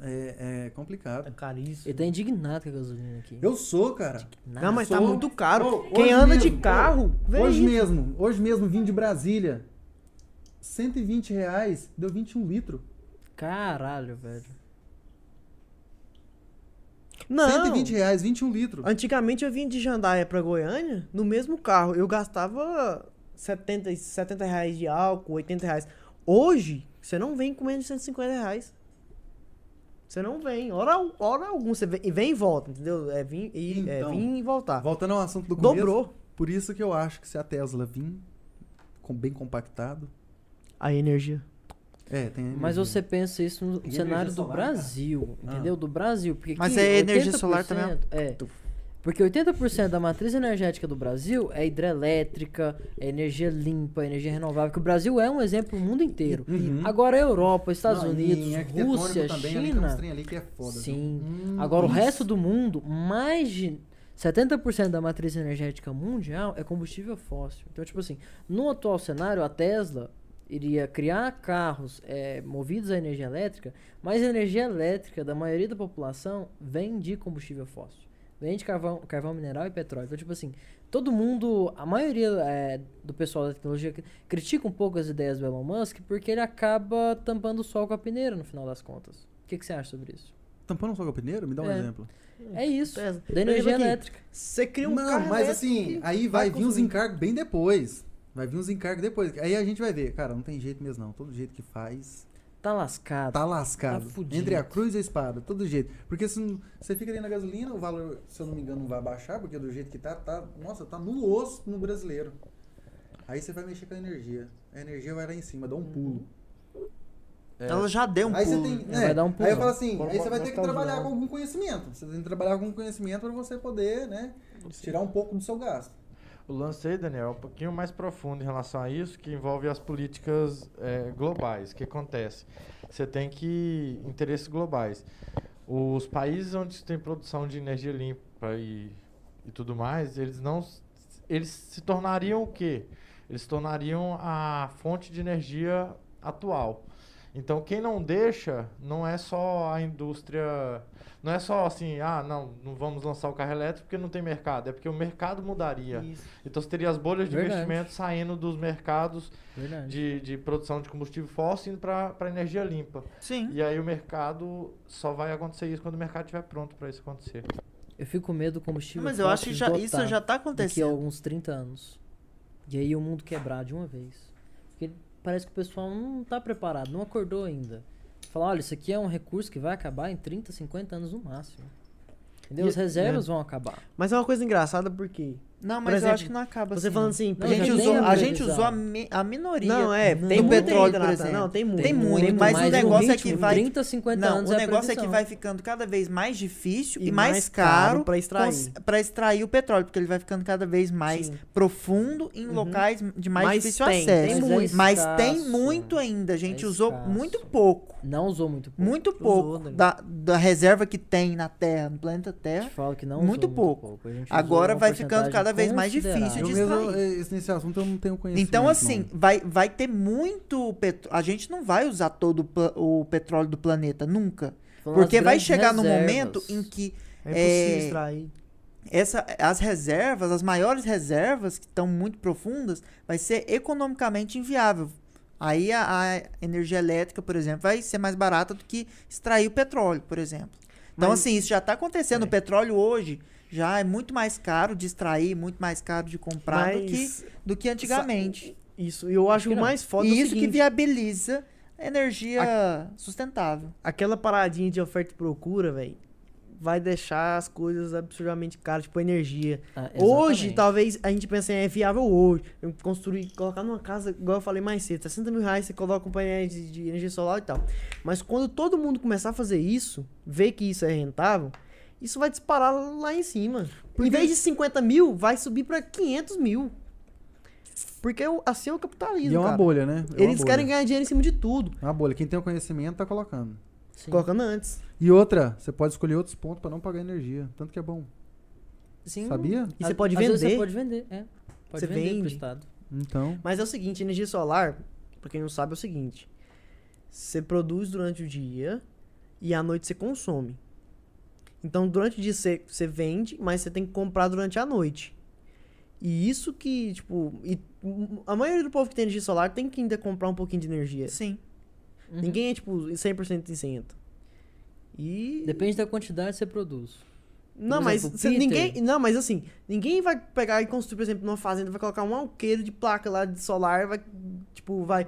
É, é É complicado. caríssimo. Ele tá indignado com a gasolina aqui. Eu sou, cara. Não, mas tá Sou- muito caro. Ô, Quem anda de mesmo, carro, vê Hoje isso. mesmo, hoje mesmo vim de Brasília. 120 reais, deu 21 litros. Caralho, velho. Não. 120 reais, 21 litros. Antigamente eu vim de Jandaia pra Goiânia no mesmo carro. Eu gastava 70, 70 reais de álcool, 80 reais. Hoje, você não vem com menos de 150 reais. Você não vem. Hora, hora alguma. Você vem, e vem e volta, entendeu? É vir e, é Então, vir e voltar. Voltando ao assunto do começo. Dobrou Por isso que eu acho que se a Tesla vir com bem compactado. a energia. É, tem Mas energia. você pensa isso no E cenário energia do solar, cara? Brasil, Ah. entendeu? Do Brasil. Porque Mas aqui, é energia 80%, solar também, É. Porque 80% da matriz energética do Brasil é hidrelétrica, é energia limpa, energia renovável. Que o Brasil é um exemplo no mundo inteiro. Uhum. Agora a Europa, Estados Não, Unidos, Rússia, também, ali China. trem ali que é foda? Sim. Hum, Agora o isso. resto do mundo, mais de 70% da matriz energética mundial é combustível fóssil. Então, tipo assim, no atual cenário, a Tesla iria criar carros é, movidos a energia elétrica, mas a energia elétrica da maioria da população vem de combustível fóssil. Vem de carvão, carvão mineral e petróleo. Então, tipo assim, todo mundo, a maioria é, do pessoal da tecnologia cri- critica um pouco as ideias do Elon Musk porque ele acaba tampando o sol com a peneira no final das contas. O que, que você acha sobre isso? Tampando só com o pneu? Me dá um É. exemplo. É isso, da energia elétrica. Você cria um não, carro mas assim, aí vai, vir uns encargos bem depois. Vai vir uns encargos depois. Aí a gente vai ver, cara, não tem jeito mesmo não. Todo jeito que faz, Tá lascado. tá lascado. Tá fudido. Entre a cruz e a espada, todo jeito. Porque se não- você fica ali na gasolina, o valor, se eu não me engano, não vai baixar, porque do jeito que tá, tá, nossa, tá no osso no brasileiro. Aí você vai mexer com a energia. A energia vai lá em cima, dá um pulo. Ela já deu um aí pulo. tem, né? vai dar um Aí eu falo assim, Bora- aí você vai ter que trabalhar jornal. com algum conhecimento. Você tem que trabalhar com algum conhecimento para você poder, né, tirar um pouco do seu gasto. O lance aí, Daniel, é um pouquinho mais profundo em relação a isso, que envolve as políticas eh, globais. O que acontece? Você tem que. interesses globais. Os países onde tem produção de energia limpa e, e tudo mais, eles não. Eles se tornariam o quê? Eles se tornariam a fonte de energia atual. Então, quem não deixa não é só a indústria. Não é só assim, ah, não, não vamos lançar o carro elétrico porque não tem mercado. É porque o mercado mudaria. Isso. Então você teria as bolhas de Verdade. investimento saindo dos mercados de, de produção de combustível fóssil indo para energia limpa. Sim. E aí o mercado só vai acontecer isso quando o mercado estiver pronto para isso acontecer. Eu fico com medo do combustível Mas eu acho que fóssil já, isso já tá Daqui a acontecendo. alguns 30 anos. E aí o mundo quebrar de uma vez. Parece que o pessoal não tá preparado, não acordou ainda. Falar, olha, isso aqui é um recurso que vai acabar em 30, 50 anos no máximo. Entendeu? E- As reservas vão acabar. Mas é uma coisa engraçada porque. Não, mas eu exemplo, acho que não acaba Você assim. falando assim, Não, a gente, já usou, a a gente usou a, mi- a minoria. Não, é, do tem muito petróleo, por exemplo. Não, tem muito. Tem muito, tem mas o Mas negócio é ritmo, que vai- 30, 50 Não, anos o é negócio é que previsão. vai ficando cada vez mais difícil e, E mais, mais caro, pra extrair. extrair o petróleo, porque ele vai ficando cada vez mais Sim. profundo em Uhum. locais de mais Mas difícil tem, acesso. tem Mas é muito. Mas escasso. tem muito ainda. A gente É usou muito pouco. Não usou muito pouco. Muito pouco né? da, da reserva que tem na Terra, no planeta Eu te Terra. falo que não Muito pouco. Agora vai ficando porcentagem cada vez mais difícil de mesmo, extrair. eh, nesse assunto eu não tenho conhecimento. Então, assim, não. vai, vai ter muito petróleo. A gente não vai usar todo o o petróleo do planeta, nunca. Porque vai chegar no reservas. momento em que É impossível É, extrair. essa, as reservas, as maiores reservas, que estão muito profundas, vai ser economicamente inviável. Aí a, a energia elétrica, por exemplo, vai ser mais barata do que extrair o petróleo, por exemplo. Então, Mas- assim, isso já está acontecendo. É. O petróleo hoje já é muito mais caro de extrair, muito mais caro de comprar do, que, Mas do que antigamente. isso, e eu acho que o não. mais foda é E o isso que seguinte, viabiliza a energia sustentável. aquela paradinha de oferta e procura, velho, vai deixar as coisas absurdamente caras, tipo energia. Ah, Hoje, talvez, a gente pense, é viável hoje. Eu construir, colocar numa casa, igual eu falei mais cedo, 60 mil reais, você coloca um painel de, de energia solar e tal. Mas quando todo mundo começar a fazer isso, ver que isso é rentável, isso vai disparar lá em cima. Porque- Em vez de 50 mil, vai subir pra 500 mil. Porque o- assim é o capitalismo, E é uma cara. bolha, né? É uma Eles bolha. querem ganhar dinheiro em cima de tudo. É uma bolha. Quem tem o conhecimento tá colocando. Sim. Colocando antes. E outra, você pode escolher outros pontos pra não pagar energia. Tanto que é bom. Sim. Sabia? E você pode às vezes vender. Você pode vender, é. Pode Você vender pro vende. Estado. Então. Mas é o seguinte, energia solar, pra quem não sabe, é o seguinte. Você produz durante o dia e à noite você consome. Então, durante o dia você, você vende, mas você tem que comprar durante a noite. E isso que, tipo... E a maioria do povo que tem energia solar tem que ainda comprar um pouquinho de energia. Sim. Uhum. Ninguém é, tipo, 100% isento. E... Depende da quantidade que você produz. Não, Por mas exemplo, cê- ninguém. Não, mas assim, ninguém vai pegar e construir, por exemplo, numa fazenda, vai colocar um alqueiro de placa lá de solar, vai, tipo, vai.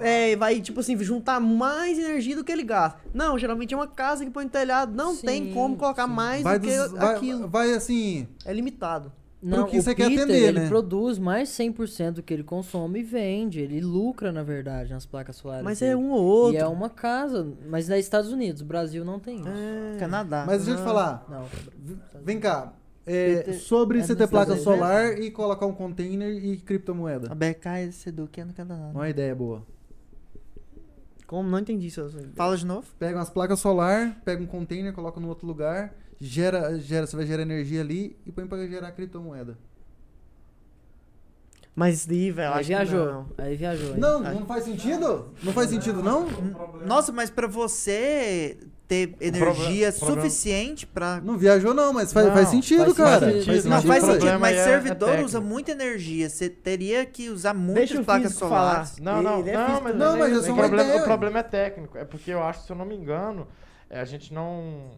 É, vai, tipo assim, juntar mais energia do que ele gasta. Não, geralmente é uma casa que põe no telhado. Não tem Sim, como colocar sim. mais Vai, do que dos- aquilo. vai assim. É limitado. Não, que o você quer Peter, atender, ele né? produz mais 100% do que ele consome e vende. Ele lucra, na verdade, nas placas solares. Mas dele. é um ou outro. E é uma casa, mas é Estados Unidos, Brasil não tem isso. É. Canadá. Mas deixa eu te Não. falar. Não. Vem cá. É, sobre é ter placa solar e colocar um container e criptomoeda. A BK Seduc é no Canadá. Uma ideia boa. Como? Não entendi isso. Fala de novo. Pega umas placas solar, pega um container, coloca no outro lugar, gera, gera, você vai gerar energia ali e põe pra gerar criptomoeda. Mas isso daí, velho, Aí viajou. não. Aí viajou. hein? Não, não faz sentido? Não faz sentido, não? Nossa, mas pra você ter energia o problema- suficiente pra. Não viajou, não, mas faz, Não, faz sentido, faz cara. sentido. Faz Não, Mas faz o sentido, mas é- é servidor técnico. usa muita energia. Você teria que usar muitas placas solares. falar. Não, não, é não, físico mas, Não, mas é- é só o, problema, o problema é técnico. É porque eu acho, se eu não me engano, é, a gente não.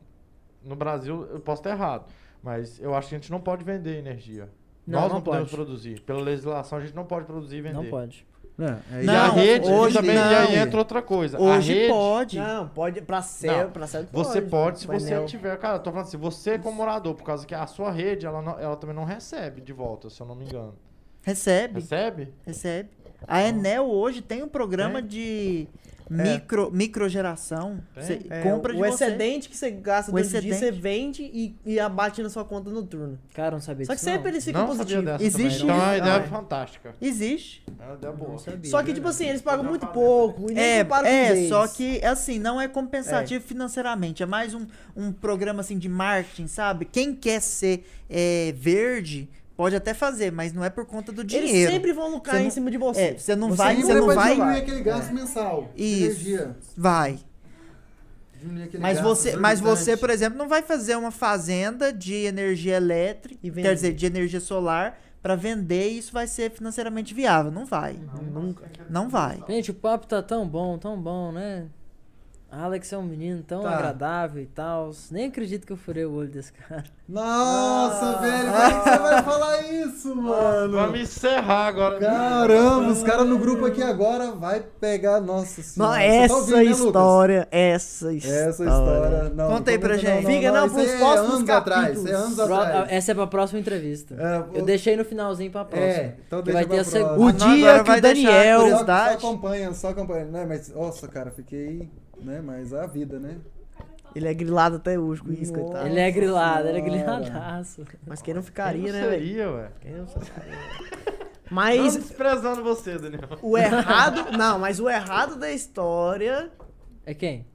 No Brasil, eu posso estar errado, mas eu acho que a gente não pode vender energia. Não, Nós não não, podemos pode. produzir. Pela legislação, a gente não pode produzir e vender. Não pode. É, aí E Não, a rede, hoje também, não. e aí entra outra coisa. a Hoje rede, pode. Não, pode pra céu, Não. pra céu Você pode se você Painel. tiver. Cara, eu tô falando assim, você como morador, por causa que a sua rede, ela, não- ela também não recebe de volta, se eu não me engano. Recebe, Recebe? recebe. A Enel hoje tem um programa de micro, microgeração. Tem? Você É, compra de o você. excedente que você gasta O durante o dia, você vende e, e abate na sua conta noturna. Cara, não sabia Só que não. sempre eles ficam positivos. Existe também. Então é uma isso. ideia Ah, é. fantástica. Existe. É uma ideia boa. Sabia. Só que, tipo assim, eles pagam muito pouco e nem É, é só que, assim, não é compensativo financeiramente. É mais um, um programa, assim, de marketing, sabe? Quem quer ser é, verde pode até fazer, mas não é por conta do Eles dinheiro. sempre vão lucrar Você em não- cima de você. É, você não Você vai, você não vai vai... diminuir aquele gasto mensal. de Isso. Energia. Vai. Diminuir aquele Mas gasto você, mas você, por exemplo, não vai fazer uma fazenda de energia elétrica, E quer dizer, de energia solar, pra vender e isso vai ser financeiramente viável. Não vai. Nunca. Não vai. Gente, o papo tá tão bom, tão bom, né? Alex é um menino tão Tá. agradável e tal. Nem acredito que eu furei o olho desse cara. Nossa, velho, como é que você vai falar isso, mano? Vamos encerrar agora. Caramba, os caras no grupo aqui agora vai pegar. Nossa Não, senhora. Você tá essa ouvindo, né, história, essa história. Essa história. Não, Conta aí não, pra não, gente. Não, Fica, não, isso pros aí é próximos anos atrás. capítulos. É anos atrás. Essa é pra próxima entrevista. É, Eu o- deixei no finalzinho pra próxima. É, então que deixa vai ter pra a próxima. O Ah, não, dia que o vai deixar Daniel. Só, só acompanha, só acompanha. Né, mas, nossa, cara, fiquei. Né, mas a vida, né? Ele é grilado até hoje com isso, coitado. Ele é grilado, ele é griladaço. Mas quem não Quem ficaria, não né, seria, ué? Quem não ficaria. Não Mas desprezando você, Daniel. o errado. Não, mas o errado da história. É quem?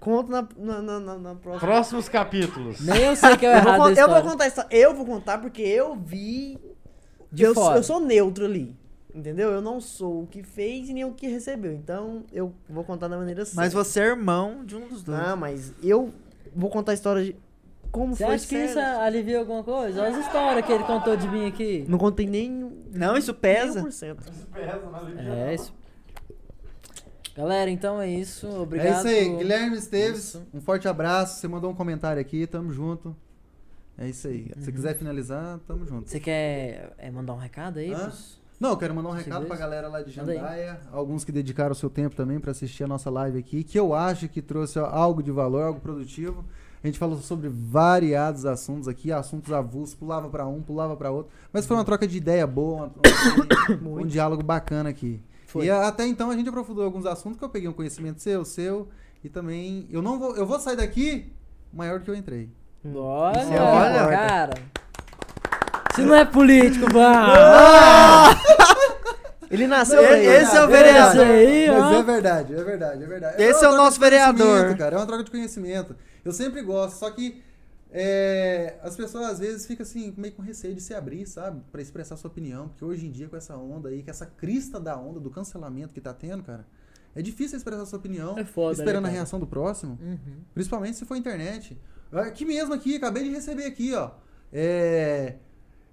Conta na, na, na, na- na próxima. Próximos capítulos. Nem eu sei que é o Eu vou, errado con- da eu vou contar a história. Eu vou contar porque eu vi. De eu, fora. eu sou neutro ali. Entendeu? Eu não sou o que fez e nem o que recebeu. Então eu vou contar da maneira certa. Mas você é irmão de um dos dois. Não, mas eu vou contar a história de. Como Você foi acha que isso certo. alivia alguma coisa? Olha as histórias que ele contou de mim aqui. Não contei nem. Não, isso pesa. 1%. É isso. Galera, então é isso. Obrigado. É isso aí, Guilherme Esteves, Isso. um forte abraço. Você mandou um comentário aqui, tamo junto. É isso aí. Se Uhum. quiser finalizar, tamo junto. Você quer é, mandar um recado aí? Hã? pros- Não, eu quero mandar um recado pra galera lá de. Jandaia, alguns que dedicaram o seu tempo também pra assistir a nossa live aqui, que eu acho que trouxe algo de valor, algo produtivo. A gente falou sobre variados assuntos aqui, assuntos avulsos, pulava pra um, pulava pra outro, mas foi uma troca de ideia boa, uma- um, um diálogo bacana aqui. Foi. E até então a gente aprofundou alguns assuntos que eu peguei um conhecimento seu, seu, e também eu não vou, eu vou sair daqui maior do que eu entrei. Olha, Isso é olha. cara. Se não é político, vamos! Ele nasceu isso. esse é o vereador. aí, Mas ó. é verdade, é verdade, é verdade. Esse uma é o nosso vereador. Cara, é uma troca de conhecimento. Eu sempre gosto, só que é, as pessoas às vezes ficam assim, meio com receio de se abrir, sabe? Pra expressar sua opinião. Porque hoje em dia, com essa onda aí, com essa crista da onda do cancelamento que tá tendo, cara, é difícil expressar sua opinião. É foda, esperando né, a reação do próximo. Uhum. Principalmente se for internet. Aqui mesmo, aqui, acabei de receber aqui, ó. É.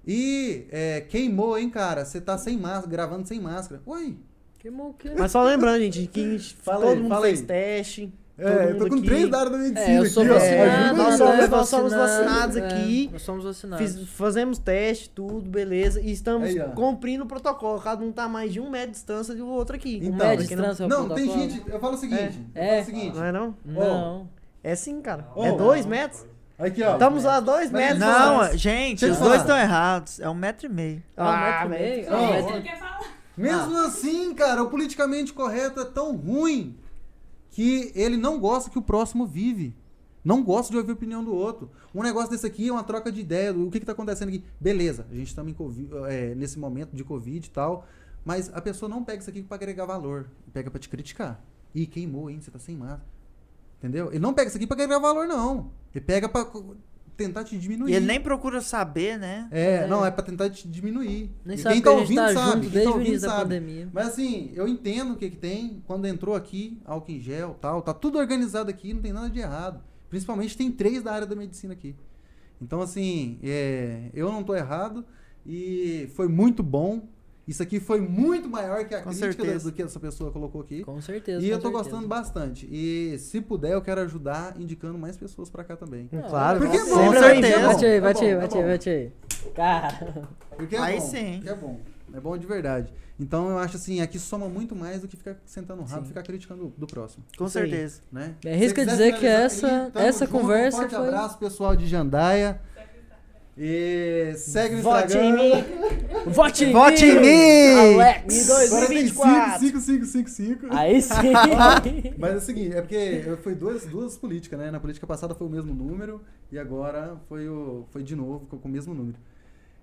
E é, queimou, hein, cara? Você tá sem máscara, gravando sem máscara. Oi, Queimou o quê? Mas só lembrando, gente, que a gente, Fala todo mundo fala fez aí. teste. É, eu tô com aqui. três da área da medicina É, eu sou aqui, ó. vacinado, Ajuda nós somos- nós somos vacinados é, aqui. nós somos vacinados. Fiz- fazemos teste, tudo, beleza. E estamos Aí, cumprindo o protocolo. Cada um tá a mais de um metro de distância do outro aqui. Então, Um médio Pra quem não- distância é o Não, tem gente. Eu falo o seguinte. eu É. falo o seguinte. Não é não? Não. É sim, cara. Ô, é dois não. metros. Aqui, ó. Estamos a dois Mas metros. Não, distância. gente, os dois estão errados. É um metro e meio. Ah, um metro e meio? Ah, um metro e- Você quer falar? Mesmo assim, cara, o politicamente correto é tão ruim que ele não gosta que o próximo vive. Não gosta de ouvir a opinião do outro. Um negócio desse aqui é uma troca de ideia. O que, que tá acontecendo aqui? Beleza, a gente Covid, é, nesse momento de Covid e tal. Mas a pessoa não pega isso aqui pra agregar valor. Pega pra te criticar. Ih, queimou, hein? Você tá sem máscara. Entendeu? Ele não pega isso aqui pra agregar valor, não. Ele pega pra tentar te diminuir. E ele nem procura saber, né? É, É. não, é pra tentar te diminuir. Nem sabe quem que tá a gente ouvindo tá sabe. junto quem tá ouvindo sabe. pandemia. Mas assim, eu entendo o que que tem. Quando entrou aqui, álcool em gel tal, tá tudo organizado aqui, não tem nada de errado. Principalmente tem três da área da medicina aqui. Então, assim, é, eu não tô errado e foi muito bom. Isso aqui foi muito maior que a Com crítica certeza. do que essa pessoa colocou aqui. Com certeza. E eu tô certeza. gostando bastante. E se puder, eu quero ajudar indicando mais pessoas pra cá também. Claro, Porque é com bom, Com certeza. certeza. Bate aí, É bate aí, é bate aí, bom. bate aí. Cara, Porque é Aí bom. sim. porque é bom. É bom de verdade. Então eu acho assim, aqui soma muito mais do que ficar sentando no rabo e ficar criticando do, do próximo. Com certeza. Né? É, arrisca dizer que essa- aí, essa junto, conversa um forte foi- abraço, pessoal de Jandaia. E segue no Vote Instagram. em mim. vote em Vote mim! em mim! Alex! Em 2024. 45, 5555. Aí sim! Mas é o seguinte, é porque foi duas, duas políticas, né? Na política passada foi o mesmo número e agora foi, o, foi de novo com, com o mesmo número.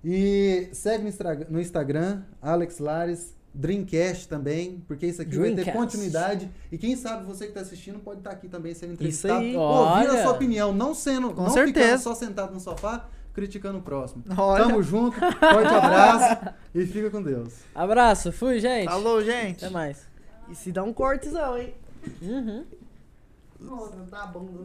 E segue no, Instra- no Instagram, Alex Lares, Dreamcast também, porque isso aqui vai ter Dreamcast. continuidade. E quem sabe você que está assistindo pode estar aqui também sendo Isso entrevistado, aí. ouvindo Olha. a sua opinião, não sendo, Com não certeza. ficando só sentado no sofá criticando o próximo. Olha. Tamo junto, forte abraço e fica com Deus. Abraço, fui, gente. Falou, gente. Até mais. E se dá um cortezão, hein? Uhum. Nossa, tá bom.